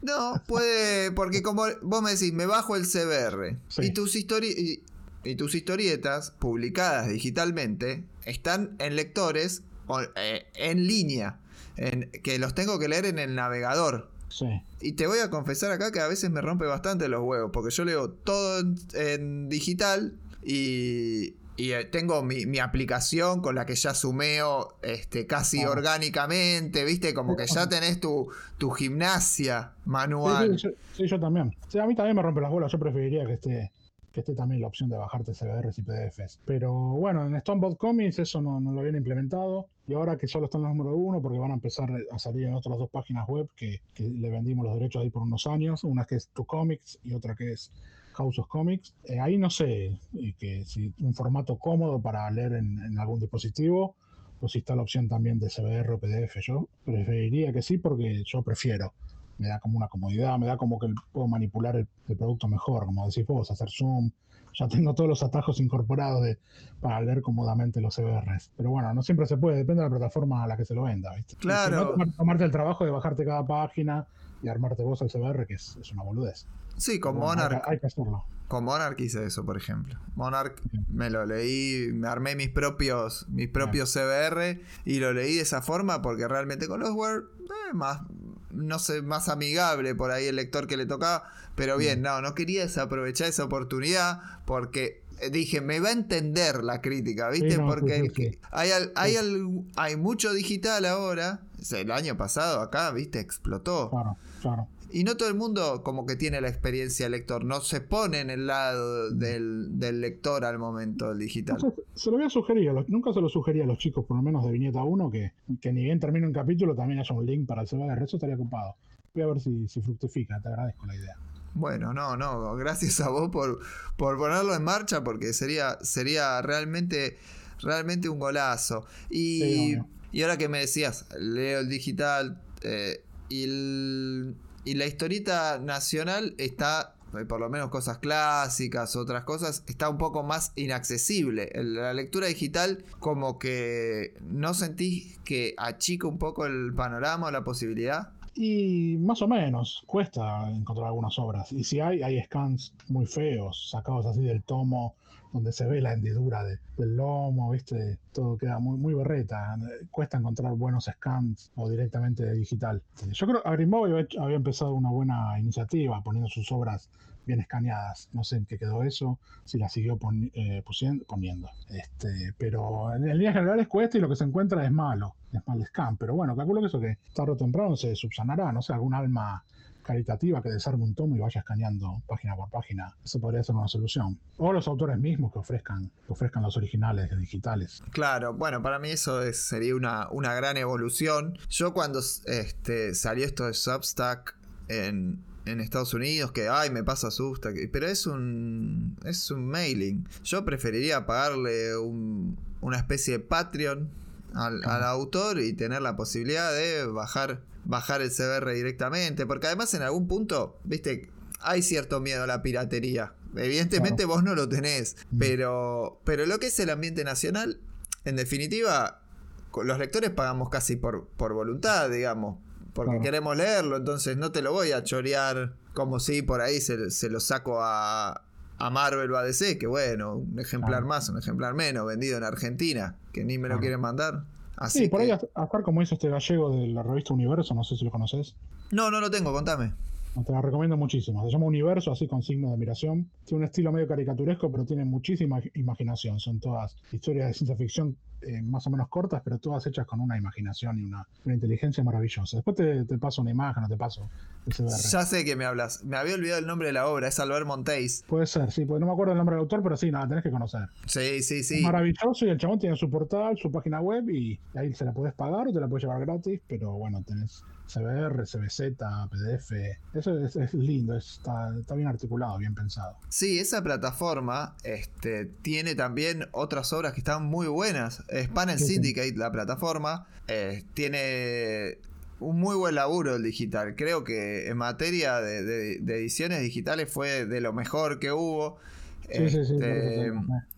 No, puede, porque como vos me decís, me bajo el CBR Sí. y, tus histori- y, tus historietas publicadas digitalmente están en lectores o, eh, en línea, en, que los tengo que leer en el navegador. Sí. Y te voy a confesar acá que a veces me rompe bastante los huevos, porque yo leo todo en, en digital y, y, eh, tengo mi, mi aplicación con la que ya sumeo este, casi Ah. orgánicamente, ¿viste? Como que ya tenés tu, tu gimnasia manual. sí, yo, sí, yo también. Sí, a mí también me rompe las bolas. Yo preferiría que esté, que esté también la opción de bajarte CBRs y PDFs. Pero bueno, en Stonebot Comics eso no, no lo habían implementado. Y ahora que solo está en el número uno, porque van a empezar a salir en otras dos páginas web que, que le vendimos los derechos ahí por unos años. Una que es Tu Comics y otra que es House of Comics. Eh, ahí no sé eh, que si un formato cómodo para leer en, en algún dispositivo. O si está la opción también de CBR o PDF. Yo preferiría que sí, porque yo prefiero me da como una comodidad, me da como que puedo manipular el, el producto mejor, como decís vos, hacer zoom. Ya tengo todos los atajos incorporados de, para leer cómodamente los CBRs. Pero bueno, no siempre se puede, depende de la plataforma a la que se lo venda, ¿viste? Claro. si no, tomar- tomarte el trabajo de bajarte cada página y armarte vos el CBR, que es, es una boludez. Sí, con Pero hay, Monarch. hay que hacerlo. Con Monarch hice eso, por ejemplo. Monarch me lo leí, me armé mis propios, mis propios CBR y lo leí de esa forma porque realmente con los Word, eh, más, no sé, más amigable por ahí el lector que le tocaba. Pero bien, no, no quería desaprovechar esa oportunidad porque dije, me va a entender la crítica, ¿viste? Sí, no, porque sí, sí, hay, al- hay, al- hay mucho digital ahora. El año pasado acá, ¿viste? Explotó. Claro, claro. Y no todo el mundo como que tiene la experiencia de lector, no se pone en el lado del, del lector al momento del digital. No sé, se lo voy a sugerir, a los- nunca se lo sugería a los chicos, por lo menos de Viñeta 1, que, que ni bien termine un capítulo también haya un link para el CBR. Eso estaría ocupado. Voy a ver si, si fructifica, te agradezco la idea. Bueno, no, no, gracias a vos por, por ponerlo en marcha porque sería, sería realmente, realmente un golazo. Y, Sí, y ahora que me decías, leo el digital eh, y, la historieta nacional está, eh, por lo menos cosas clásicas, otras cosas, está un poco más inaccesible. La lectura digital como que no sentís que achica un poco el panorama o la posibilidad. Y más o menos, cuesta encontrar algunas obras. Y si hay, hay scans muy feos, sacados así del tomo, donde se ve la hendidura de- del lomo, ¿viste? Todo queda muy, muy berreta. Cuesta encontrar buenos scans o directamente de digital. Yo creo que Agrimbo había, empezado una buena iniciativa poniendo sus obras bien escaneadas. No sé en qué quedó eso, si la siguió poni- eh, poniendo. Este, pero en líneas generales cuesta y lo que se encuentra es malo, es mal scan. Pero bueno, calculo que eso que tarde o temprano se subsanará, no sé, algún alma caritativa que desarme un tomo y vaya escaneando página por página. Eso podría ser una solución. O los autores mismos que ofrezcan, que ofrezcan los originales digitales. Claro, bueno, para mí eso es- sería una, una gran evolución. Yo cuando este, salió esto de Substack en, en Estados Unidos, que ay, me pasa Substack, pero es un, es un mailing. Yo preferiría pagarle un- una especie de Patreon al, al autor y tener la posibilidad de bajar, bajar el CBR directamente, porque además en algún punto, viste, hay cierto miedo a la piratería. Evidentemente vos no lo tenés, Mm. pero, pero lo que es el ambiente nacional, en definitiva, los lectores pagamos casi por, por voluntad, digamos, porque Claro. queremos leerlo, entonces no te lo voy a chorear como si por ahí se, se lo saco a, a Marvel o a DC, que bueno, un ejemplar Claro. más, un ejemplar menos, vendido en Argentina, que ni me lo quieren mandar. Así Sí, por que- ahí hasta como hizo este gallego de la revista Universo, no sé si lo conoces. No, no lo tengo, contame. Te la recomiendo muchísimo. Se llama Universo, así con signo de admiración. Tiene un estilo medio caricaturesco, pero tiene muchísima imaginación. Son todas historias de ciencia ficción eh, más o menos cortas, pero todas hechas con una imaginación y una, una inteligencia maravillosa. Después te, te paso una imagen o te paso. Ya sé que me hablas. Me había olvidado el nombre de la obra, es Albert Monteis. Puede ser, sí, porque no me acuerdo el nombre del autor, pero sí, nada, tenés que conocer. Sí, sí, Es sí. maravilloso y el chabón tiene su portal, su página web y ahí se la podés pagar o te la puedes llevar gratis, pero bueno, tenés CBR, CBZ, PDF. Eso es, es lindo, está, está bien articulado, bien pensado. Sí, esa plataforma este, tiene también otras obras que están muy buenas. Es Panel Sí, sí. Syndicate, la plataforma. eh, tiene un muy buen laburo el digital. Creo que en materia de, de- de ediciones digitales fue de lo mejor que hubo. Sí, sí, sí, Este.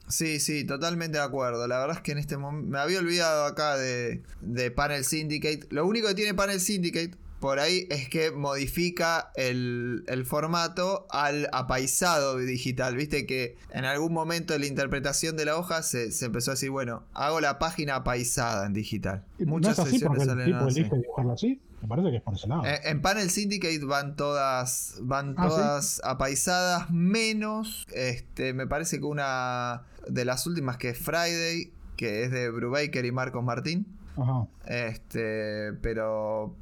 Sí, sí, totalmente de acuerdo. La verdad es que en este momento me había olvidado acá de, de Panel Syndicate. Lo único que tiene Panel Syndicate por ahí es que modifica el, el formato al apaisado digital. Viste que en algún momento en la interpretación de la hoja se, se empezó a decir, bueno, hago la página apaisada en digital. ¿No Muchas es así porque sesiones el salen tipo así. elige así? Me parece que es por ese lado. Eh, En Panel Syndicate van todas, van Ah, ¿sí? todas apaisadas, menos, este, me parece que una de las últimas que es Friday, que es de Brubaker y Marcos Martín, Ajá. este, pero,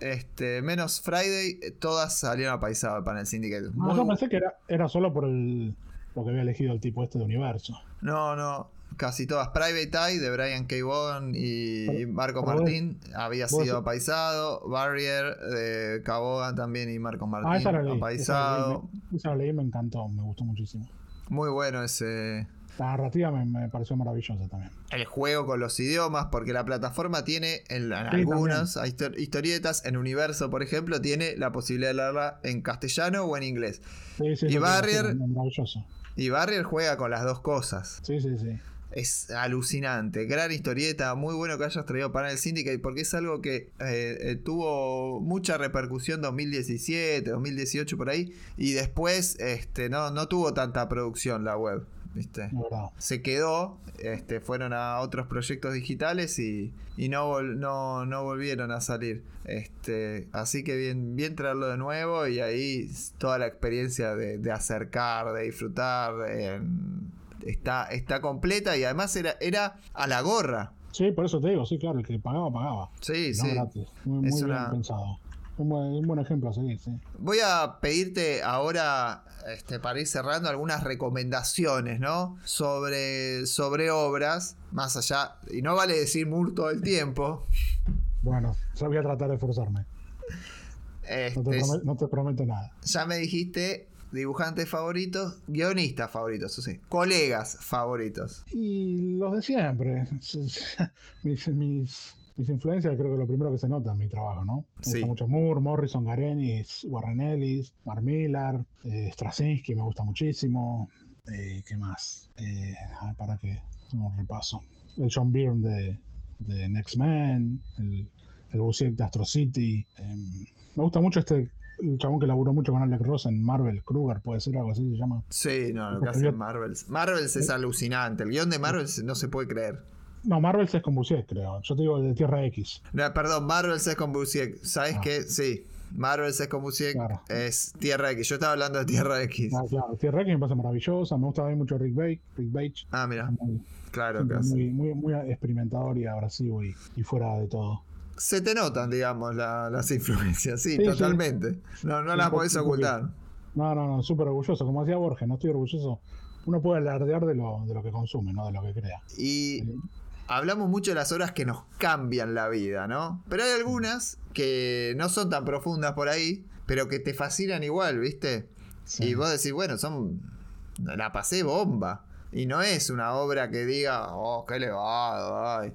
este, menos Friday, todas salieron apaisadas de Panel Syndicate. No, Muy- yo pensé que era, era solo por el, lo que había elegido el tipo este de universo. no, no, casi todas. Private Eye de Brian K. Vaughan y vos- Martín había sido apaisado. Barrier de K. Vaughan también y Marcos Martín Ah, esa la leí. Esa la leí, me- esa la leí y me encantó, me gustó muchísimo. Muy bueno ese. La narrativa me, me pareció maravillosa también. El juego con los idiomas, porque la plataforma tiene en, en Sí, algunas historietas, en Universo, por ejemplo, tiene la posibilidad de leerla en castellano o en inglés. Sí, sí, Y sí, Barrier- Maravilloso. Y Barrier juega con las dos cosas. Sí, sí, sí. Es alucinante. Gran historieta. Muy bueno que hayas traído Panel Syndicate porque es algo que eh, eh, tuvo mucha repercusión 2017, 2018 por ahí. Y después este, no, no tuvo tanta producción la web. ¿Viste? Se quedó, este, fueron a otros proyectos digitales y, y no, vol- no, no volvieron a salir. Este, así que bien, bien traerlo de nuevo y ahí toda la experiencia de, de acercar, de disfrutar, está, está completa y además era, era a la gorra. Sí, por eso te digo, sí, claro, el que pagaba, pagaba. Sí, no sí. gratis. Muy, Es muy una- bien pensado. Un buen, un buen ejemplo a seguir, sí. Voy a pedirte ahora, este, para ir cerrando, algunas recomendaciones, ¿no? Sobre, sobre obras, más allá, y no vale decir Moore todo el tiempo. Bueno, ya voy a tratar de esforzarme. No te, Este, no te prometo nada. ya me dijiste dibujantes favoritos, guionistas favoritos, sea, colegas favoritos. Y los de siempre. mis, mis, mis influencias, creo que lo primero que se nota en mi trabajo, ¿no? Me Sí. gusta mucho Moore, Morrison, Garenis, Warren Ellis, Mark Millar, eh, Straczynski me gusta muchísimo. Eh, ¿Qué más? Eh, para que un repaso. El John Byrne de, de Next Man, el, el Busiek de Astro City. eh, me gusta mucho este el chabón que laburó mucho con Alex Ross en Marvel, Kruger, puede ser algo así se llama. Sí, no, lo que hace Marvels. Marvels es alucinante. El guion de Marvels no se puede creer. No, Marvel es con Busiek, creo. Yo te digo de Tierra X. No, perdón, Marvels es con Busiek. ¿Sabes Ah. qué? Sí. Marvels es con Busiek. Claro. Es Tierra X. Yo estaba hablando de Tierra X. Ah, claro, Tierra X me parece maravillosa, me gusta también mucho Rick Bake, Rick Bates, Ah, mira. muy, Claro que muy, muy, muy experimentador y abrasivo y, y fuera de todo. Se te notan, digamos, la- las influencias. Sí, Sí, sí. totalmente. No, no Sí, las podés ocultar. No, no, no, súper orgulloso, como decía Borges, no estoy orgulloso. Uno puede alardear de lo, de lo que consume, no de lo que crea. Y hablamos mucho de las obras que nos cambian la vida, ¿no? Pero hay algunas que no son tan profundas por ahí, pero que te fascinan igual, ¿viste? Y vos decís, bueno, son. La pasé bomba. Y no es una obra que diga, oh, qué elevado, ay.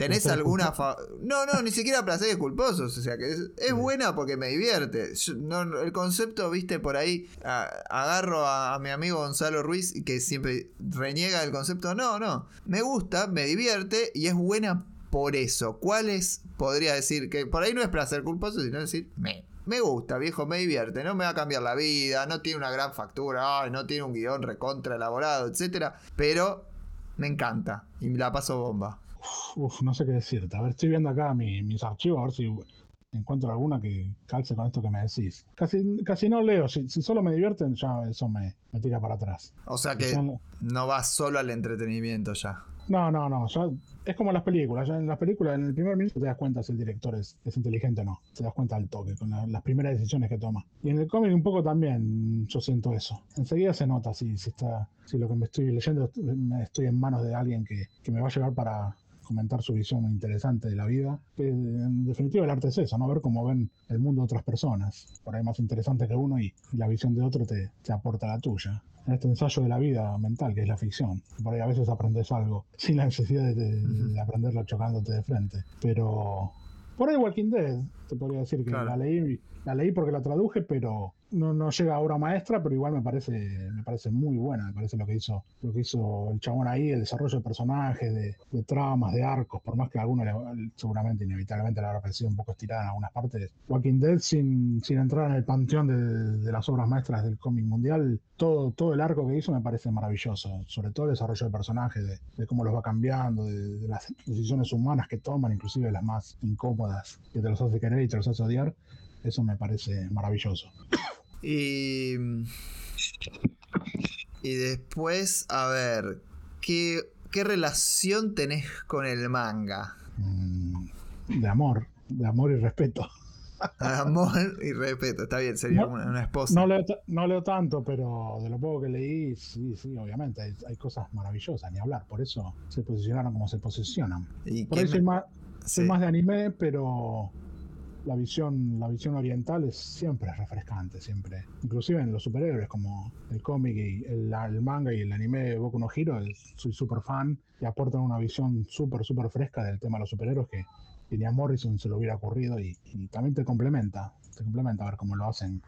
¿Tenés alguna.? fa- No, no, ni siquiera placeres culposos. O sea, que es, es buena porque me divierte. Yo- no, el concepto, viste, por ahí. a- agarro a, a mi amigo Gonzalo Ruiz, que siempre reniega el concepto. No, no. Me gusta, me divierte y es buena por eso. ¿Cuáles podría decir? Que por ahí no es placer culposo, sino decir, me. Me gusta, viejo, me divierte, no me va a cambiar la vida, no tiene una gran factura, ay, no tiene un guion recontra elaborado, etcétera, pero me encanta y me la paso bomba. Uf, no sé qué decirte. A ver, estoy viendo acá mi- mis archivos, a ver si encuentro alguna que calce con esto que me decís. Casi, casi no leo, si, si solo me divierten, ya eso me, me tira para atrás. O sea que no- vas solo al entretenimiento ya. No, no, no. Ya es como las películas. Ya en las películas, en el primer minuto te das cuenta si el director es, es inteligente o no. Te das cuenta al toque, con la- las primeras decisiones que toma. Y en el cómic un poco también yo siento eso. Enseguida se nota si, si está, si lo que me estoy leyendo estoy en manos de alguien que, que me va a llevar para comentar su visión interesante de la vida. En definitiva el arte es eso, ¿no? Ver cómo ven el mundo otras personas. Por ahí más interesante que uno y, y la visión de otro te, te aporta la tuya en este ensayo de la vida mental, que es la ficción. Por ahí a veces aprendes algo sin la necesidad de, de- de aprenderlo chocándote de frente. Pero, Por ahí Walking Dead, te podría decir que Claro. la leí, la leí porque la traduje, pero no, llega a obra maestra, pero igual me parece, me parece muy buena, me parece lo que hizo, lo que hizo el chabón ahí, el desarrollo de personajes, de, tramas, de arcos, por más que a alguno le- seguramente inevitablemente le habrá parecido un poco estirada en algunas partes. Walking Dead, sin, sin entrar en el panteón de, las obras maestras del cómic mundial, todo, el arco que hizo me parece maravilloso, sobre todo el desarrollo de personajes, de, de cómo los va cambiando, de, de las decisiones humanas que toman, inclusive las más incómodas, que te los hace querer y te los hace odiar, eso me parece maravilloso. Y. Y después, a ver. ¿Qué, qué relación tenés con el manga? Mm, de amor, de amor y respeto. Amor y respeto. Está bien, sería No- una, una esposa. No leo, ta- no leo tanto, pero de lo poco que leí, sí, sí, obviamente, hay, hay cosas maravillosas, ni hablar, por eso se posicionaron como se posicionan. ¿Y Por soy me- más, soy Sí. más de anime, pero la visión, la visión oriental es siempre es refrescante, siempre. Inclusive en los superhéroes, como el cómic y el, manga y el anime de Boku no Hero, soy súper fan y aportan una visión súper, súper fresca del tema de los superhéroes que, que ni a Morrison se lo hubiera ocurrido y, y también te complementa, te complementa a ver cómo lo hacen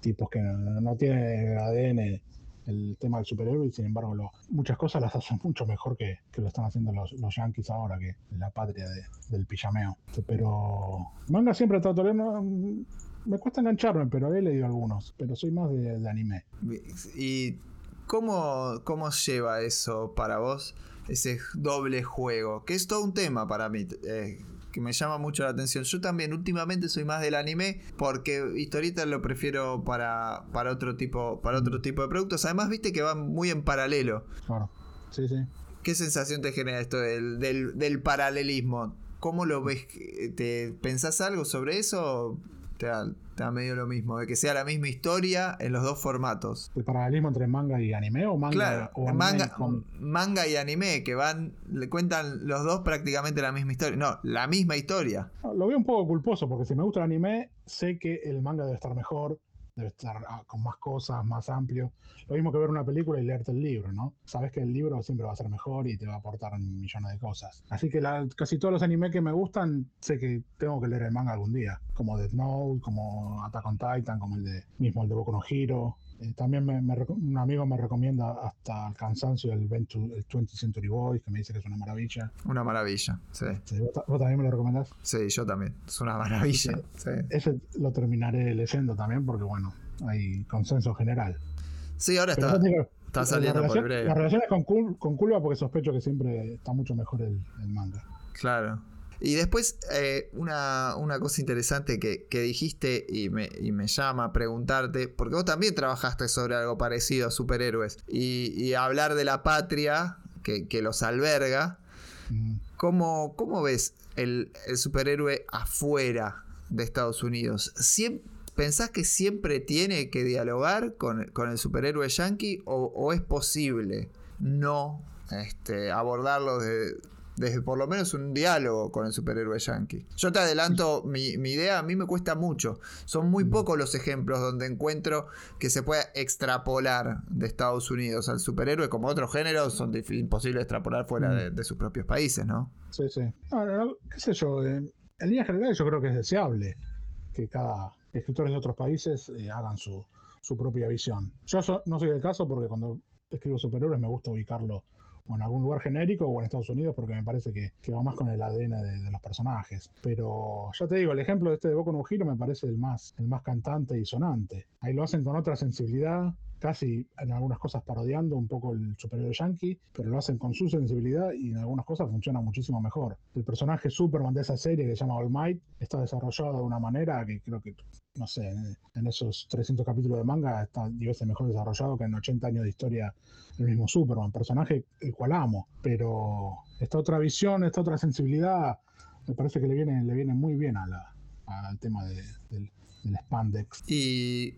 tipos que no, no tienen ADN el tema del superhéroe y sin embargo muchas cosas las hacen mucho mejor que, que lo están haciendo los, los yankees ahora, que la patria de- del pijameo. Pero manga siempre trato de no, me cuesta engancharme, pero he leído algunos, pero soy más de, de anime. ¿Y cómo, cómo lleva eso para vos? Ese doble juego, que es todo un tema para mí, eh, que me llama mucho la atención. Yo también últimamente soy más del anime porque historietas lo prefiero para, para otro tipo para otro tipo de productos. Además, viste que van muy en paralelo. Claro, sí, sí. ¿Qué sensación te genera esto del, del, del paralelismo? ¿Cómo lo ves? ¿Te pensás algo sobre eso? ¿Te da, te da medio lo mismo? De que sea la misma historia en los dos formatos. ¿El paralelismo entre manga y anime o manga Claro, o anime manga, y manga y anime, que van, le cuentan los dos prácticamente la misma historia. No, la misma historia. Lo veo un poco culposo porque si me gusta el anime, sé que el manga debe estar mejor, debe estar ah, con más cosas, más amplio. Lo mismo que ver una película y leerte el libro, ¿no? Sabes que el libro siempre va a ser mejor y te va a aportar millones de cosas. Así que la- casi todos los animes que me gustan, sé que tengo que leer el manga algún día. Como Death Note, como Attack on Titan, como el de mismo el de Boku no Hero. Eh, también me- me un amigo me recomienda hasta el cansancio el, 20, el 20th Century Boys, que me dice que es una maravilla. Una maravilla. Sí, Sí, ¿Vos, vos también me lo recomendás? sí, yo también. Es una maravilla. Sí, Ese lo terminaré leyendo también porque, bueno, hay consenso general. Sí, ahora Pero está, digo, está saliendo por breve. Las relaciones con, con Culva porque sospecho que siempre está mucho mejor el, el manga. Claro. Y después, eh, una, una cosa interesante que, que dijiste y me, y me llama a preguntarte, porque vos también trabajaste sobre algo parecido a superhéroes, y, y hablar de la patria que, que los alberga, Mm. ¿cómo, cómo ves el, el superhéroe afuera de Estados Unidos? ¿Siem- ¿Pensás que siempre tiene que dialogar con, con el superhéroe yankee o, o es posible no este, abordarlo de- desde por lo menos un diálogo con el superhéroe yankee? Yo te adelanto mi, mi idea, a mí me cuesta mucho. Son muy pocos los ejemplos donde encuentro que se pueda extrapolar de Estados Unidos al superhéroe, como otros géneros son imposibles extrapolar fuera de, de sus propios países, ¿no? Sí, sí. No, no, no, qué sé yo, en líneas generales yo creo que es deseable que cada escritores de otros países eh, hagan su, su propia visión. Yo so- no soy el caso porque cuando escribo superhéroes me gusta ubicarlo o en algún lugar genérico o en Estados Unidos porque me parece que, que va más con el ADN de, los personajes. Pero ya te digo, el ejemplo de este de Boku no Hero me parece el más, el más cantante y sonante. Ahí lo hacen con otra sensibilidad, casi en algunas cosas parodiando un poco el superhéroe yankee, pero lo hacen con su sensibilidad y en algunas cosas funciona muchísimo mejor. El personaje Superman de esa serie que se llama All Might está desarrollado de una manera que creo que, no sé, en- esos 300 capítulos de manga está 10 veces mejor desarrollado que en 80 años de historia el mismo Superman, personaje el cual amo, pero esta otra visión, esta otra sensibilidad, me parece que le viene, le viene muy bien al tema de- del, del spandex. ¿Y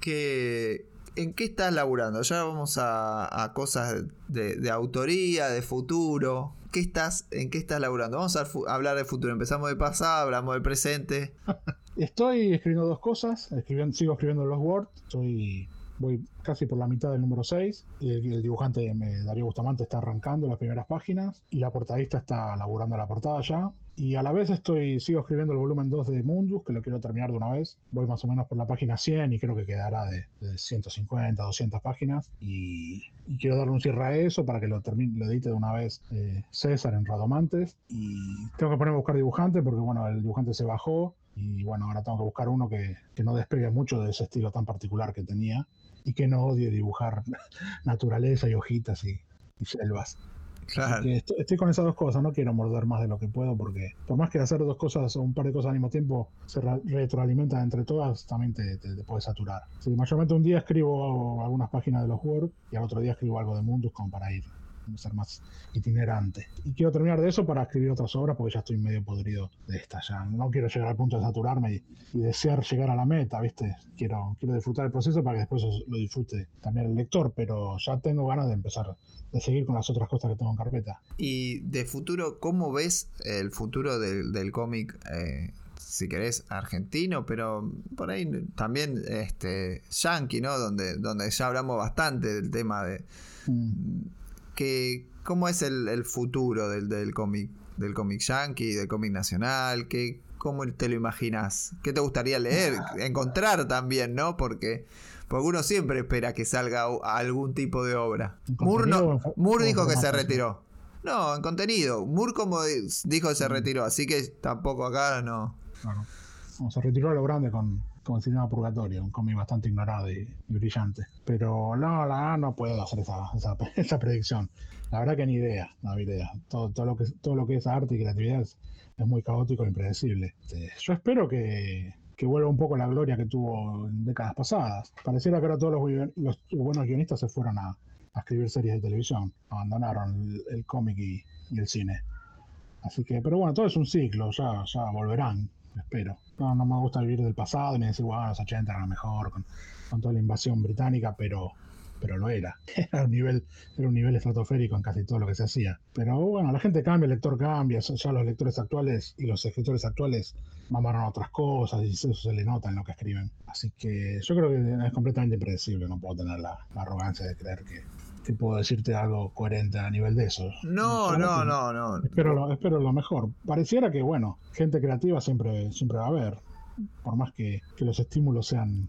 qué, en qué estás laburando? Ya vamos a, cosas de, de autoría, de futuro. ¿Qué estás, ¿En qué estás laburando? Vamos a hablar de futuro. Empezamos del pasado, hablamos del presente. Estoy escribiendo dos cosas, sigo escribiendo los Word, soy, voy casi por la mitad del número 6, y el, el dibujante Darío Bustamante está arrancando las primeras páginas, y la portadista está laburando la portada ya, Y a la vez estoy, sigo escribiendo el volumen 2 de Mundus, que lo quiero terminar de una vez. Voy más o menos por la página 100 y creo que quedará de, de 150, 200 páginas. Y, y quiero darle un cierre a eso para que lo termine, lo edite de una vez eh, César en Radomantes. Y tengo que ponerme a buscar dibujante porque, bueno, el dibujante se bajó. Y bueno, ahora tengo que buscar uno que, que no despegue mucho de ese estilo tan particular que tenía y que no odie dibujar naturaleza y hojitas y, y selvas. Claro. Estoy, estoy con esas dos cosas, no quiero morder más de lo que puedo porque por más que hacer dos cosas o un par de cosas al mismo tiempo se re- retroalimentan entre todas, también te, te, te puede saturar. Sí, mayormente un día escribo algunas páginas de los Word y al otro día escribo algo de Mundus como para ir ser más itinerante. Y quiero terminar de eso para escribir otras obras porque ya estoy medio podrido de esta. Ya no quiero llegar al punto de saturarme y, y desear llegar a la meta, ¿viste? Quiero, quiero disfrutar el proceso para que después lo disfrute también el lector, pero ya tengo ganas de empezar, de seguir con las otras cosas que tengo en carpeta. Y de futuro, ¿cómo ves el futuro del, del cómic? eh, si querés, argentino, pero por ahí también este yankee, ¿no? Donde, donde ya hablamos bastante del tema de Mm. Que cómo es el, el futuro del, del cómic del cómic yankee, del cómic nacional, que cómo te lo imaginas, qué te gustaría leer, encontrar también, ¿no? Porque porque uno siempre espera que salga algún tipo de obra. ¿En Moore, no- Moore dijo que se retiró. No, en contenido. Moore como di- dijo que se retiró, así que tampoco acá no. Claro. Se retiró a lo grande con, con Cinema Purgatorio, un cómic bastante ignorado y, y brillante. Pero no, la, no puedo hacer esa, esa, esa predicción. La verdad que ni idea, no hay idea. Todo, todo, lo que, todo lo que es arte y creatividad es, es muy caótico e impredecible. Este, Yo espero que, que vuelva un poco la gloria que tuvo en décadas pasadas. Pareciera que ahora todos los, los buenos guionistas se fueron a, a escribir series de televisión, abandonaron el, el cómic y, y el cine. Así que, pero bueno, todo es un ciclo, ya, ya volverán, espero. No, no me gusta vivir del pasado ni decir, bueno, los 80 eran mejor con, con toda la invasión británica, pero, pero lo era. Era un, nivel, era un nivel estratosférico en casi todo lo que se hacía. Pero bueno, la gente cambia, el lector cambia, ya los lectores actuales y los escritores actuales mamaron otras cosas y eso se le nota en lo que escriben. Así que yo creo que es completamente impredecible, no puedo tener la arrogancia de creer que, que puedo decirte algo coherente a nivel de eso. No, no, Solamente- no, no. Espero lo, espero lo mejor. Pareciera que, bueno, gente creativa siempre, siempre va a haber, por más que, que los estímulos sean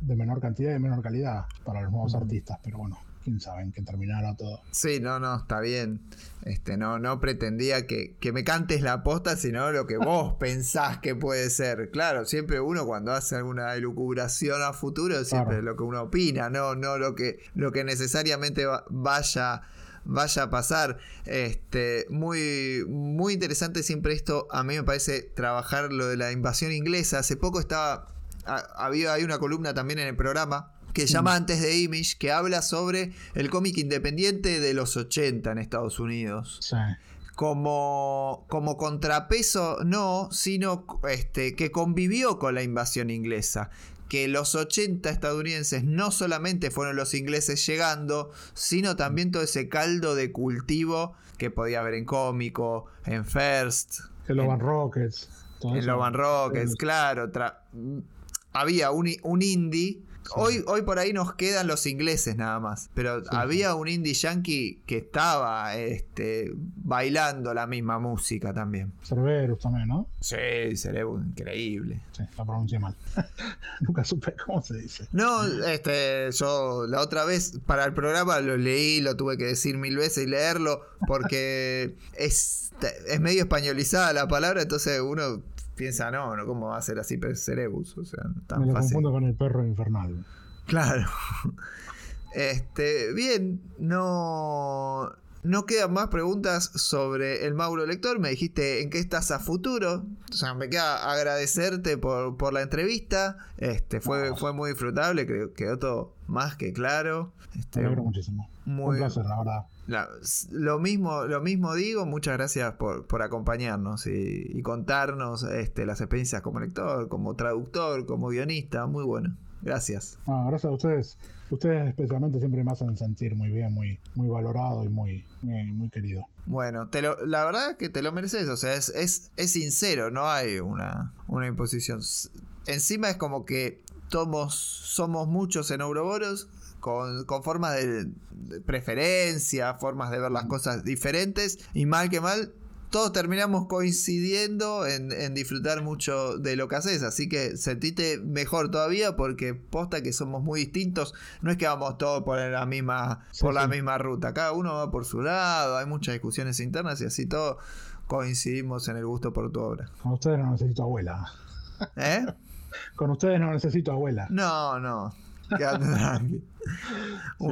de menor cantidad y de menor calidad para los nuevos artistas, pero bueno, quién sabe en qué terminará todo. Sí, no, no, está bien. Este, no, no pretendía que, que me cantes la posta, sino lo que vos pensás que puede ser. Claro, siempre uno cuando hace alguna elucubración a futuro, siempre Claro. lo que uno opina, no, no lo que, lo que necesariamente va- vaya, vaya a pasar. Este, muy, muy interesante siempre esto. A mí me parece trabajar lo de la invasión inglesa. Hace poco estaba. ha- Había hay una columna también en el programa que se llama Antes de Image, que habla sobre el cómic independiente de los 80 en Estados Unidos. Sí, Como, como contrapeso, no, sino este, que convivió con la invasión inglesa. Que los 80 estadounidenses no solamente fueron los ingleses llegando, sino también todo ese caldo de cultivo que podía haber en cómico, en First, el Van Rockets, en. Loban Rockets, claro. había un, un indie. Hoy, hoy por ahí nos quedan los ingleses nada más. Pero Sí, había un indie yankee que estaba este, bailando la misma música también. Cerberus también, ¿no? Sí, cerebro increíble. Sí, la pronuncié mal. Nunca supe cómo se dice. No, este, yo la otra vez para el programa lo leí, lo tuve que decir mil veces y leerlo, porque es, es medio españolizada la palabra, entonces uno piensa, no, no, ¿cómo va a ser así? Cerebus, o sea, tan Me lo fácil. confundo con el perro infernal. Claro. Este, bien, no. No quedan más preguntas sobre el Mauro Lector. Me dijiste en qué estás a futuro. O sea, me queda agradecerte por, por la entrevista. Este, fue, fue muy disfrutable, creo quedó todo más que claro. Este, alegro muchísimo. muy- Un placer, la verdad. La- lo mismo, lo mismo digo, muchas gracias por, por acompañarnos y, y contarnos este, las experiencias como lector, como traductor, como guionista, muy bueno. Gracias. Ah, gracias a ustedes. Ustedes especialmente siempre me hacen sentir muy bien, muy, muy valorado y muy, muy, muy querido. Bueno, te lo, la verdad es que te lo mereces, o sea, es, es, es sincero, no hay una, una imposición. Encima es como que somos, somos muchos en Ouroboros con, con formas de, de preferencia, formas de ver las cosas diferentes y mal que mal, todos terminamos coincidiendo en, en disfrutar mucho de lo que haces, así que sentite mejor todavía porque posta que somos muy distintos, no es que vamos todos por la misma, Sí, por la sí. misma ruta, cada uno va por su lado, hay muchas discusiones internas y así todo coincidimos en el gusto por tu obra. Con ustedes no necesito abuela. ¿Eh? Con ustedes no necesito abuela. No, no. Sí,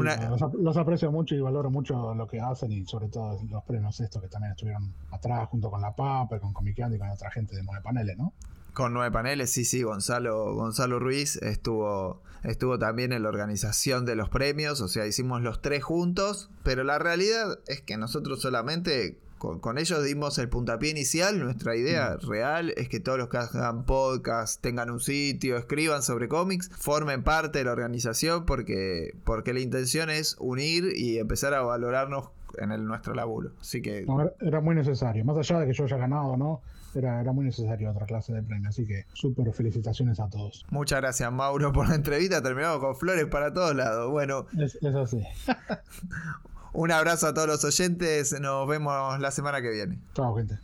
los aprecio mucho y valoro mucho lo que hacen y sobre todo los premios estos que también estuvieron atrás junto con la Papa, con Comiqueando y con otra gente de Nueve Paneles, ¿no? Con nueve paneles, sí, sí, Gonzalo, Gonzalo Ruiz estuvo, estuvo también en la organización de los premios, o sea, hicimos los tres juntos, pero la realidad es que nosotros solamente con, con ellos dimos el puntapié inicial, nuestra idea real es que todos los que hagan podcast tengan un sitio, escriban sobre cómics, formen parte de la organización porque, porque la intención es unir y empezar a valorarnos en el, nuestro laburo. Así que No, era, muy necesario. Más allá de que yo haya ganado no, era, era muy necesario otra clase de premio. Así que súper felicitaciones a todos. muchas gracias Mauro por la entrevista, terminamos con flores para todos lados. Bueno, Es, es así. Un abrazo a todos los oyentes. Nos vemos la semana que viene. Chao, gente.